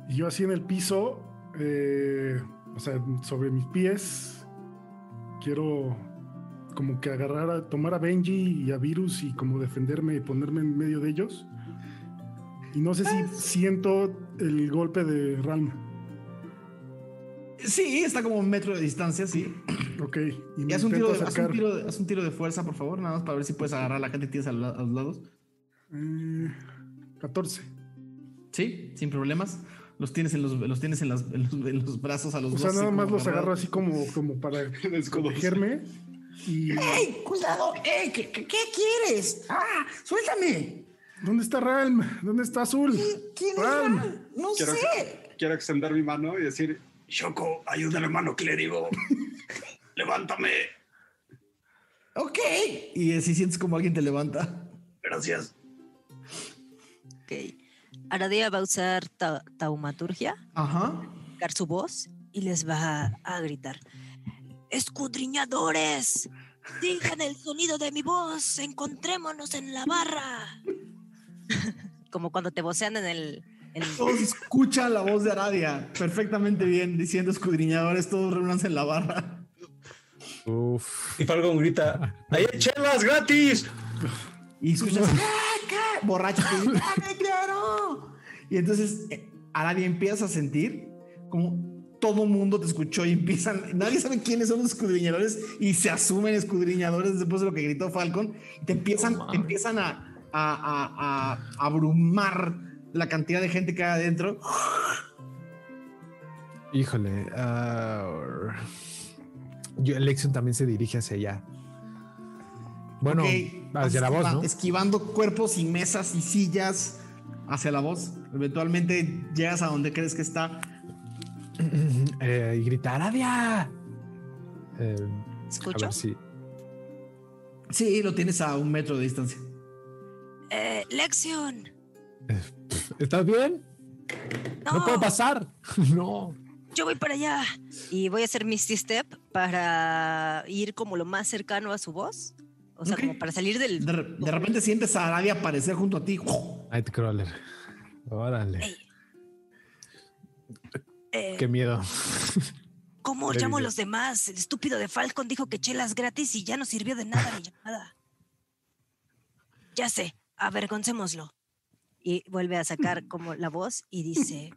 Y yo así en el piso, eh, o sea, sobre mis pies, quiero como que agarrar, a, tomar a Benji y a Virus y como defenderme y ponerme en medio de ellos. Y no sé si siento el golpe de Ralm. Sí, está como un metro de distancia, sí. Ok. Y me Y haz un, tiro de, haz, un tiro de, haz un tiro de fuerza, por favor, nada más para ver si puedes agarrar a la gente que tienes a los lados. Eh, 14. Sí, sin problemas. Los tienes en los, los, tienes en, las- en los, en los brazos a los O dos. sea, nada más los agarro así como, como para protegerme. Y. ¡Ey! ¡Cuidado! ¡Ey! ¿Qué, quieres? ¡Ah! ¡Suéltame! ¿Dónde está Ralm? ¿Dónde está Azul? ¿Quién es Ralm. Ral? No Quiero, sé. quiero extender mi mano y decir, Shoko, ayúdame, hermano clérigo. Levántame. Ok. Y si sientes como alguien te levanta. Gracias. Ok. Aradia va a usar ta- taumaturgia, Ajá. sacar su voz y les va a gritar. ¡Escudriñadores! Digan el sonido de mi voz. Encontrémonos en la barra. Como cuando te vocean en el... en- Todos escuchan la voz de Aradia perfectamente bien diciendo escudriñadores, todos reúnanse en la barra. Uf. Y Falcon grita: ¡Ahí hay chelas gratis! Y escuchas, ¡ah! Borracho ¡ah, qué quiero! Y entonces eh, Aradia empieza a sentir como todo mundo te escuchó y empiezan, nadie sabe quiénes son los escudriñadores y se asumen escudriñadores después de lo que gritó Falcon. Y te empiezan, te empiezan a, a, a- a abrumar la cantidad de gente que hay adentro. Híjole. ah, yo, Lexion también se dirige hacia allá. Bueno, hacia la voz. Esquivando cuerpos y mesas y sillas hacia la voz. Eventualmente llegas a donde crees que está. Eh, y grita, ¡Aradia! Eh, ver si. Sí, lo tienes a un metro de distancia. Eh, Lexion. ¿Estás bien? No, No, puedo pasar. no. yo voy para allá. Y voy a hacer Misty Step para ir como lo más cercano a su voz. O sea, como para salir del... De, re- de repente sientes a Aradia aparecer junto a ti. Nightcrawler. Órale. Eh, Qué miedo. ¿Cómo llamo a los demás? El estúpido de Falcon dijo que chelas gratis y ya no sirvió de nada mi llamada. Ya sé, avergoncémoslo. Y vuelve a sacar como la voz y dice: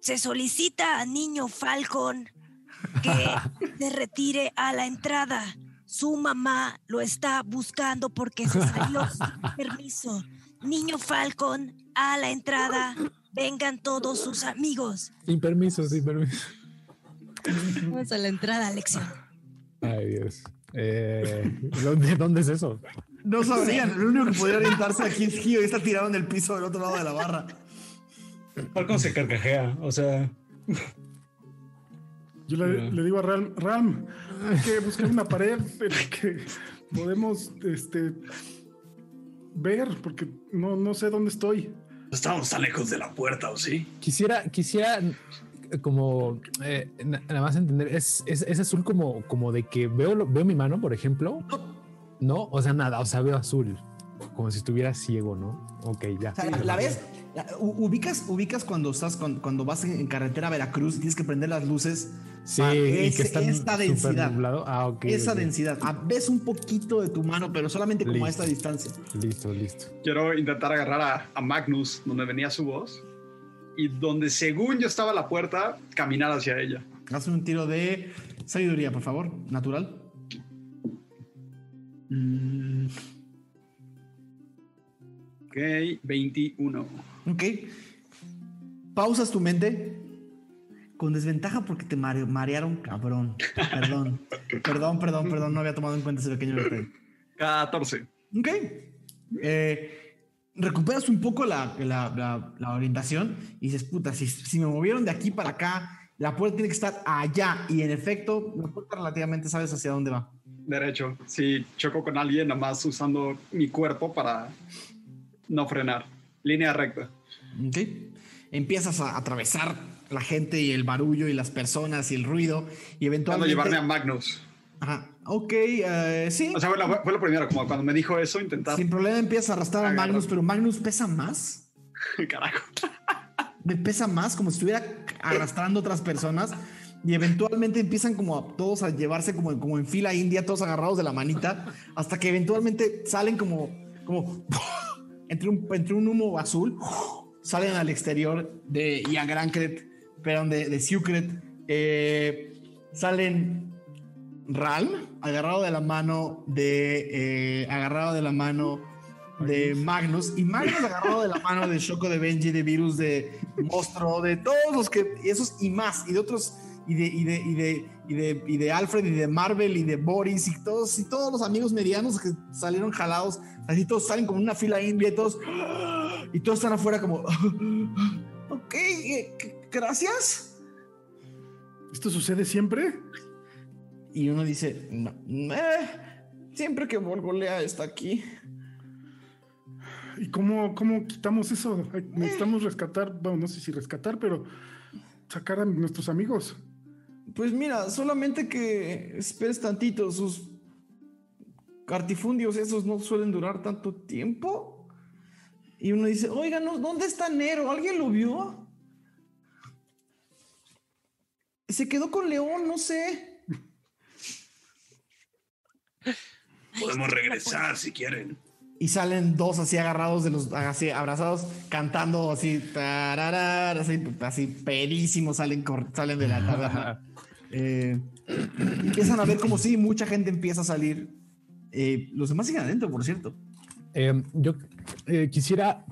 Se solicita a niño Falcon que se retire a la entrada. Su mamá lo está buscando porque se salió sin permiso. Niño Falcon, a la entrada. Vengan todos sus amigos. Sin permiso, sin permiso. Vamos a la entrada, lección. Ay, Dios. Eh, ¿dónde, ¿Dónde es eso? No sabrían. El único que podría orientarse aquí es Gio y está tirado en el piso del otro lado de la barra. Falcon se carcajea, o sea. Yo le, le digo a Realm, Realm, hay que buscar una pared en la que podemos este, ver, porque no, no sé dónde estoy. No Estamos tan lejos de la puerta, ¿o sí? Quisiera, quisiera eh, como eh, na- nada más entender, es, es, es azul como, como de que veo, lo- veo mi mano, por ejemplo. No, o sea, nada, o sea, veo azul, como si estuviera ciego, ¿no? Ok, ya. O sea, la, la ves, ubicas, ubicas cuando estás cuando, cuando vas en, carretera a Veracruz y tienes que prender las luces. Sí, Ah, y que está esta densidad. nublado. Ah, ok. esa ok. densidad. Ah, ves un poquito de tu mano, pero solamente como a Listo. esta distancia. Listo, listo. Quiero intentar agarrar a, a Magnus, donde venía su voz, y donde según yo estaba la puerta, caminar hacia ella. Haz un tiro de sabiduría, por favor. Natural. Mm. Ok, 21. Ok. Pausas tu mente. Con desventaja porque te mare- marearon, cabrón. Perdón. perdón, perdón, perdón. No había tomado en cuenta ese pequeño detalle. 14. Ok. Eh, recuperas un poco la, la- la- la orientación y dices, puta, si, si me movieron de aquí para acá, la puerta tiene que estar allá. Y en efecto, la puerta relativamente sabes hacia dónde va. Derecho. Si choco con alguien, nada más usando mi cuerpo para no frenar. Línea recta. Ok. Empiezas a atravesar la gente y el barullo y las personas y el ruido y Cuando eventualmente... llevarme a Magnus. Ajá. Ok, eh, sí. O sea, fue, la- fue lo primero, como cuando me dijo eso, intentar. Sin problema empiezas a arrastrar a. Magnus, pero Magnus pesa más. Carajo. Me pesa más, como si estuviera arrastrando otras personas. Y eventualmente empiezan como a todos a llevarse como, como en fila india, todos agarrados de la manita, hasta que eventualmente salen como, como entre, un, entre un humo azul, salen al exterior de Yagrancret, perdón, de, de Sucret. Eh, salen Ralm, agarrado de la mano de, eh, agarrado de la mano de Magnus y Magnus agarrado de la mano de Shoko, de Benji, de Virus, de Monstro, de todos los que, esos y más, y de otros, y de, y de, y de, y de, y de Alfred, y de Marvel, y de Boris, y todos, y todos los amigos medianos que salieron jalados, así todos salen como una fila india, y todos, y todos están afuera como, ok, eh, gracias. ¿Esto sucede siempre? Y uno dice, no, eh, siempre que Volgolea está aquí. ¿Y cómo, cómo quitamos eso? Necesitamos rescatar, bueno, no sé si rescatar, pero sacar a nuestros amigos. Pues mira, solamente que esperes tantito, sus artifundios esos no suelen durar tanto tiempo. Y uno dice, oiga, no, ¿dónde está Nero? ¿Alguien lo vio? Se quedó con León, no sé. Podemos regresar si quieren. Y salen dos así agarrados de los, así abrazados, cantando así, tararar, así, así pedísimos, salen, salen de la taberna. Eh, empiezan a ver como si mucha gente empieza a salir. Eh, los demás siguen adentro, por cierto. Eh, yo quisiera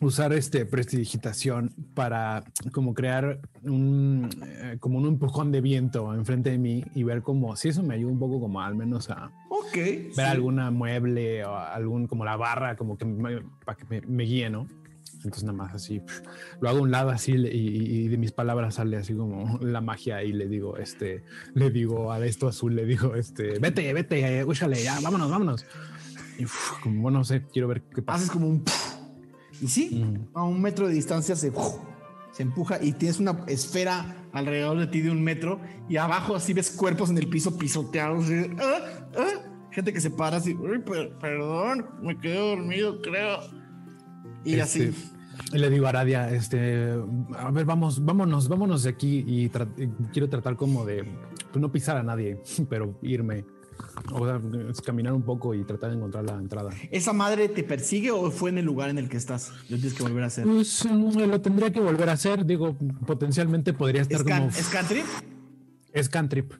usar este prestidigitación para como crear un eh, como un empujón de viento enfrente de mí y ver como si eso me ayuda un poco como al menos a Ok. ver sí. alguna mueble o algún como la barra como que me- para que me, me guíe, ¿no? Entonces nada más así pf, lo hago a un lado así y, y- y de mis palabras sale así como la magia y le digo este le digo a esto azul le digo este vete vete úchale ya vámonos vámonos y como bueno no sé quiero ver qué pasa Haces como un... Y sí, Mm. a un metro de distancia se, se empuja y tienes una esfera alrededor de ti de un metro y abajo así ves cuerpos en el piso pisoteados. así, "Ah, ah". Gente que se para así, "Uy, per- perdón, me quedé dormido, creo. Y Este, así. Y le digo a Aradia, este, a ver, vamos, vámonos, vámonos de aquí y, tra- y quiero tratar como de pues, no pisar a nadie, pero irme. O sea, caminar un poco y tratar de encontrar la entrada. ¿Esa madre te persigue o fue en el lugar en el que estás? Lo tienes que volver a hacer. Pues mm, lo tendría que volver a hacer. Digo, potencialmente podría estar ¿Es, como ¿es country? es cantrip.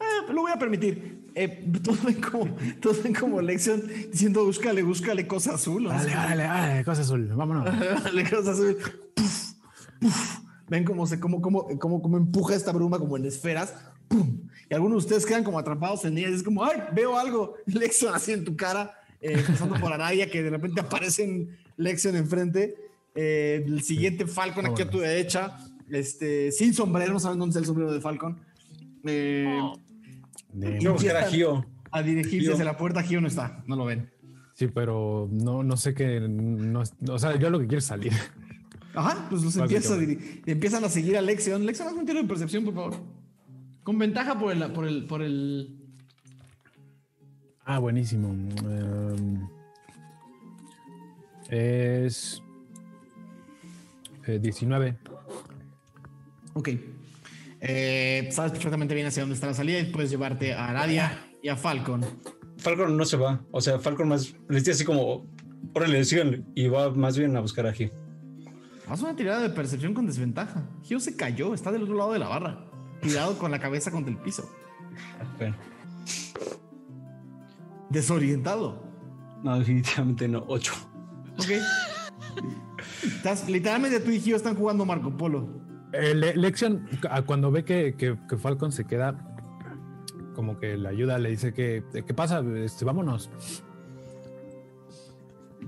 Ah, lo voy a permitir. Eh, todos, ven como, todos ven como lección diciendo, búscale, búscale cosa azul. ¿no? Dale, dale, dale, cosa azul, vámonos. Dale, cosa azul. Puf, puf. Ven cómo se, cómo, cómo, cómo, cómo empuja esta bruma como en esferas. ¡Pum! Y algunos de ustedes quedan como atrapados en ellas. Es como, ay, veo algo. Lexion así en tu cara, eh, pasando por Arabia, que de repente aparecen Lexion enfrente. Eh, el siguiente Falcon aquí a tu derecha, este, sin sombrero, no saben dónde está el sombrero de Falcon. Eh, De- y Voy a buscar a empiezan Gio. a dirigirse Gio. hacia la puerta. Gio no está, no lo ven. Sí, pero no, no sé qué. No, o sea, yo lo que quiero es salir. Ajá, pues los empieza a empiezan a seguir a Lexion. Lexion, haz un tiro de percepción, por favor. Con ventaja por el, por el, por el. Ah, buenísimo. Em, es. eh, 19. Ok. Eh, sabes perfectamente bien hacia dónde está la salida y puedes llevarte a Aradia y a Falcon. Falcon no se va. O sea, Falcon más les dice así como, órale, síganle. Y va más bien a buscar a Gio. Haz una tirada de percepción con desventaja. Gio se cayó, está del otro lado de la barra. Tirado con la cabeza contra el piso. Bueno, Desorientado. no, definitivamente no. 8. Ok. Estás, literalmente tú y Gio están jugando Marco Polo. Eh, Le- Lexion, cuando ve que, que- que Falcon se queda, como que le ayuda, le dice que, ¿qué pasa? Este, vámonos.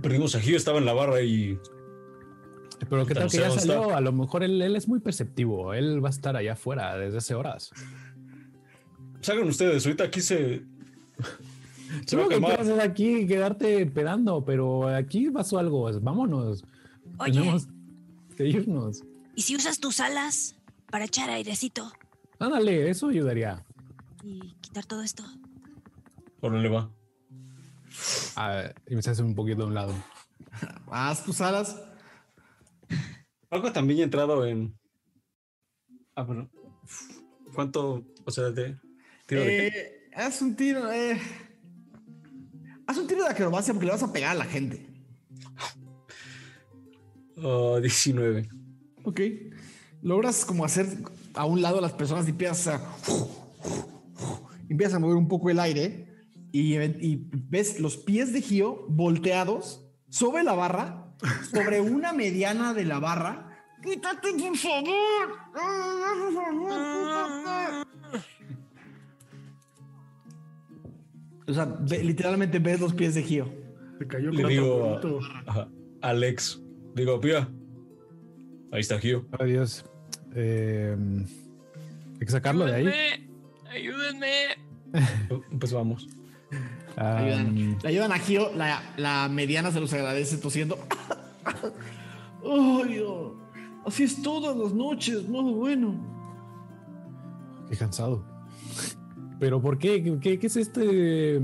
Perdimos a Gio, estaba en la barra y Pero qué tal que ya salió, está. a lo mejor él, él es muy perceptivo, él va a estar allá afuera desde hace horas. salgan ustedes. Ahorita aquí se. Se va a que quemar. quieres es aquí quedarte pedando, pero aquí pasó algo, vámonos. Oye, Tenemos que irnos. ¿Y si usas tus alas para echar airecito Ándale, eso ayudaría. y quitar todo esto? Órale, va. Ah, y me se hace un poquito a un lado. Haz tus alas. Algo también ha entrado en. Ah, bueno. ¿Cuánto? O sea, de. Tiro de. Eh, haz un tiro. Eh. Haz un tiro de acrobacia porque le vas a pegar a la gente. Ah, 19. Ok. Logras como hacer a un lado a las personas y empiezas a. Empiezas a mover un poco el aire y, y ves los pies de Gio volteados sobre la barra, sobre una mediana de la barra. ¡Quítate, por favor! O sea, ve- literalmente ves los pies de Gio. Se cayó Le con digo otro a, ajá, Alex. Digo, pía. Ahí está Gio. Adiós. Eh, hay que sacarlo de ahí. Ayúdenme. Pues vamos. Ayudan, le ayudan a Gio, la, la mediana se los agradece tosiendo. Ay, Dios. Así es todas las noches, no bueno. qué cansado. Pero ¿por qué? ¿Qué, qué- qué es este,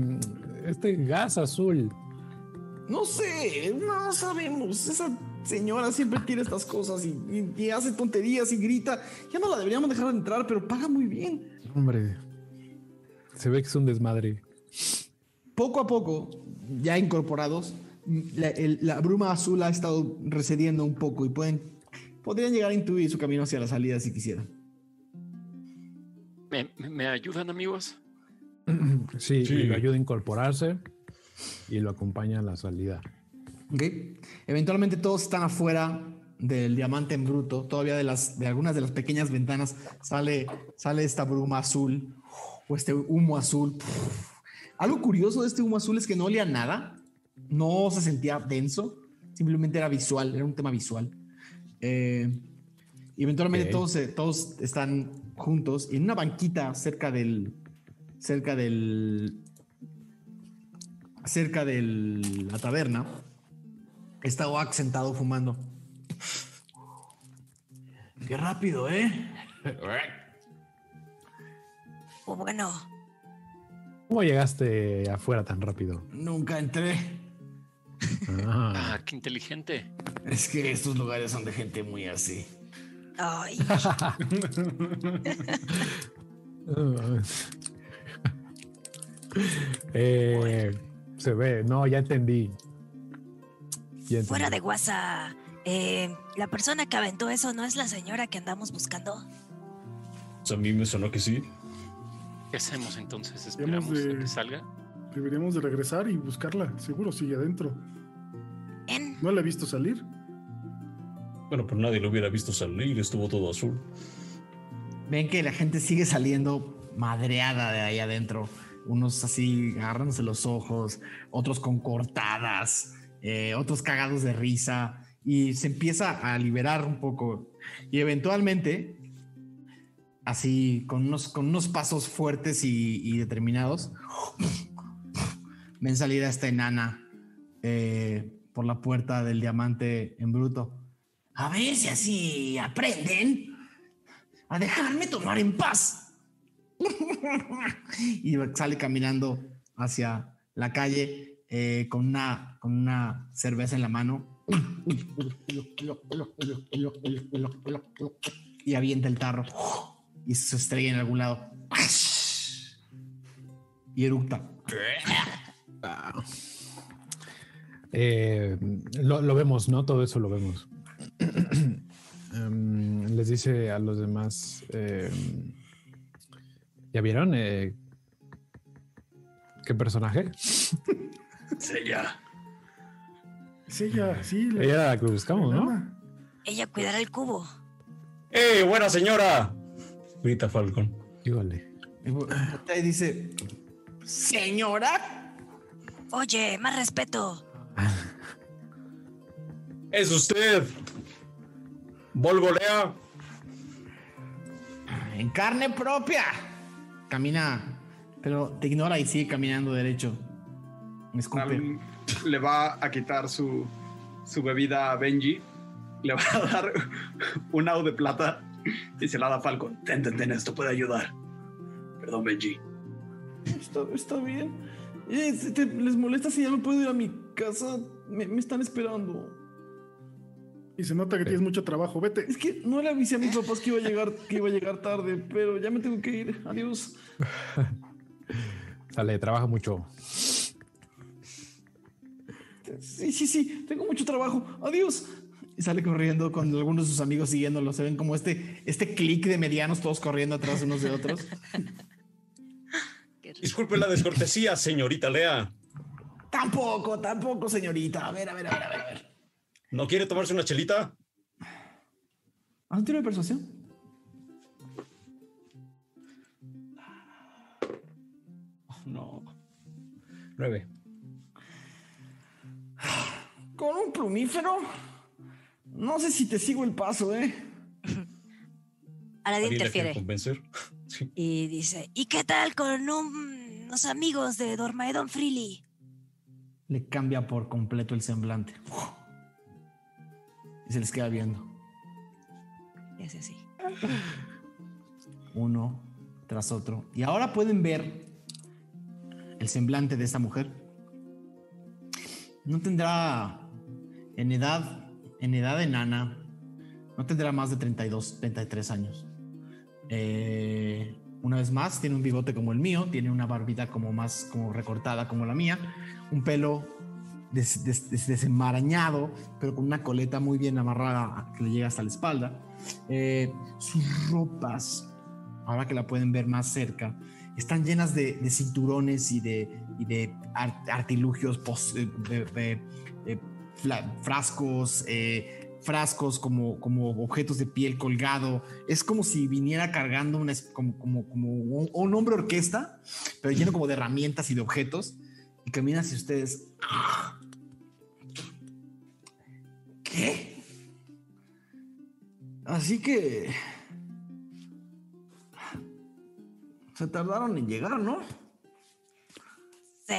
este gas azul? No sé, no sabemos. Esa señora siempre tiene estas cosas y, y- y hace tonterías y grita. Ya no la deberíamos dejar entrar, pero paga muy bien. Hombre, se ve que es un desmadre. Poco a poco, ya incorporados, la, el- la bruma azul ha estado recediendo un poco y pueden, podrían llegar a intuir su camino hacia la salida si quisieran. ¿Me, me- me ayudan, amigos? Sí, Sí. y lo ayuda a incorporarse y lo acompaña a la salida. ¿Ok? Eventualmente todos están afuera del diamante en bruto. Todavía de, las, de algunas de las pequeñas ventanas sale, sale esta bruma azul o este humo azul. Algo curioso de este humo azul es que no olía nada. No se sentía denso. Simplemente era visual, era un tema visual. Eh, eventualmente todos, todos están juntos en una banquita cerca del... Cerca del... Cerca de la taberna está Oak sentado fumando. Qué rápido, ¿eh? O bueno, ¿Cómo llegaste afuera tan rápido? Nunca entré. Ah, Ah, qué inteligente. Es que estos lugares son de gente muy así. ay, Eh, se ve, no, ya entendí. Ya fuera de guasa. eh, la persona que aventó eso no es la señora que andamos buscando. Pues a mí me sonó que sí. ¿Qué hacemos entonces? Deberíamos ¿Esperamos a de- que salga? Deberíamos de regresar y buscarla. Seguro sigue adentro. Bien. No la he visto salir. Bueno, pero nadie lo hubiera visto salir, estuvo todo azul. Ven que la gente sigue saliendo madreada de ahí adentro. Unos así agarrándose los ojos, otros con cortadas, eh, otros cagados de risa. Y se empieza a liberar un poco. Y eventualmente, así con unos, con unos pasos fuertes y, determinados, ven salir a esta enana eh, por la puerta del diamante en bruto. A ver si así aprenden a dejarme tomar en paz. y sale caminando hacia la calle eh, con, una, con una cerveza en la mano. Y avienta el tarro. Y se estrella en algún lado. Y eructa. Eh, lo, lo vemos, ¿no? Todo eso lo vemos. Em, les dice a los demás, em, ¿ya vieron? eh, ¿Qué personaje? Es ella. Es ella, sí. la- Ella era la que buscamos, ¿no? Ella cuidará el cubo. ¡Eh, buena señora! Grita Falcon. Híjole. Y dice: Señora, Oye, más respeto. ¡Es usted! ¡Volgolea! en carne propia. Camina, pero te ignora y sigue caminando derecho. Me escupe. Le va a quitar su, su bebida a Benji. Le va a dar un au de plata y se la da a Falcon. Ten, ten, ten, esto puede ayudar. Perdón, Benji. Está, está bien. Eh, si te- ¿Les molesta si ya no puedo ir a mi casa? Me, me están esperando. Y se nota que tienes mucho trabajo. Vete. Es que no le avisé a mis papás que iba a llegar, que iba a llegar tarde, pero ya me tengo que ir. Adiós. Sale, trabaja mucho. Sí, sí, sí, tengo mucho trabajo. Adiós. Y sale corriendo con algunos de sus amigos siguiéndolo. Se ven como este, este clic de medianos todos corriendo atrás unos de otros. Disculpe la descortesía, señorita Lea. tampoco, tampoco, señorita. A ver, a ver, a ver, a ver. a ver. ¿No quiere tomarse una chelita? ¿Haz un tiro de persuasión? No. Nueve. ¿Con un plumífero? No sé si te sigo el paso, ¿eh? Aladín ¿Alguien la quiere interfiere convencer? Sí. y dice: ¿Y qué tal con un- unos amigos de Dormaedon Freely? Le cambia por completo el semblante. Y se les queda viendo. Y hace así. uno tras otro. Y ahora pueden ver el semblante de esta mujer. No tendrá en edad, en edad enana, no tendrá más de 32, 33 años. Eh, una vez más, tiene un bigote como el mío, tiene una barbita como más como recortada como la mía, un pelo des- des- des- desenmarañado, pero con una coleta muy bien amarrada que le llega hasta la espalda. Eh, sus ropas, ahora que la pueden ver más cerca, están llenas de, cinturones y de, artilugios, eh, frascos, eh, frascos como, como objetos de piel colgado. Es como si viniera cargando una, es- como, como, como un, un hombre orquesta, pero lleno como de herramientas y de objetos. Y camina hacia ustedes. ¿Qué? Así que... Se tardaron en llegar, ¿no? Sí.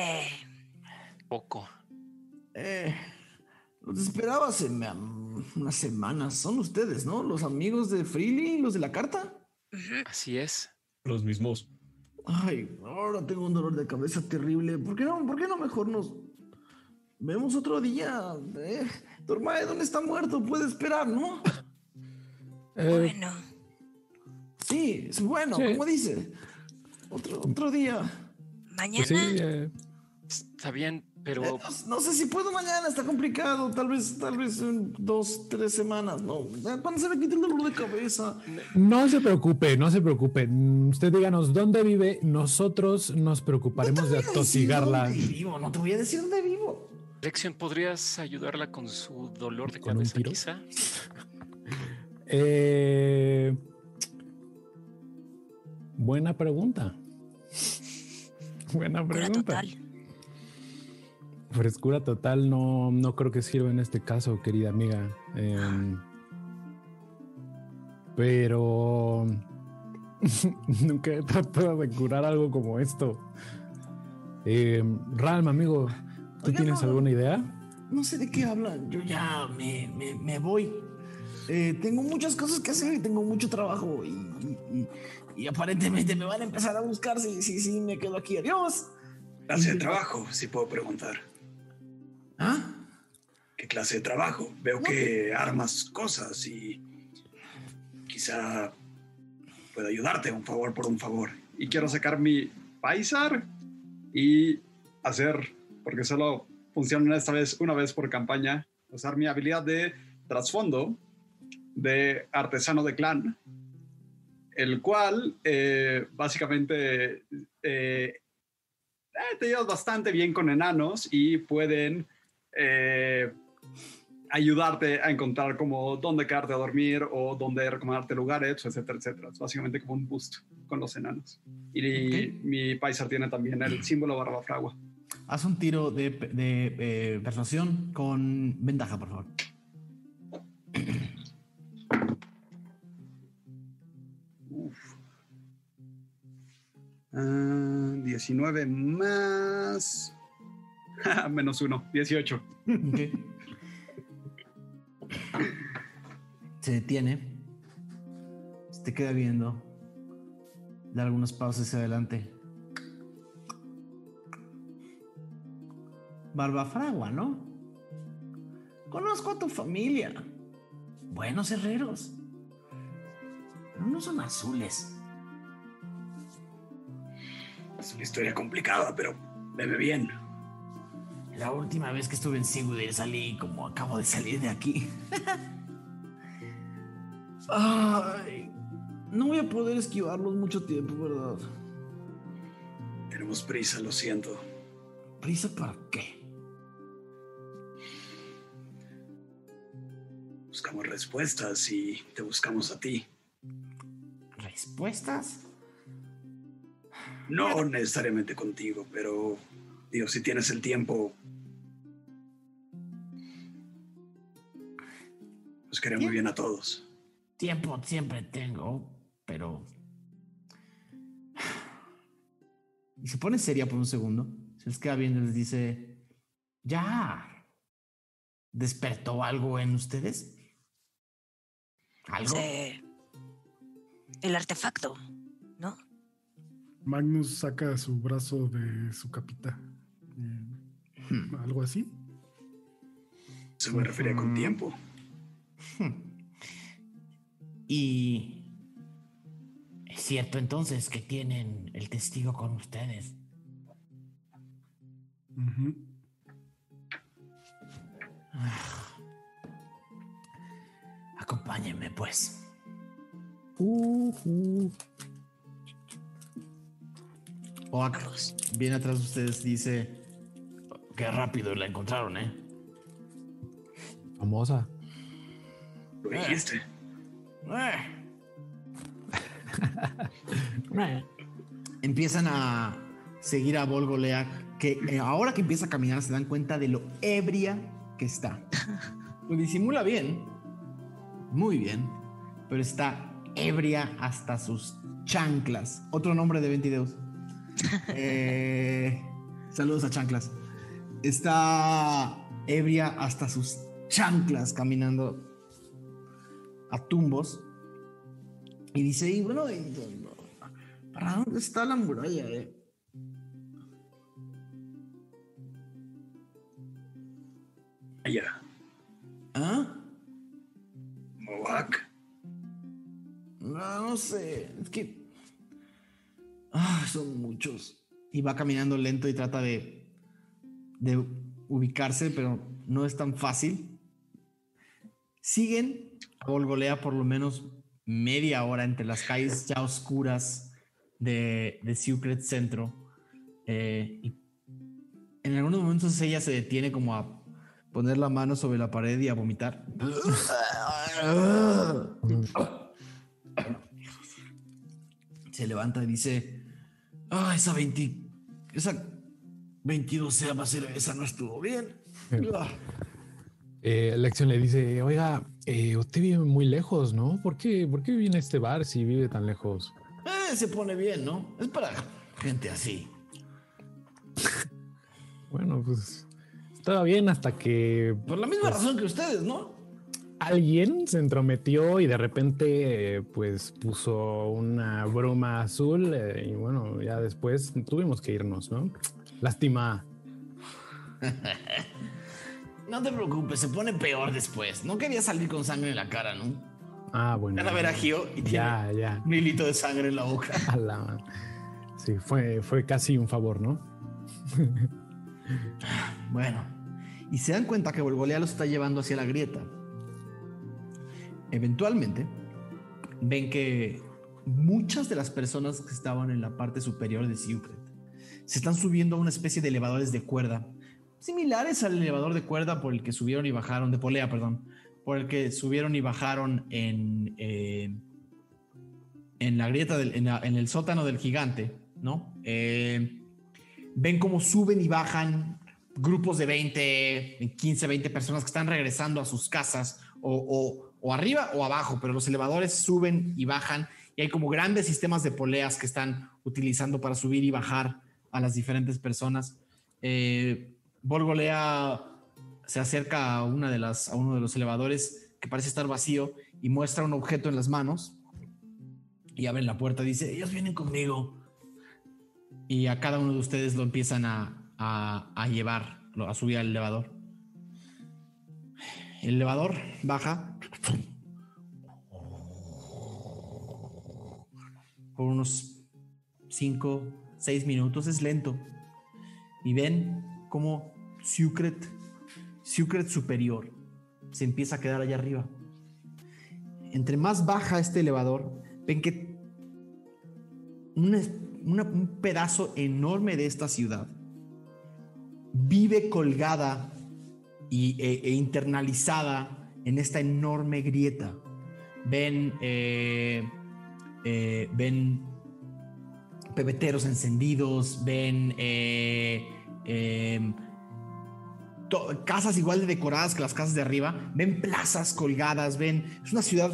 Poco. Eh, los esperaba hace unas semanas. Son ustedes, ¿no? Los amigos de Freely, los de la carta. Así es. Los mismos. Ay, ahora tengo un dolor de cabeza terrible. ¿Por qué no, por qué no mejor nos vemos otro día? Eh, Dormae, ¿dónde está muerto? Puede esperar, ¿no? Eh, Bueno, Sí, es bueno, Sí. como dice. Otro, otro día. mañana. pues sí, eh, Está bien. Pero Eh, no, no sé si puedo mañana, está complicado. Tal vez, tal vez en dos, tres semanas. No, Eh, cuando se me quite el dolor de cabeza. No se preocupe, no se preocupe. Usted díganos dónde vive, nosotros nos preocuparemos de atosigarla. vivo, no te voy a decir dónde vivo. Lexion, ¿podrías ayudarla con su dolor de ¿Con un cabeza, tiro? quizá? Eh, buena pregunta. Buena pregunta. total. Frescura total no, no creo que sirva en este caso, querida amiga. Em, pero nunca he tratado de curar algo como esto. Em, Ralm, amigo, ¿tú Oiga, tienes no, alguna idea? No sé de qué hablan. Yo ya me, me, me voy. Eh, tengo muchas cosas que hacer y tengo mucho trabajo. Y, y- y- y aparentemente me van a empezar a buscar si, si, si me quedo aquí. Adiós. Clase de trabajo, si puedo preguntar. ¿Ah? ¿Qué clase de trabajo? Veo que armas cosas y quizá pueda ayudarte un favor por un favor. Y quiero sacar mi Paisar y hacer, porque solo funciona esta vez una vez por campaña, usar mi habilidad de trasfondo de artesano de clan, el cual eh, básicamente eh, eh, te llevas bastante bien con enanos y pueden eh, ayudarte a encontrar como dónde quedarte a dormir o dónde recomendarte lugares, etcétera, etcétera. Es básicamente como un boost con los enanos. Y Ok. mi paisar tiene también el símbolo barba fragua. Haz un tiro de, de, eh, persuasión con ventaja, por favor. Ah, 19 más... Menos uno, 18. Ok. Se detiene. Se te queda viendo. Da algunos pasos hacia adelante. Barbafragua, ¿no? Conozco a tu familia. Buenos herreros. Pero no son azules. Es una historia complicada, pero bebe bien. La última vez que estuve en Sigurd salí como acabo de salir de aquí. Ay, no voy a poder esquivarlos mucho tiempo, ¿verdad? Tenemos prisa, lo siento. ¿Prisa para qué? Buscamos respuestas y te buscamos a ti. ¿Respuestas? No necesariamente contigo, pero digo, si tienes el tiempo. Nos queremos muy bien a todos. Tiempo siempre tengo, pero... Y se pone seria por un segundo. Se les queda viendo y les dice, ya. ¿Despertó algo en ustedes? ¿Algo? Sí. El artefacto, ¿no? Magnus saca su brazo de su capita. Eh, Hmm. ¿Algo así? Se me refería con tiempo. Y es cierto entonces que tienen el testigo con ustedes. Ujú. Acompáñenme, pues. Oak Vamos. viene atrás de ustedes, dice: Qué rápido la encontraron, ¿eh? Famosa. Lo dijiste. Empiezan a seguir a Volgolea, que eh, ahora que empieza a caminar se dan cuenta de lo ebria que está. Lo disimula bien, muy bien, pero está ebria hasta sus chanclas. Otro nombre de Ventideus. Eh, saludos a chanclas. Está ebria hasta sus chanclas caminando a tumbos. Y dice, y bueno, ¿para dónde está la muralla? eh? Allá. ¿Ah? No, no sé, es que... Ah, son muchos. Y va caminando lento y trata de de ubicarse, pero no es tan fácil. Siguen a Volgolea por lo menos media hora entre las calles ya oscuras de, de Secret Centro. Eh, y en algunos momentos ella se detiene como a poner la mano sobre la pared y a vomitar. Se levanta y dice, ah, esa 20, esa 22 esa no estuvo bien. Eh, Lección le dice, oiga, eh, usted vive muy lejos, ¿no? ¿Por qué, ¿Por qué vive en este bar si vive tan lejos? Eh, se pone bien, ¿no? Es para gente así. bueno, pues estaba bien hasta que... Por la misma pues, razón que ustedes, ¿no? Alguien se entrometió y de repente eh, pues puso una bruma azul eh, y bueno, ya después tuvimos que irnos, ¿no? Lástima. no te preocupes, se pone peor después. No quería salir con sangre en la cara, ¿no? Ah, bueno. Van a ver a Gio y tiene ya, ya. un hilito de sangre en la boca. A la- Sí, fue, fue casi un favor, ¿no? Bueno, y se dan cuenta que Volgolea los está llevando hacia la grieta. Eventualmente, ven que muchas de las personas que estaban en la parte superior de Secret se están subiendo a una especie de elevadores de cuerda, similares al elevador de cuerda por el que subieron y bajaron, de polea, perdón, por el que subieron y bajaron en, eh, en la grieta, del- en, el sótano del gigante, ¿no? Eh, ven cómo suben y bajan grupos de 20, 15, 20 personas que están regresando a sus casas o, o- o arriba o abajo, pero los elevadores suben y bajan y hay como grandes sistemas de poleas que están utilizando para subir y bajar a las diferentes personas. Eh, Volgolea se acerca a, una de las, a uno de los elevadores que parece estar vacío y muestra un objeto en las manos y abren la puerta. Dice, ellos vienen conmigo y a cada uno de ustedes lo empiezan a, a- a llevar, a subir al elevador. El elevador baja por unos 5, 6 minutos, es lento. Y ven cómo Secret, Secret Superior se empieza a quedar allá arriba. Entre más baja este elevador, ven que un pedazo enorme de esta ciudad vive colgada y, e, e internalizada en esta enorme grieta. Ven, eh, eh, ven pebeteros encendidos, ven eh, to- casas igual de decoradas que las casas de arriba, ven plazas colgadas, ven, es una ciudad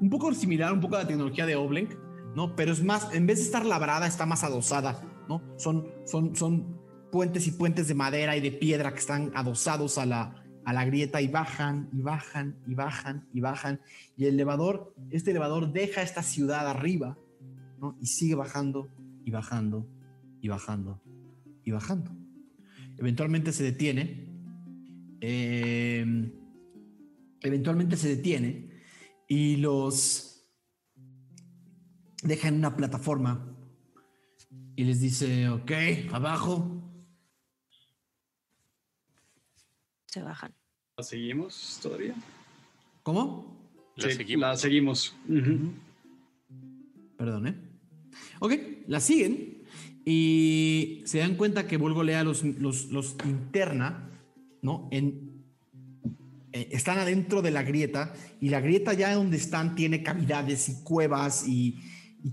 un poco similar, un poco a la tecnología de Oblenk, ¿no? Pero es más, en vez de estar labrada, está más adosada, ¿no? Son, son, son puentes y puentes de madera y de piedra que están adosados a la, a la grieta y bajan y bajan y bajan y bajan. Y el elevador, este elevador deja esta ciudad arriba, ¿no? Y sigue bajando y bajando y bajando y bajando. Eventualmente se detiene. eh, eventualmente se detiene y los deja en una plataforma y les dice, ok, abajo. Se bajan. ¿La seguimos todavía? ¿Cómo? La Sí, seguimos. La seguimos. Ujú. Perdón, ¿eh? Ok, la siguen y se dan cuenta que Volgolea los, los, interna, ¿no? En, eh, están adentro de la grieta y la grieta ya donde están tiene cavidades y cuevas y,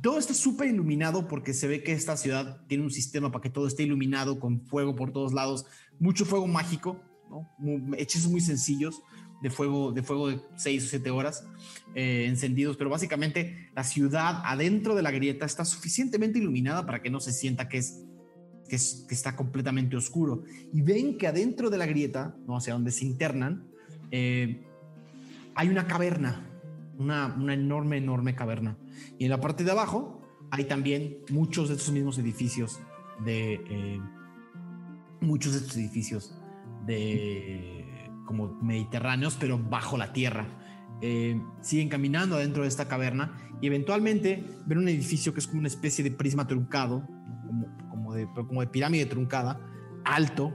todo está súper iluminado porque se ve que esta ciudad tiene un sistema para que todo esté iluminado con fuego por todos lados, mucho fuego mágico, ¿no? Mu- hechizos muy sencillos de fuego de fuego de 6 o 7 horas eh, encendidos, pero básicamente la ciudad adentro de la grieta está suficientemente iluminada para que no se sienta que es que, es- que está completamente oscuro. Y ven que adentro de la grieta, ¿no? hacia donde se internan, eh, hay una caverna, una, una enorme, enorme caverna. Y en la parte de abajo hay también muchos de estos mismos edificios de... eh, muchos de estos edificios de como mediterráneos, pero bajo la tierra. Eh, siguen caminando adentro de esta caverna y eventualmente ven un edificio que es como una especie de prisma truncado, como, como, de, pirámide truncada, alto,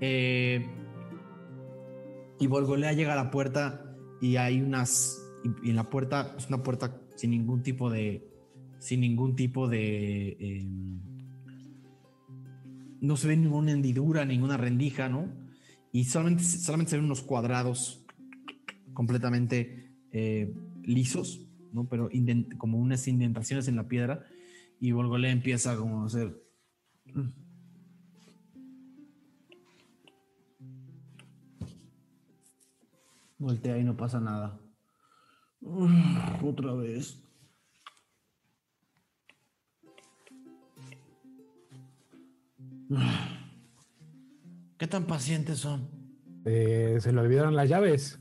Eh, y Volgolea llega a la puerta y hay unas. Y, y en la puerta es una puerta sin ningún tipo de. Sin ningún tipo de. em, no se ve ninguna hendidura, ninguna rendija, ¿no? Y solamente, solamente se ven unos cuadrados completamente eh, lisos, ¿no? Pero como unas indentaciones en la piedra. Y Volgolea empieza como a hacer. Voltea y no pasa nada. Otra vez. ¿Qué tan pacientes son? Eh, se le olvidaron las llaves.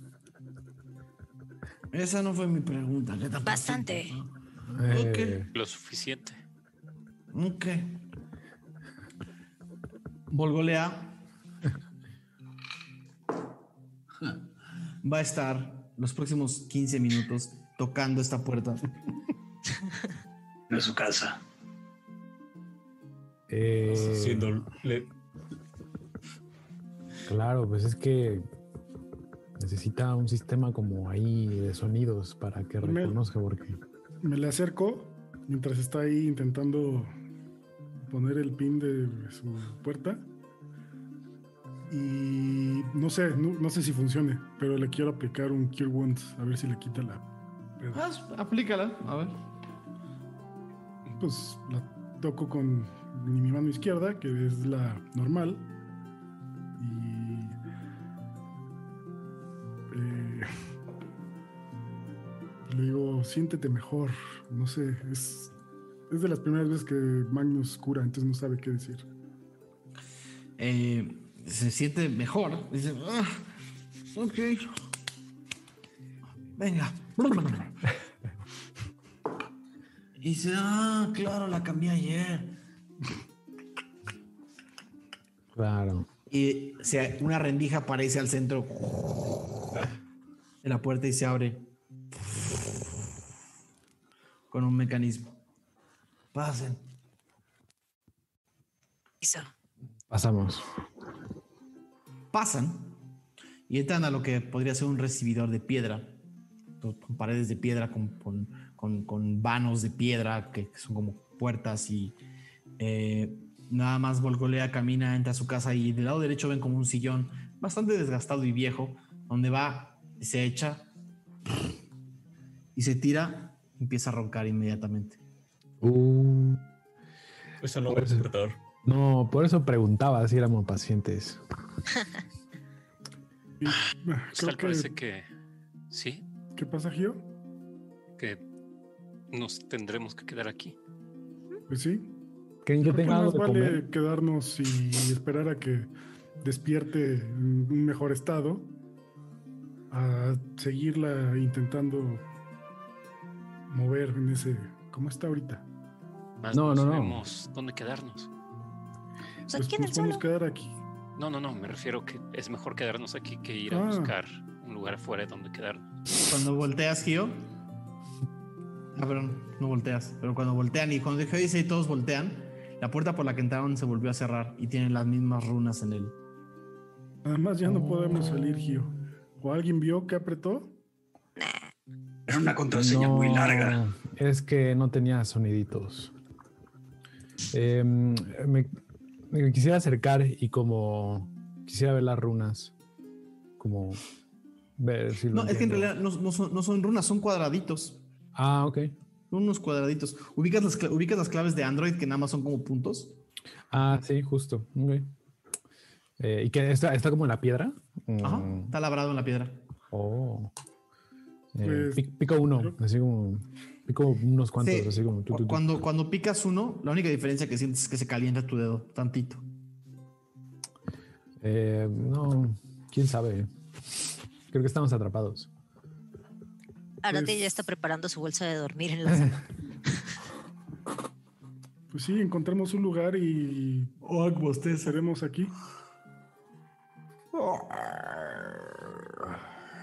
Esa no fue mi pregunta. ¿Qué tan Bastante. pacientes Eh, Lo suficiente. Ok. Volgolea va a estar los próximos 15 minutos tocando esta puerta. No es su casa. eh, Siendo- le- Claro, pues es que necesita un sistema como ahí de sonidos para que Me- reconozca porque Me le acerco mientras está ahí intentando poner el pin de su puerta. Y no sé, no, no sé si funcione, pero le quiero aplicar un Cure Wounds a ver si le quita la. Ah, aplícala, a ver. Pues la toco con mi mano izquierda, que es la normal. Y. le digo, siéntete mejor. No sé, es. Es de las primeras veces que Magnus cura, entonces no sabe qué decir. Eh, se siente mejor. Dice, "Ah, ok. Venga. Y dice, ah, claro, la cambié ayer. claro. Y se, una rendija aparece al centro de la puerta y se abre con un mecanismo. Pasen. Eso. Pasamos. pasan y entran a lo que podría ser un recibidor de piedra, con con paredes de piedra, con, con- con- con vanos de piedra que son como puertas y eh, nada más Volgolea camina, entra a su casa y del lado derecho ven como un sillón bastante desgastado y viejo, donde va, se echa y se tira, empieza a roncar inmediatamente. Uh, Eso no va a despertar. no, por eso preguntaba si éramos pacientes. Y, ah, Pues parece que sí, ¿Qué pasa, Gio? que nos tendremos que quedar aquí. Pues sí. ¿Creen que tenga algo de vale comer? quedarnos y esperar a que despierte en un mejor estado a seguirla intentando mover en ese ¿cómo está ahorita? Más No, no, no, no. sabemos dónde quedarnos. Pues ¿quién nos el podemos quedar aquí. No, no, no, me refiero que es mejor quedarnos aquí que ir a Ah. buscar un lugar afuera donde quedarnos. Cuando volteas, Gio. Ah, perdón, no volteas. Pero cuando voltean y cuando Gio dice y todos voltean, la puerta por la que entraron se volvió a cerrar y tienen las mismas runas en él. Además ya no podemos salir, Gio. ¿O alguien vio que apretó? Era una contraseña muy larga. Es que no tenía soniditos. Eh, me, me quisiera acercar y como quisiera ver las runas. Como ver si lo No, es que en realidad no, no son, no son runas, son cuadraditos. Ah, ok. Unos cuadraditos. ¿Ubicas las, ubicas las claves de Android que nada más son como puntos? Ah, sí, justo. Ok. Eh, ¿Y que está, está como en la piedra? Ajá. Mm, Está labrado en la piedra. Oh. Eh, Pues, pi- pico uno, así como. Pico unos cuantos, Sí, así como. tu, tu, tu. Cuando, cuando picas uno, la única diferencia que sientes es que se calienta tu dedo tantito. Eh, no, quién sabe. Creo que estamos atrapados. Arate Pues- ya está preparando su bolsa de dormir en la sala. Pues sí, encontremos un lugar y Oh, ustedes estaremos aquí.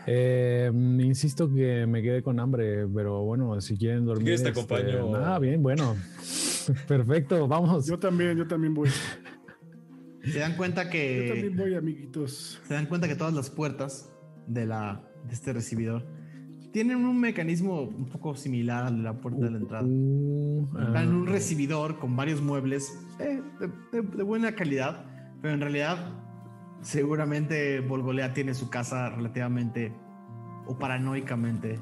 Eh, insisto que me quedé con hambre, pero bueno, si quieren dormir. quieres te este, acompaño. Ah, bien, bueno. Perfecto, vamos. Yo también, yo también voy. Se dan cuenta Yo que también voy, amiguitos. se dan cuenta que todas las puertas de la de este recibidor tienen un mecanismo un poco similar al de la puerta de la entrada. Uh, Están ah, en un recibidor con varios muebles eh, de, de- de buena calidad, pero en realidad seguramente Volgolea tiene su casa relativamente o paranoicamente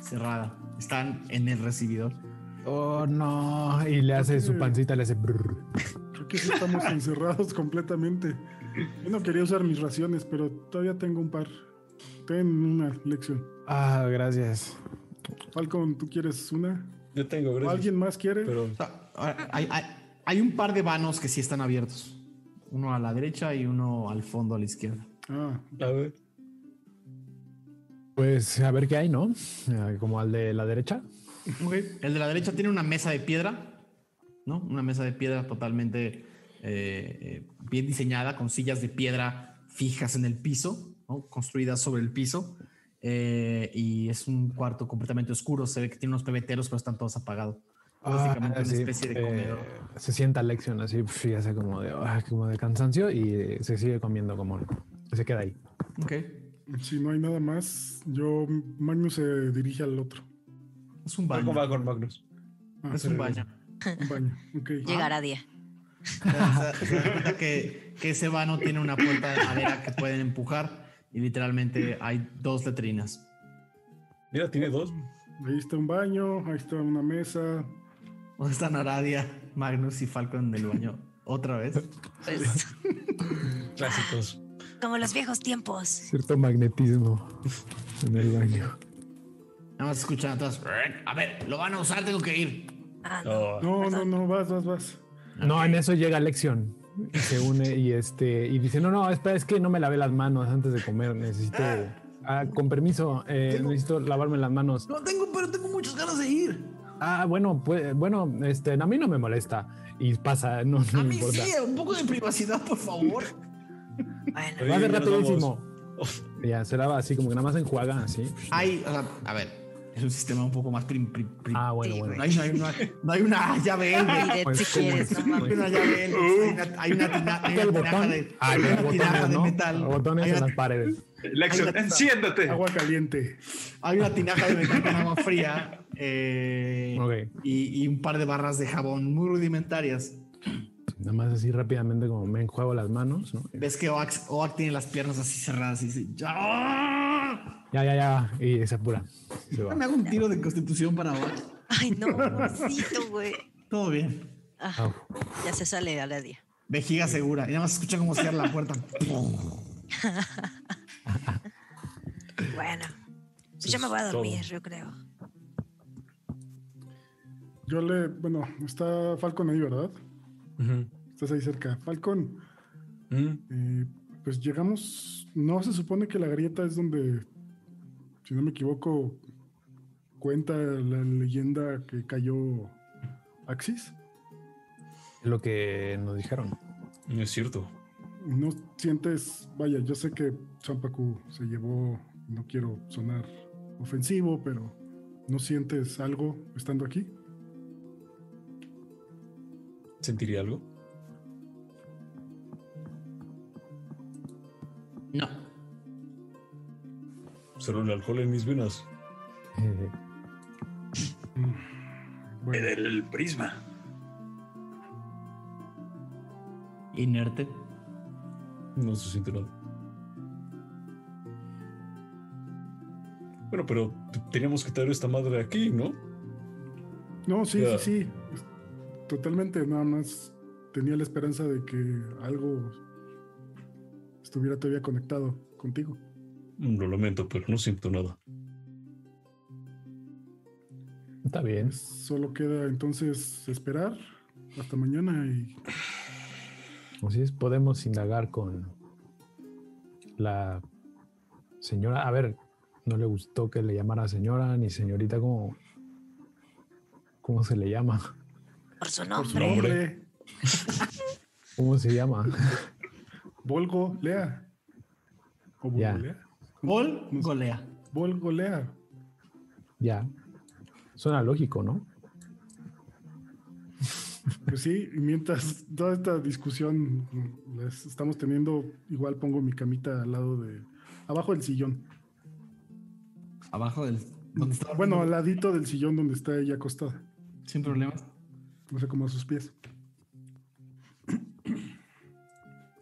cerrada. Están en el recibidor. Oh, no. Y le hace su pancita, le hace. brrr. Creo que sí estamos encerrados completamente. Yo no quería usar mis raciones, pero todavía tengo un par. Ten una lección. Ah, gracias. Falcon, ¿tú quieres una? Yo tengo, ¿O gracias. ¿Alguien más quiere? Pero O sea, ahora, hay, hay- hay un par de vanos que sí están abiertos. Uno a la derecha y uno al fondo a la izquierda. Ah, a ver. Pues a ver qué hay, ¿no? Ah, Como al de la derecha. El de la derecha tiene una mesa de piedra, ¿no? Una mesa de piedra totalmente eh, eh, bien diseñada, con sillas de piedra fijas en el piso, ¿no? Construidas sobre el piso. Eh, y es un cuarto completamente oscuro. Se ve que tiene unos pebeteros, pero están todos apagados. Básicamente Ah, una sí, especie de eh, comedor. se sienta Lexion así, fíjese como de, ah, como de cansancio y eh, se sigue comiendo como se queda ahí. Ok. si no hay nada más, yo Magnus se dirige al otro. Es un baño. va con Magnus. Ah, Es un baño. Un baño. Ok. Llegará día. Se da- se da cuenta que, que ese vano tiene una puerta de madera que pueden empujar y literalmente hay dos letrinas. Mira, tiene dos. Ahí está un baño, ahí está una mesa. ¿Dónde están Aradia, Magnus y Falcon en el baño? ¿Otra vez? Pues, Clásicos. como los viejos tiempos. Cierto magnetismo en el baño. Nada más escuchan atrás. A ver, lo van a usar, tengo que ir. Ah, no. Oh, No, no, no, vas, vas, vas. No, en eso llega Lexion y se une y este y dice, no, no, espera, es que no me lavé las manos antes de comer, necesito, ah, con permiso, eh, necesito lavarme las manos. No tengo, pero tengo muchas ganas de ir. Ah, bueno, pues, bueno, este, a mí no me molesta y pasa, no, no A me mí importa. sí, un poco de privacidad, por favor. Bueno, hace ya nos rapidísimo. Ya, se lava así, como que nada más enjuaga así. Hay, o sea, a ver, es un sistema un poco más prim, prim- prim- Ah, bueno, Sí, bueno. No hay, no hay una, no hay una llave Pues, si quieres, no No hay una llave Elvis. Hay una, hay una tina- hay una tinaja botón. de, Ah, hay una tinaja botones, de ¿no? metal. Los botones Hay en una- las paredes. Está. enciéndete. Agua caliente. Hay una tinaja de metal con agua fría eh, Ok. y, y un par de barras de jabón muy rudimentarias. Nada más así rápidamente como me enjuago las manos, ¿no? Ves que Oak, Oak tiene las piernas así cerradas y dice, ¡Ya! Ya, ya, ya. Y se apura. Se va. Me hago un tiro de constitución para Oak. Ay, no, pobrecito, güey. Todo bien. Ah, ya se sale a la día. Vejiga segura. Y nada más escucha cómo cierra la puerta. Bueno, pues ya me voy a dormir, yo creo. Yo le. Bueno, está Falcon ahí, ¿verdad? Ujú. Estás ahí cerca. Falcon, Mm. eh, pues llegamos. No se supone que la grieta es donde, si no me equivoco, cuenta la leyenda que cayó Axis. Lo que nos dijeron. No es cierto. No sientes, vaya, yo sé que Champaku se llevó, no quiero sonar ofensivo, pero ¿no sientes algo estando aquí? ¿Sentiría algo? No. Solo el alcohol en mis venas. Eh, Bueno, El prisma. Inerte. No se siente nada. Bueno, pero teníamos que traer esta madre aquí, ¿no? no, sí, Ya. sí, sí. Totalmente, nada más tenía la esperanza de que algo estuviera todavía conectado contigo. Mm, Lo lamento, pero no siento nada. está bien. Solo queda entonces esperar hasta mañana y Así es, podemos indagar con la señora. A ver, no le gustó que le llamara señora ni señorita, como ¿Cómo se le llama? Por su por su nombre. ¿Cómo se llama? Volgo Lea. ¿O Ya. Volgolea? Gol, golea. Volgo Lea. Ya. Suena lógico, ¿no? Pues sí, y mientras toda esta discusión las estamos teniendo, igual pongo mi camita al lado de, abajo del sillón. Abajo del. ¿Dónde está? Bueno, al ladito del sillón donde está ella acostada. Sin problemas. No sé cómo a sus pies.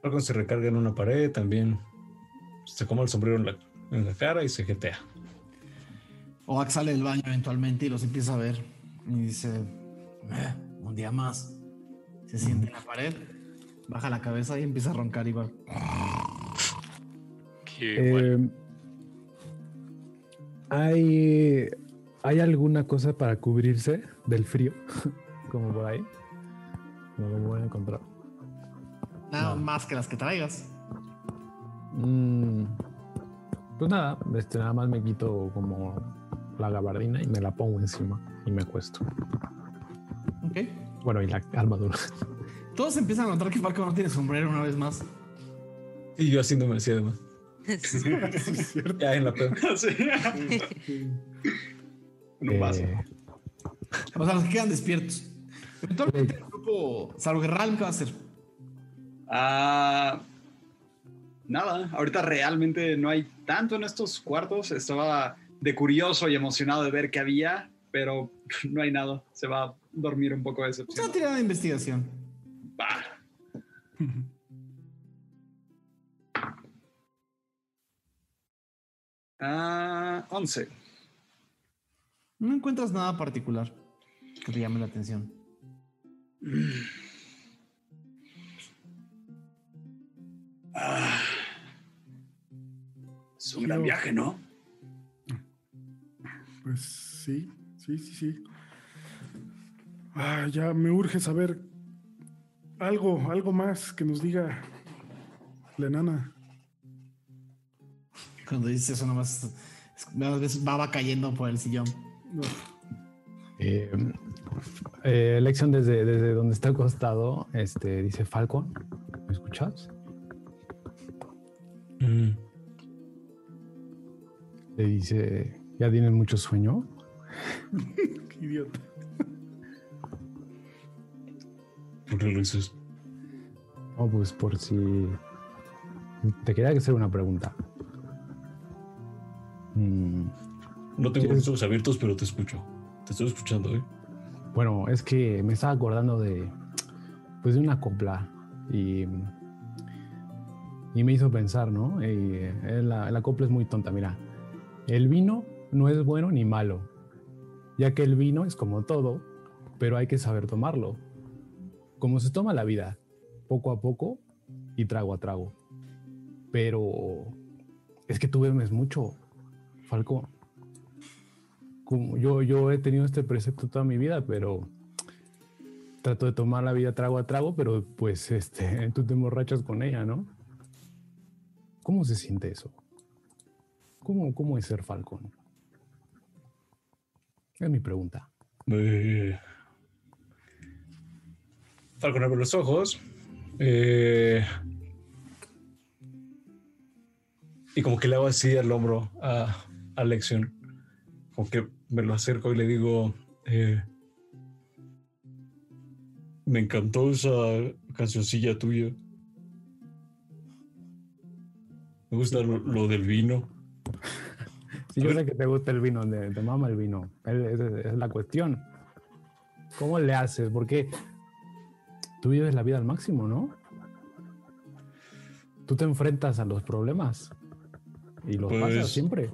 Algo se recarga en una pared también. Se come el sombrero en la, en la cara y se jetea. Oak sale del baño eventualmente y los empieza a ver. Y dice: "Eh, Un día más. Se siente en la pared, baja la cabeza y empieza a roncar igual. Qué bueno. ¿Hay, ¿Hay alguna cosa para cubrirse del frío? Como por ahí. No lo voy a encontrar. Nada No. más que las que traigas. Mm, pues nada, este, nada más me quito como la gabardina y me la pongo encima y me acuesto. Ok. Bueno, y la armadura. Todos empiezan a notar que Falco no tiene sombrero una vez más. Y yo haciéndome así además. Sí, es cierto. Ya en la peda. Sí. No pasa. Eh, O sea, los que quedan despiertos. Eventualmente el grupo, salvo que Ralm, ¿qué va a hacer? Ah, nada, ahorita realmente no hay tanto en estos cuartos. Estaba de curioso y emocionado de ver qué había, pero no hay nada. Se va a dormir un poco de Usted va decepción. a tirar de investigación. Bah. Ah, 11. No encuentras nada particular que te llame la atención. Ah. Es un gran viaje, ¿no? Pues sí, sí, sí, sí. Ah, ya me urge saber algo, algo más que nos diga la enana. Cuando dices eso, nomás nada más baba cayendo por el sillón. Eh, eh, Lexion desde, desde donde está acostado, este, dice Falcon, ¿me escuchas? Mm. Le dice, ¿ya tienes mucho sueño? qué idiota. ¿Por qué lo dices? No, pues por si... Te quería hacer una pregunta. Mm, No tengo los ojos abiertos, pero te escucho. Te estoy escuchando, ¿eh? Bueno, es que me estaba acordando de, pues de una copla y, y me hizo pensar, ¿no? Y, eh, la, la copla es muy tonta, mira. El vino no es bueno ni malo, ya que el vino es como todo, pero hay que saber tomarlo. Como se toma la vida, poco a poco y trago a trago. Pero es que tú bebes mucho, Como yo, yo he tenido este precepto toda mi vida, pero trato de tomar la vida trago a trago, pero pues este, tú te emborrachas con ella, ¿no? ¿Cómo se siente eso? ¿Cómo, cómo es ser Falcon? Es mi pregunta. Eh, Falcon abre los ojos. eh, y como que le hago así al hombro a, a Lexion. Como que me lo acerco y le digo. eh, me encantó esa cancioncilla tuya. Me gusta lo, lo del vino. Si yo sé que te gusta el vino, te, te mama el vino. Es la cuestión. ¿Cómo le haces? Porque tú vives la vida al máximo, ¿no? Tú te enfrentas a los problemas y los Pues- pasas siempre.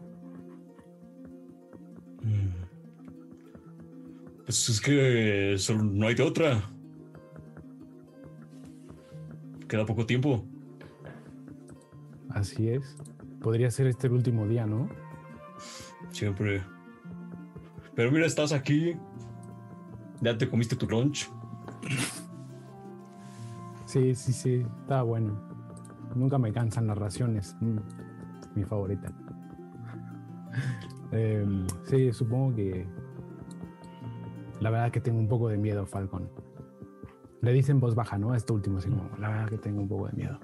Pues es que solo no hay de otra. Queda poco tiempo. Así es. Podría ser este el último día, ¿no? Siempre. Pero mira, estás aquí. Ya te comiste tu lunch. Sí, sí, sí. Está bueno. Nunca me cansan las raciones. Mm, mi favorita. Em, sí, supongo que. La verdad que tengo un poco de miedo, Falcon. Le dicen en voz baja, ¿no? Esto último, así como, la verdad que tengo un poco de miedo.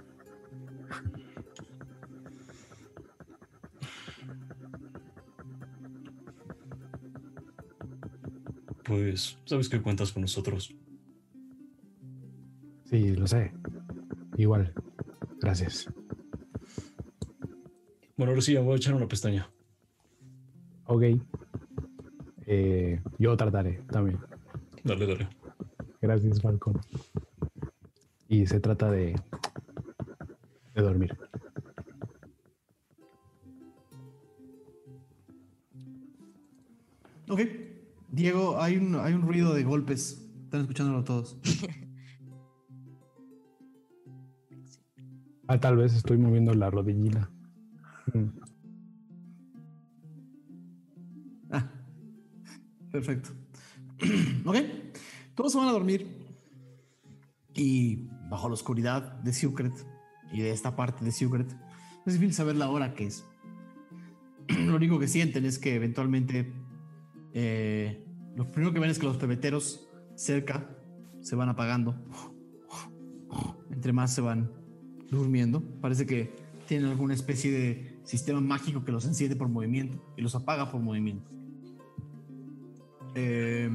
Pues sabes que cuentas con nosotros. Sí, lo sé. Igual. Gracias. Bueno, ahora sí, voy a echar una pestaña. Ok. Eh, yo trataré también. Dale, dale. Gracias, Falcón. Y se trata de, de dormir. Ok. Diego, hay un, hay un ruido de golpes. Están escuchándolo todos. Ah, tal vez estoy moviendo la rodillina. Perfecto. ok. Todos se van a dormir. Y bajo la oscuridad de Secret y de esta parte de Secret, es difícil saber la hora que es. lo único que sienten es que eventualmente eh, lo primero que ven es que los pebeteros cerca se van apagando. Entre más se van durmiendo. Parece que tienen alguna especie de sistema mágico que los enciende por movimiento y los apaga por movimiento. Eh,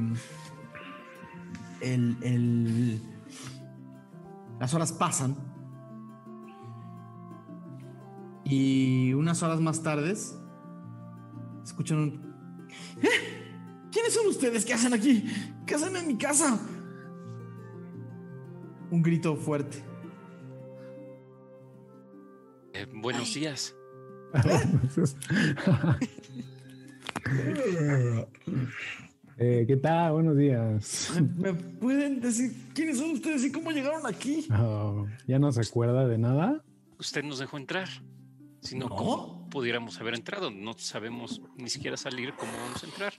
el, el- las horas pasan y unas horas más tarde escuchan un... "¿Eh? ¿Quiénes son ustedes? ¿Qué hacen aquí? ¿Qué hacen en mi casa? Un grito fuerte. Eh, buenos días. Eh, ¿Qué tal? Buenos días. ¿Me, me pueden decir quiénes son ustedes y cómo llegaron aquí? Oh, ¿Ya no se acuerda de nada? Usted nos dejó entrar. Si no. ¿cómo pudiéramos haber entrado? No sabemos ni siquiera salir cómo vamos a entrar.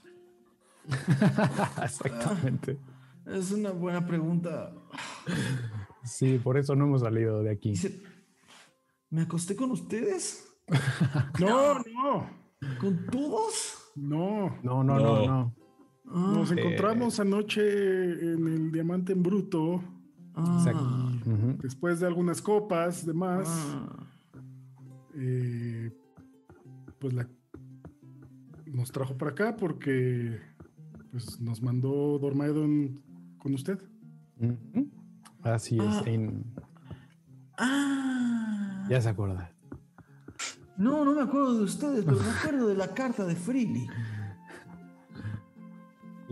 Exactamente. Es una buena pregunta. Sí, por eso no hemos salido de aquí. ¿me acosté con ustedes? No, no, ¿Con todos? no. No, no, no, No. No. Ah, Nos Eh. encontramos anoche en el Diamante en Bruto, ah, después de algunas copas, demás. ah. eh, pues la, nos trajo para acá porque pues, nos mandó Dormaedon con usted. Ujú. Así es. Ah. en- Ah. Ya se acuerda. No, no me acuerdo de ustedes, pero me acuerdo de la carta de Freely.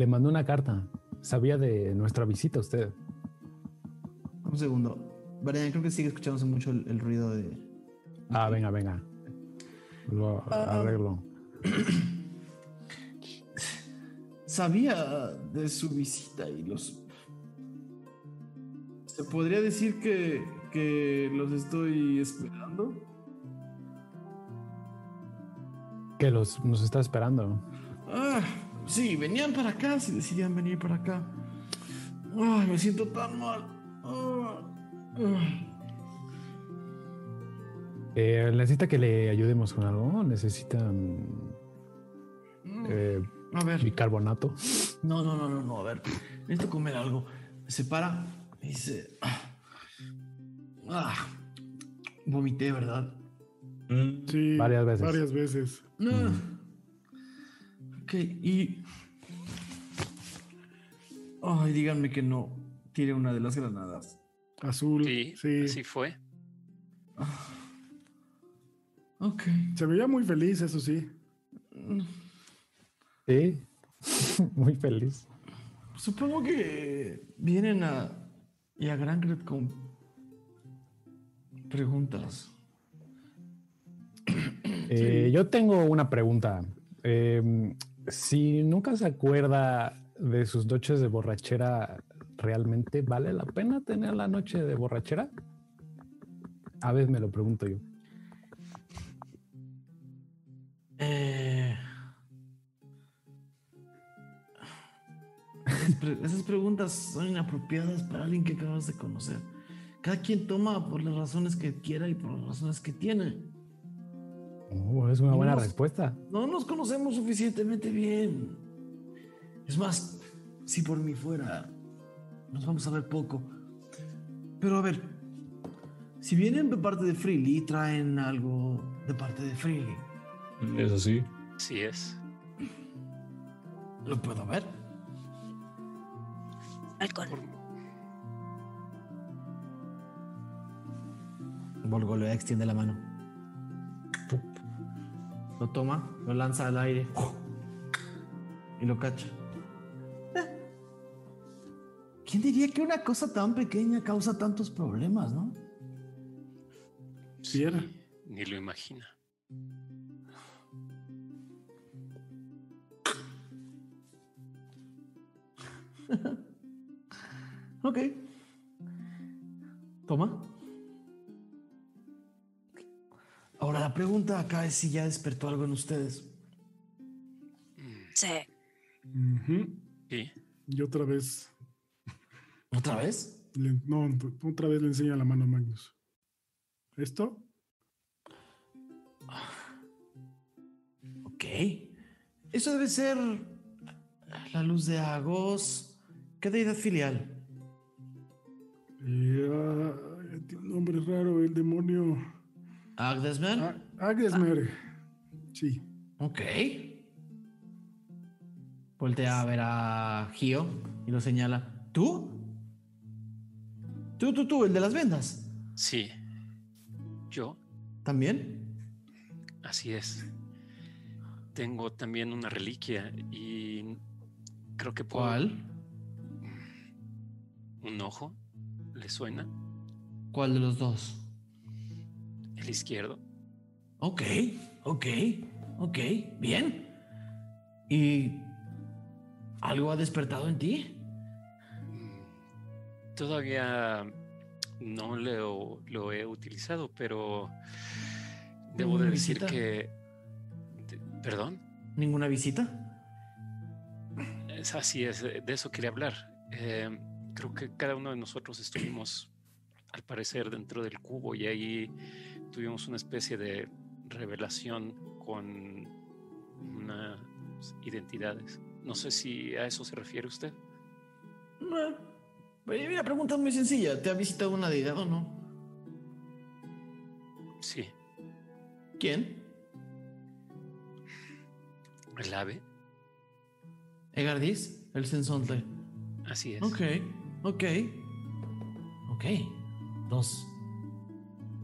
Le mandó una carta. Sabía de nuestra visita a usted. Un segundo. Brian, creo que sigue escuchándose mucho el, el ruido de. Ah, venga, venga. Lo Ah. arreglo. Sabía de su visita y los. ¿Se podría decir que, que los estoy esperando? Que los, nos está esperando. Ah, sí, venían para acá, si decidían venir para acá. Ay, me siento tan mal. Eh, ¿Necesita que le ayudemos con algo? ¿Necesita mm, eh, A ver. bicarbonato? No, no, no, no, no, a ver. Necesito comer algo. Se para y dice. Ah, ah, vomité, ¿verdad? Mm, Sí, Varias veces. Varias veces. Ah. Ok, y. Ay, díganme que no tire una de las granadas. Azul. Sí, Sí. así fue. Ok. Se veía muy feliz, eso sí. Sí. Muy feliz. Supongo que vienen a. y a Grankret con. preguntas. Eh, Yo tengo una pregunta. Eh, si nunca se acuerda de sus noches de borrachera, ¿realmente vale la pena tener la noche de borrachera? A veces me lo pregunto yo. Eh, esas, pre- esas preguntas son inapropiadas para alguien que acabas de conocer. Cada quien toma por las razones que quiera y por las razones que tiene. Oh, es una buena respuesta. No nos conocemos suficientemente bien. Es más, si por mí fuera, nos vamos a ver poco. Pero a ver, si vienen de parte de Freely, traen algo de parte de Freely. Es así. Así es. ¿Lo puedo ver? Halcón. Volgolea extiende la mano. Lo toma, lo lanza al aire y lo cacha. ¿Quién diría que una cosa tan pequeña causa tantos problemas, no? Sí era. Ni lo imagina. Ok. Toma. Ahora la pregunta acá es si ya despertó algo en ustedes. Sí. Sí. Y otra vez, ¿Otra vez? le- no, otra vez le enseña la mano a Magnus. ¿Esto? Ok. Eso debe ser la luz de Agos. ¿Qué deidad filial? Eh, ah, tiene un nombre raro, el demonio. Agdesmer. Ah, Agdesmer. Sí. Ok. Voltea a ver a Gio y lo señala. ¿Tú? Tú, tú, tú, el de las vendas. Sí. Yo, ¿También? así es. Tengo también una reliquia y creo que puedo. ¿Cuál? ¿Un ojo? ¿Le suena? ¿Cuál de los dos? El izquierdo. Ok, ok, ok, bien. ¿Y algo ha despertado en ti? Todavía no lo, lo he utilizado, pero debo ¿Ninguna de decir visita? que... ¿Perdón? ¿Ninguna visita? Es así es, de eso quería hablar. Eh, creo que cada uno de nosotros estuvimos, al parecer, dentro del cubo y ahí tuvimos una especie de revelación con unas identidades. No sé si a eso se refiere usted. No. La pregunta es muy sencilla. ¿Te ha visitado una deidad o no? Sí, ¿Quién? el ave, Egardis, el sensonte. así es. Ok, ok. Ok. Dos.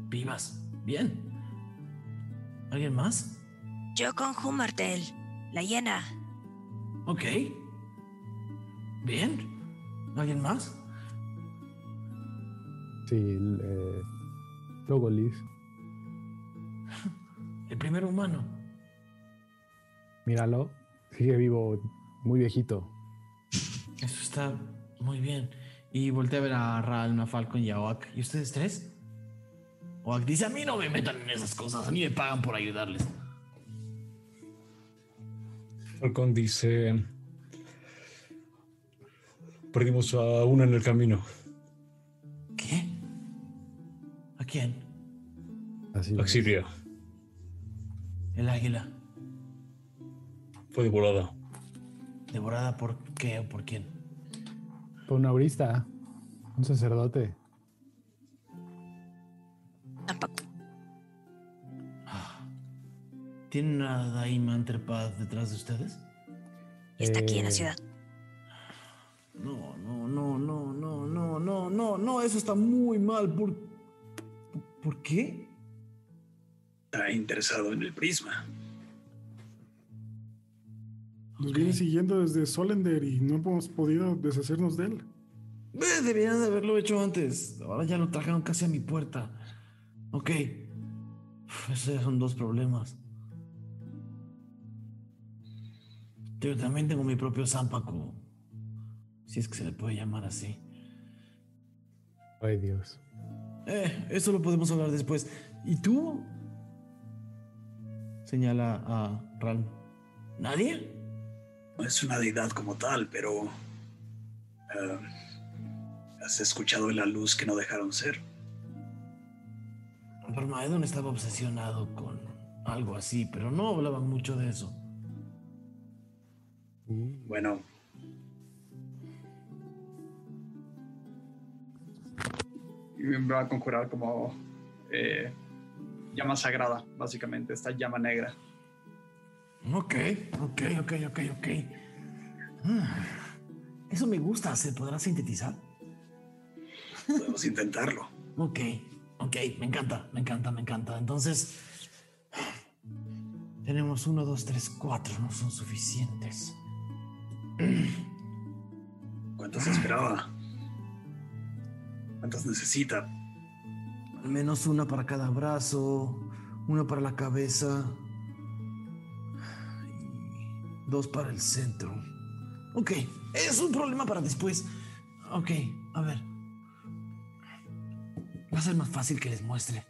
Vivas. Bien. ¿Alguien más? Yo con Humartel, la hiena. Ok. Bien. ¿Alguien más? Sí, el, eh, luego Liz. El primer humano. Míralo, sigue vivo, muy viejito. Eso está muy bien. Y volteé a ver a Ralma, Falcon y a Oak. ¿Y ustedes tres? Oak dice, a mí no me metan en esas cosas. A mí me pagan por ayudarles. Falcón dice: Perdimos a una en el camino. ¿Qué? ¿A quién? Axiria El águila. fue devorada. ¿Devorada por qué o por quién? Fue un aurista, un sacerdote. Tampoco. ¿Tienen una daima entrepada detrás de ustedes? Está aquí en la Eh, ciudad. No, no, no, no, no, no, no, no, no, eso está muy mal. ¿Por, ¿por qué? Está interesado en el prisma. Nos viene siguiendo desde Solender y no hemos podido deshacernos de él. Eh, Deberían de haberlo hecho antes. Ahora ya lo trajeron casi a mi puerta. Ok. Esos son dos problemas. Yo también tengo mi propio Zampaco. Si es que se le puede llamar así. Ay, Dios. Eh, eso lo podemos hablar después. ¿Y tú? Señala a Ral. ¿Nadie? No es una deidad como tal, pero... eh, ¿Has escuchado la luz que no dejaron ser? Parmaedon estaba obsesionado con algo así, pero no hablaba mucho de eso. Bueno. Y me va a conjurar como eh, llama sagrada, básicamente, esta llama negra. Ok, ok, ok, ok, ok. Ah, Eso me gusta. ¿Se podrá sintetizar? Podemos intentarlo. Ok, Ok, me encanta, me encanta, me encanta. Entonces, tenemos uno, dos, tres, cuatro. No son suficientes. ¿Cuántas esperaba? ¿Cuántas necesita? Al menos una para cada brazo, una para la cabeza y dos para el centro. Ok, es un problema para después. Ok, a ver. Va a ser más fácil que les muestre.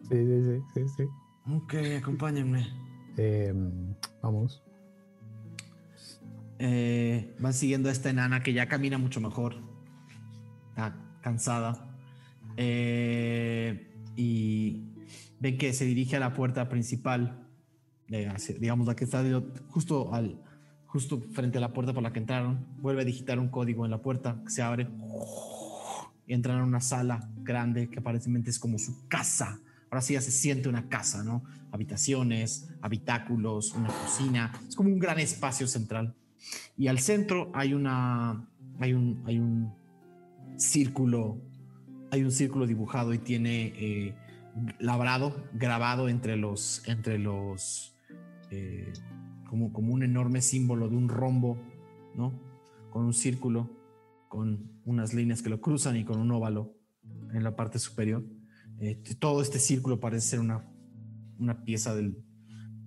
Sí, sí, sí, sí, sí. Ok, acompáñenme. Em, vamos. Eh, van siguiendo a esta enana que ya camina mucho mejor. Está cansada. Eh, y ven que se dirige a la puerta principal. digamos, la que está justo, al, justo frente a la puerta por la que entraron. Vuelve a digitar un código en la puerta que se abre. Entran a una sala grande que aparentemente es como su casa. Ahora sí ya se siente una casa, ¿no? Habitaciones, habitáculos, una cocina. Es como un gran espacio central. Y al centro hay una. Hay un. Hay un círculo. Hay un círculo dibujado y tiene eh, labrado, grabado entre los. Entre los. eh, como, como un enorme símbolo de un rombo, ¿no? Con un círculo, con unas líneas que lo cruzan y con un óvalo en la parte superior. Eh, todo este círculo parece ser una, una pieza del,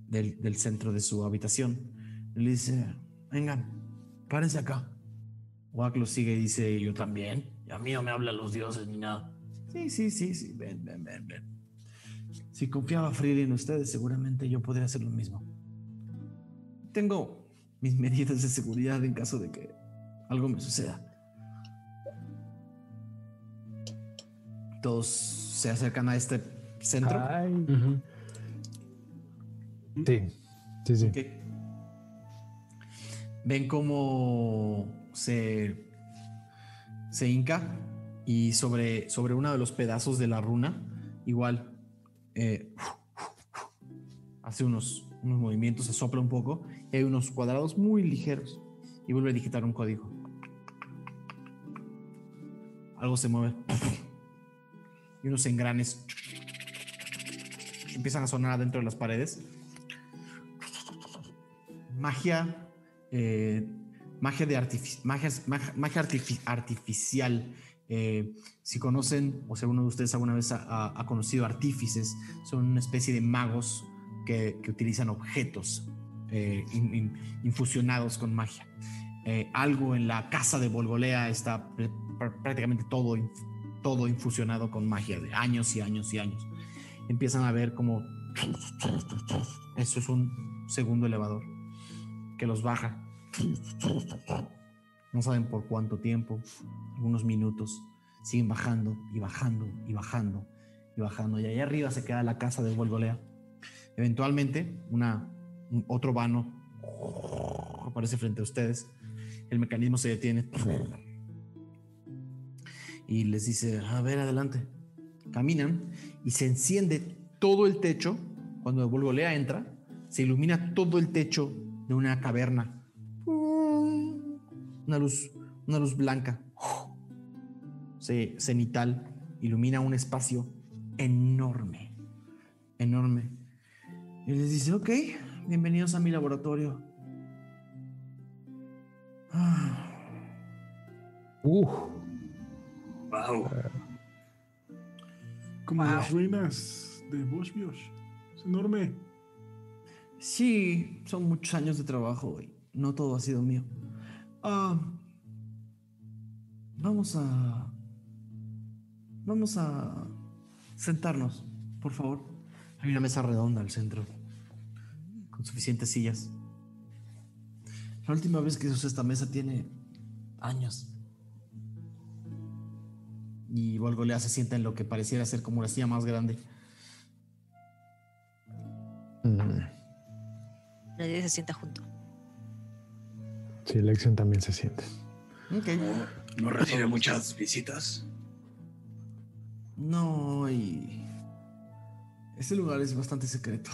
del, del centro de su habitación. Le dice, vengan, párense acá. Wack lo sigue y dice, yo también. Y a mí no me hablan los dioses ni nada. Sí, sí, sí, sí, ven, ven, ven, ven. Si confiaba Freely en ustedes, seguramente yo podría hacer lo mismo. Tengo mis medidas de seguridad en caso de que algo me suceda. Todos se acercan a este centro. Ay. Sí, sí, sí. Ven cómo se, se hinca y sobre, sobre uno de los pedazos de la runa, igual, eh, hace unos, unos movimientos, se sopla un poco, y hay unos cuadrados muy ligeros y vuelve a digitar un código. Algo se mueve unos engranes empiezan a sonar adentro de las paredes magia, eh, magia de artifici- magia, magia, magia artifi- artificial. Eh, si conocen, o si alguno de ustedes alguna vez ha, conocido artífices, son una especie de magos que, utilizan objetos eh, in- in- infusionados con magia. Algo en la casa de Volgolea está pr- pr- prácticamente todo, todo infusionado con magia de años y años y años. Empiezan a ver como eso es un segundo elevador que los baja. No saben por cuánto tiempo, algunos minutos. Siguen bajando y bajando y bajando y bajando. Y allá arriba se queda la casa de Volgolea. Eventualmente, una, un- otro vano aparece frente a ustedes. El mecanismo se detiene y les dice, a ver, adelante. Caminan y se enciende todo el techo. Cuando Volgolea entra, se ilumina todo el techo de una caverna. Una luz, una luz blanca, ce- cenital, ilumina un espacio enorme, enorme. Y les dice, ok, bienvenidos a mi laboratorio. Uh, Wow. Como las ruinas de Bosch Biosh. Es enorme. Sí, son muchos años de trabajo y no todo ha sido mío. Ah, vamos a... Vamos a sentarnos, por favor. Hay una mesa redonda al centro, con suficientes sillas. La última vez que usé esta mesa tiene años. Y Volgolea se sienta en lo que pareciera ser como la silla más grande. mm, Nadie se sienta junto. sí, Lexion también se siente. Ok. No recibe muchas visitas. No, y. Este lugar es bastante secreto.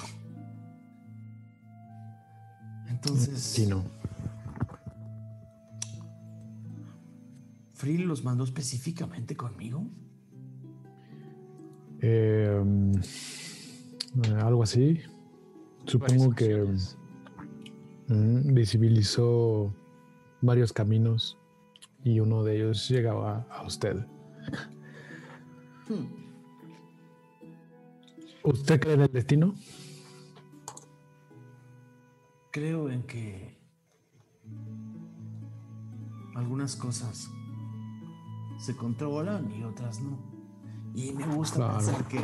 Entonces. Sí, no. ¿Frill los mandó específicamente conmigo? Eh, algo así. Supongo que mm, visibilizó varios caminos y uno de ellos llegaba a usted. Hmm. ¿Usted cree en el destino? Creo en que algunas cosas se controlan y otras no. Y me gusta Claro. pensar que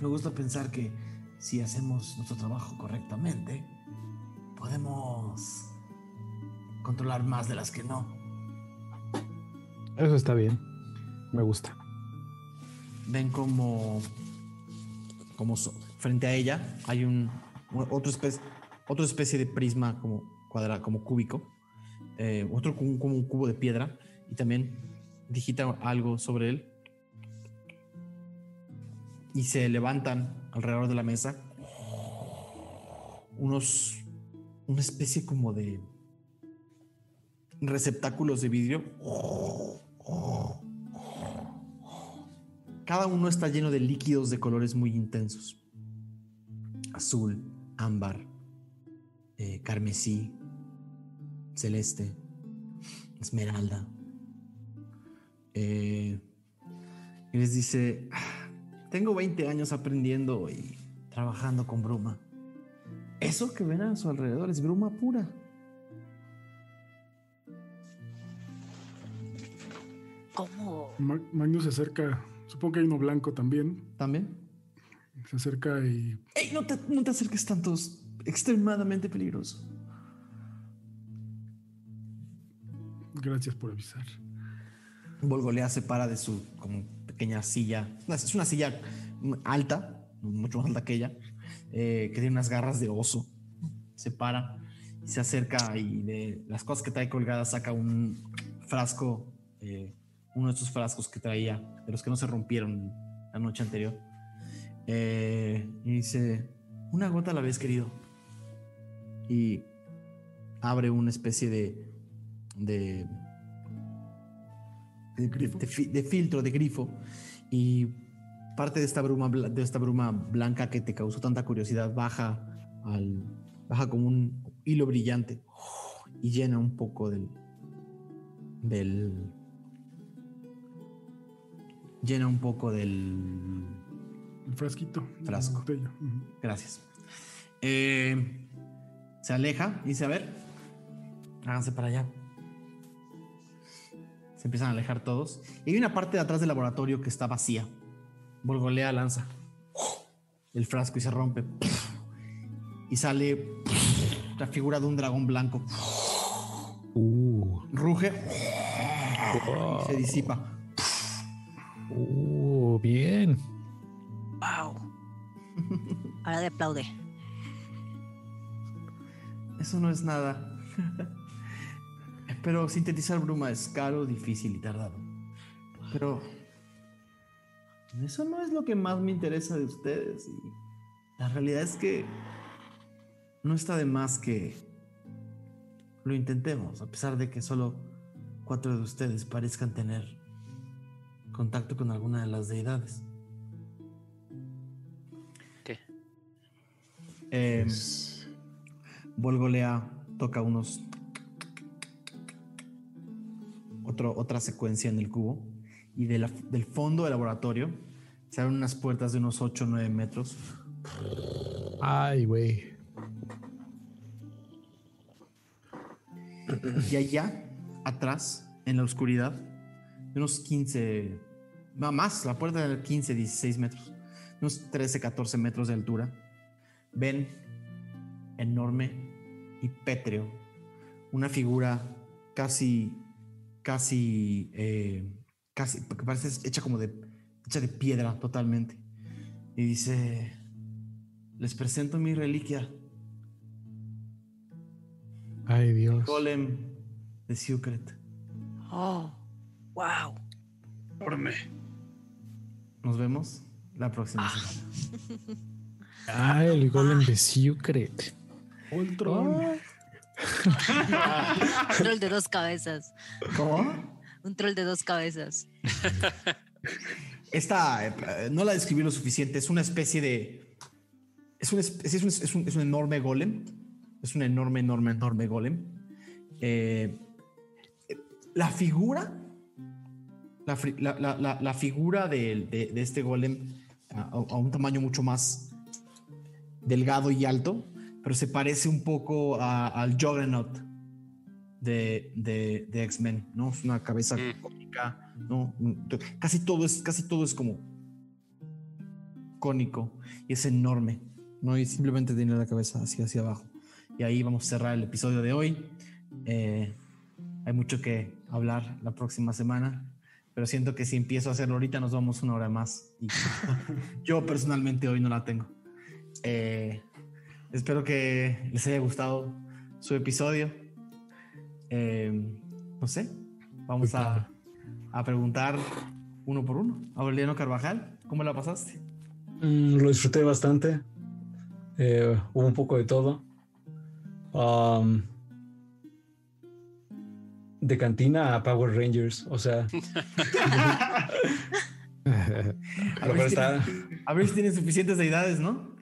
me gusta pensar que si hacemos nuestro trabajo correctamente, podemos controlar más de las que no. Eso está bien. Me gusta. ven como como so- frente a ella hay un otro especie otra especie de prisma como cuadra como cúbico eh, otro como, como un cubo de piedra y también digita algo sobre él y se levantan alrededor de la mesa unos una especie como de receptáculos de vidrio Cada uno está lleno de líquidos de colores muy intensos. Azul, ámbar, eh, carmesí, celeste, esmeralda. Eh, y les dice, "Ah, tengo 20 años aprendiendo y trabajando con bruma. Eso que ven a su alrededor es bruma pura. ¿Cómo? Ma- Magnus se acerca, supongo que hay uno blanco también. ¿También? Se acerca y ¡Ey, no te, no te acerques tanto! Es extremadamente peligroso. gracias por avisar. Volgolea se para de su como pequeña silla. Es una silla alta, mucho más alta que ella, eh, que tiene unas garras de oso. Se para y se acerca y de las cosas que trae colgadas saca un frasco, eh, uno de esos frascos que traía, de los que no se rompieron la noche anterior. Eh, y dice, una gota la vez, querido. Y abre una especie de... de de, de- de fi- de filtro, de grifo. Y parte de esta bruma, de esta bruma blanca que te causó tanta curiosidad baja al baja como un hilo brillante y llena un poco del del llena un poco del El frasquito. Frasco. Gracias. Eh, se aleja y dice, a ver, háganse para allá. Se empiezan a alejar todos. Y hay una parte de atrás del laboratorio que está vacía. Volgolea lanza el frasco y se rompe. Y sale la figura de un dragón blanco. Uh, Ruge y se disipa. uh, bien. ¡Wow! Ahora le aplaude. Eso no es nada. Pero sintetizar bruma es caro, difícil y tardado. Pero eso no es lo que más me interesa de ustedes. Y la realidad es que no está de más que lo intentemos, a pesar de que solo cuatro de ustedes parezcan tener contacto con alguna de las deidades. ¿Qué? Eh, Volgolea toca unos. Otro, otra secuencia en el cubo. Y de la- del fondo del laboratorio se abren unas puertas de unos 8 o 9 metros. Ay, güey. Y allá, atrás, en la oscuridad, de unos 15. No, más, la puerta de 15, 16 metros. Unos 13, 14 metros de altura. Ven enorme y pétreo. Una figura casi, casi, eh, casi, que parece hecha como de, hecha de piedra totalmente. Y dice, les presento mi reliquia, Ay, Dios. Golem de Secret. ¡Oh! ¡Wow! Enorme. Nos vemos la próxima semana. Ah, el golem de Secret. Ultron. Un troll de dos cabezas. ¿Cómo? Un troll de dos cabezas. esta eh, no la describí lo suficiente. Es una especie de. Es un, es, es un, es un, es un enorme golem. Es un enorme, enorme, enorme golem. Eh, la figura. La, la- la- la- la figura de, de- de este golem a, a un tamaño mucho más delgado y alto, pero se parece un poco a- al Juggernaut de, de, de X-Men, ¿no? Es una cabeza Mm. cónica, ¿no? Casi todo es, casi todo es como cónico y es enorme, ¿no? Y simplemente tiene la cabeza hacia, hacia abajo. Y ahí vamos a cerrar el episodio de hoy. Eh, hay mucho que hablar la próxima semana, pero siento que si empiezo a hacerlo ahorita nos vamos una hora más. Y yo personalmente hoy no la tengo. Eh, espero que les haya gustado su episodio. Eh, no sé, vamos a, a preguntar uno por uno. Aureliano Carvajal, ¿cómo la pasaste? Mm, lo disfruté bastante. Eh, hubo un poco de todo. Um, de cantina a Power Rangers. O sea, A ver, si está. tienen, a ver si tienen suficientes deidades, ¿no?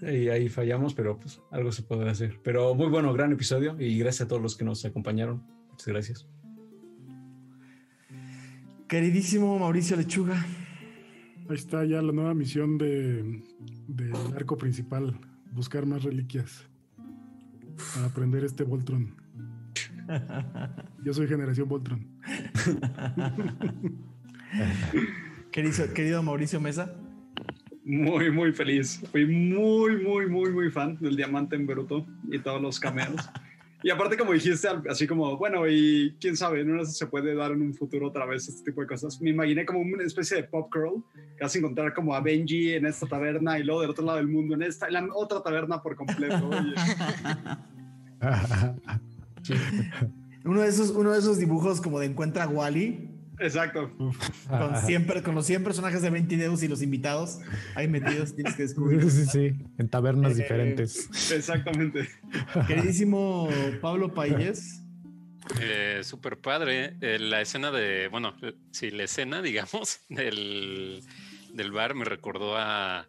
Y ahí fallamos, pero pues algo se puede hacer. Pero muy bueno, gran episodio y gracias a todos los que nos acompañaron. Muchas gracias. Queridísimo Mauricio Lechuga, Ahí está ya la nueva misión de, del arco principal. Buscar más reliquias. Para aprender este Voltron. Yo soy generación Voltron. querido, querido Mauricio Mesa. Muy, muy feliz. Fui muy, muy, muy, muy fan del Diamante en Bruto y todos los cameos. Y aparte, como dijiste, así como, bueno, y quién sabe, no se puede dar en un futuro otra vez este tipo de cosas. Me imaginé como una especie de pop vas a encontrar como a Benji en esta taberna y luego del otro lado del mundo en esta, en la otra taberna por completo. Uno de esos, uno de esos dibujos como de encuentra a Wally Exacto. con, siempre, con los 100 personajes de 20 dedos y los invitados ahí metidos. Tienes que descubrir. Sí, sí, sí, en tabernas Eh, diferentes. Exactamente. Queridísimo Pablo Payés. Eh, super padre. Eh, la escena de, bueno, sí, la escena, digamos, del, del bar me recordó a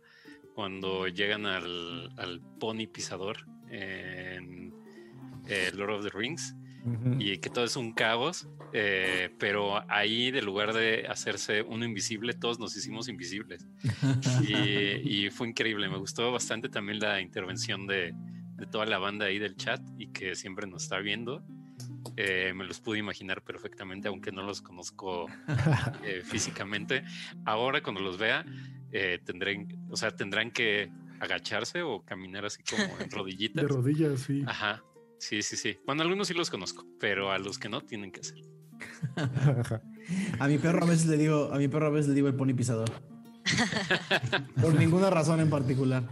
cuando llegan al, al pony pisador en eh, Lord of the Rings y que todo es un caos, eh, pero ahí de lugar de hacerse uno invisible, todos nos hicimos invisibles. Y, y fue increíble, me gustó bastante también la intervención de, de toda la banda ahí del chat y que siempre nos está viendo. Eh, me los pude imaginar perfectamente, aunque no los conozco eh, físicamente. Ahora cuando los vea, eh, tendrán, o sea, tendrán que agacharse o caminar así como en rodillitas. De rodillas, sí. Ajá. Sí, sí, sí. Bueno, algunos sí los conozco, pero a los que no tienen que hacer. A mi perro a veces le digo, a mi perro a veces le digo el pony pisador. Por ninguna razón en particular.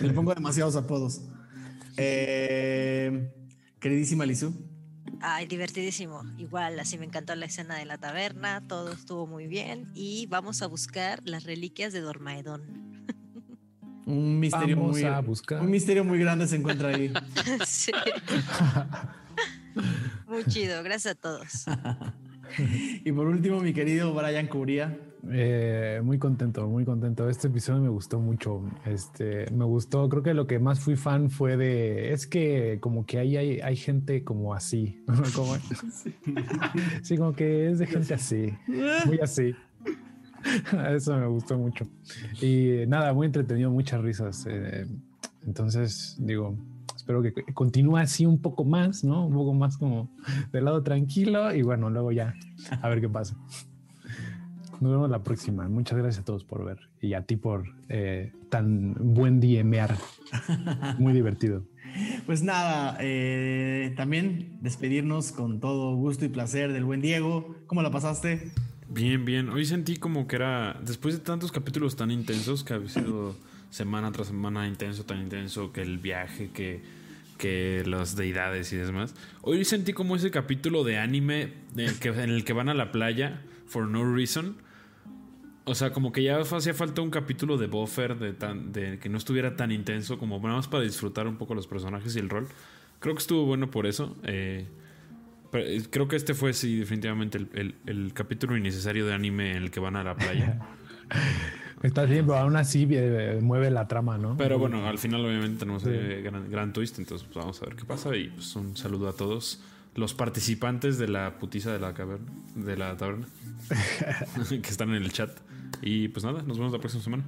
Le pongo demasiados apodos. Eh, queridísima Lizu. Ay, divertidísimo. Igual, así me encantó la escena de la taberna, todo estuvo muy bien. Y vamos a buscar las reliquias de Dormaedón. Un misterio Vamos muy a buscar. un misterio muy grande se encuentra ahí. sí. Muy chido, gracias a todos. y por último, mi querido Brian Cubría. Eh, muy contento, muy contento. Este episodio me gustó mucho. Este, me gustó. Creo que lo que más fui fan fue de. Es que como que ahí hay, hay gente como así. Como- sí, como que es de gente así, muy así. Eso me gustó mucho. Y nada, muy entretenido, muchas risas. Eh, entonces, digo, espero que continúe así un poco más, ¿no? Un poco más como del lado tranquilo y bueno, luego ya a ver qué pasa. Nos vemos la próxima. Muchas gracias a todos por ver y a ti por eh, tan buen DMR. Muy divertido. Pues nada, eh, también despedirnos con todo gusto y placer del buen Diego. ¿Cómo la pasaste? Bien, bien. Hoy sentí como que era, después de tantos capítulos tan intensos, que ha sido semana tras semana intenso, tan intenso, que el viaje, que, que las deidades y demás. Hoy sentí como ese capítulo de anime en el que, van a la playa, for no reason. O sea, como que ya hacía falta un capítulo de buffer, de, tan, que no estuviera tan intenso, como nada más para disfrutar un poco los personajes y el rol. Creo que estuvo bueno por eso. Eh, eh, creo que este fue, sí, definitivamente el- el capítulo innecesario de anime en el que van a la playa. Está bien, pero aún así eh, mueve la trama, ¿no? Pero bueno, al final obviamente tenemos Sí. eh, gran, gran twist, entonces pues, vamos a ver qué pasa y pues un saludo a todos los participantes de la putiza de la caverna, de la taberna, que están en el chat. Y pues nada, nos vemos la próxima semana.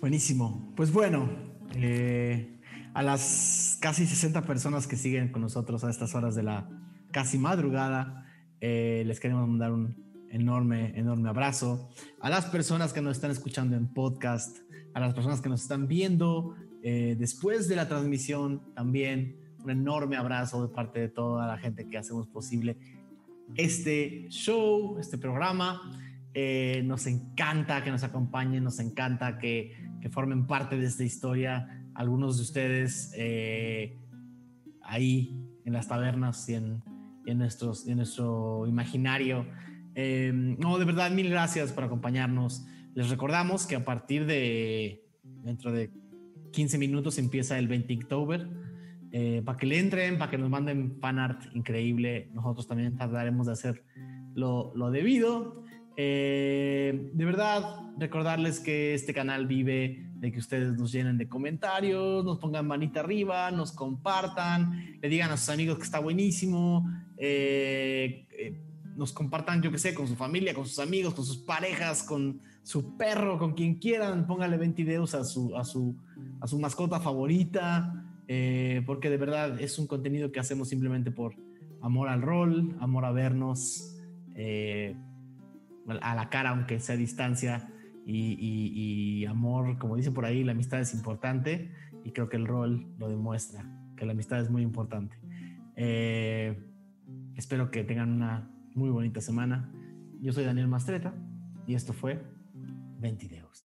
Buenísimo. Pues bueno, eh, a las casi 60 personas que siguen con nosotros a estas horas de la casi madrugada, eh, les queremos mandar un enorme, enorme abrazo. A las personas que nos están escuchando en podcast, a las personas que nos están viendo eh, después de la transmisión, también un enorme abrazo de parte de toda la gente que hacemos posible este show, este programa. Eh, nos encanta que nos acompañen, nos encanta que, que formen parte de esta historia. Algunos de ustedes eh, ahí en las tabernas y en, en, nuestros, en nuestro imaginario. Eh, no, de verdad, mil gracias por acompañarnos. Les recordamos que a partir de dentro de 15 minutos empieza el 20 de octubre. Eh, para que le entren, para que nos manden fan art increíble. Nosotros también trataremos de hacer lo, lo debido. Eh, de verdad, recordarles que este canal vive de que ustedes nos llenen de comentarios, nos pongan manita arriba, nos compartan, le digan a sus amigos que está buenísimo, eh, nos compartan, yo que sé, con su familia, con sus amigos, con sus parejas, con su perro, con quien quieran, póngale 20 videos a su, a su, a su mascota favorita, eh, porque de verdad es un contenido que hacemos simplemente por amor al rol, amor a vernos. Eh, a la cara, aunque sea a distancia, y, amor, como dicen por ahí, la amistad es importante y creo que el rol lo demuestra, que la amistad es muy importante. Eh, espero que tengan una muy bonita semana. Yo soy Daniel Mastreta y esto fue Ventideos.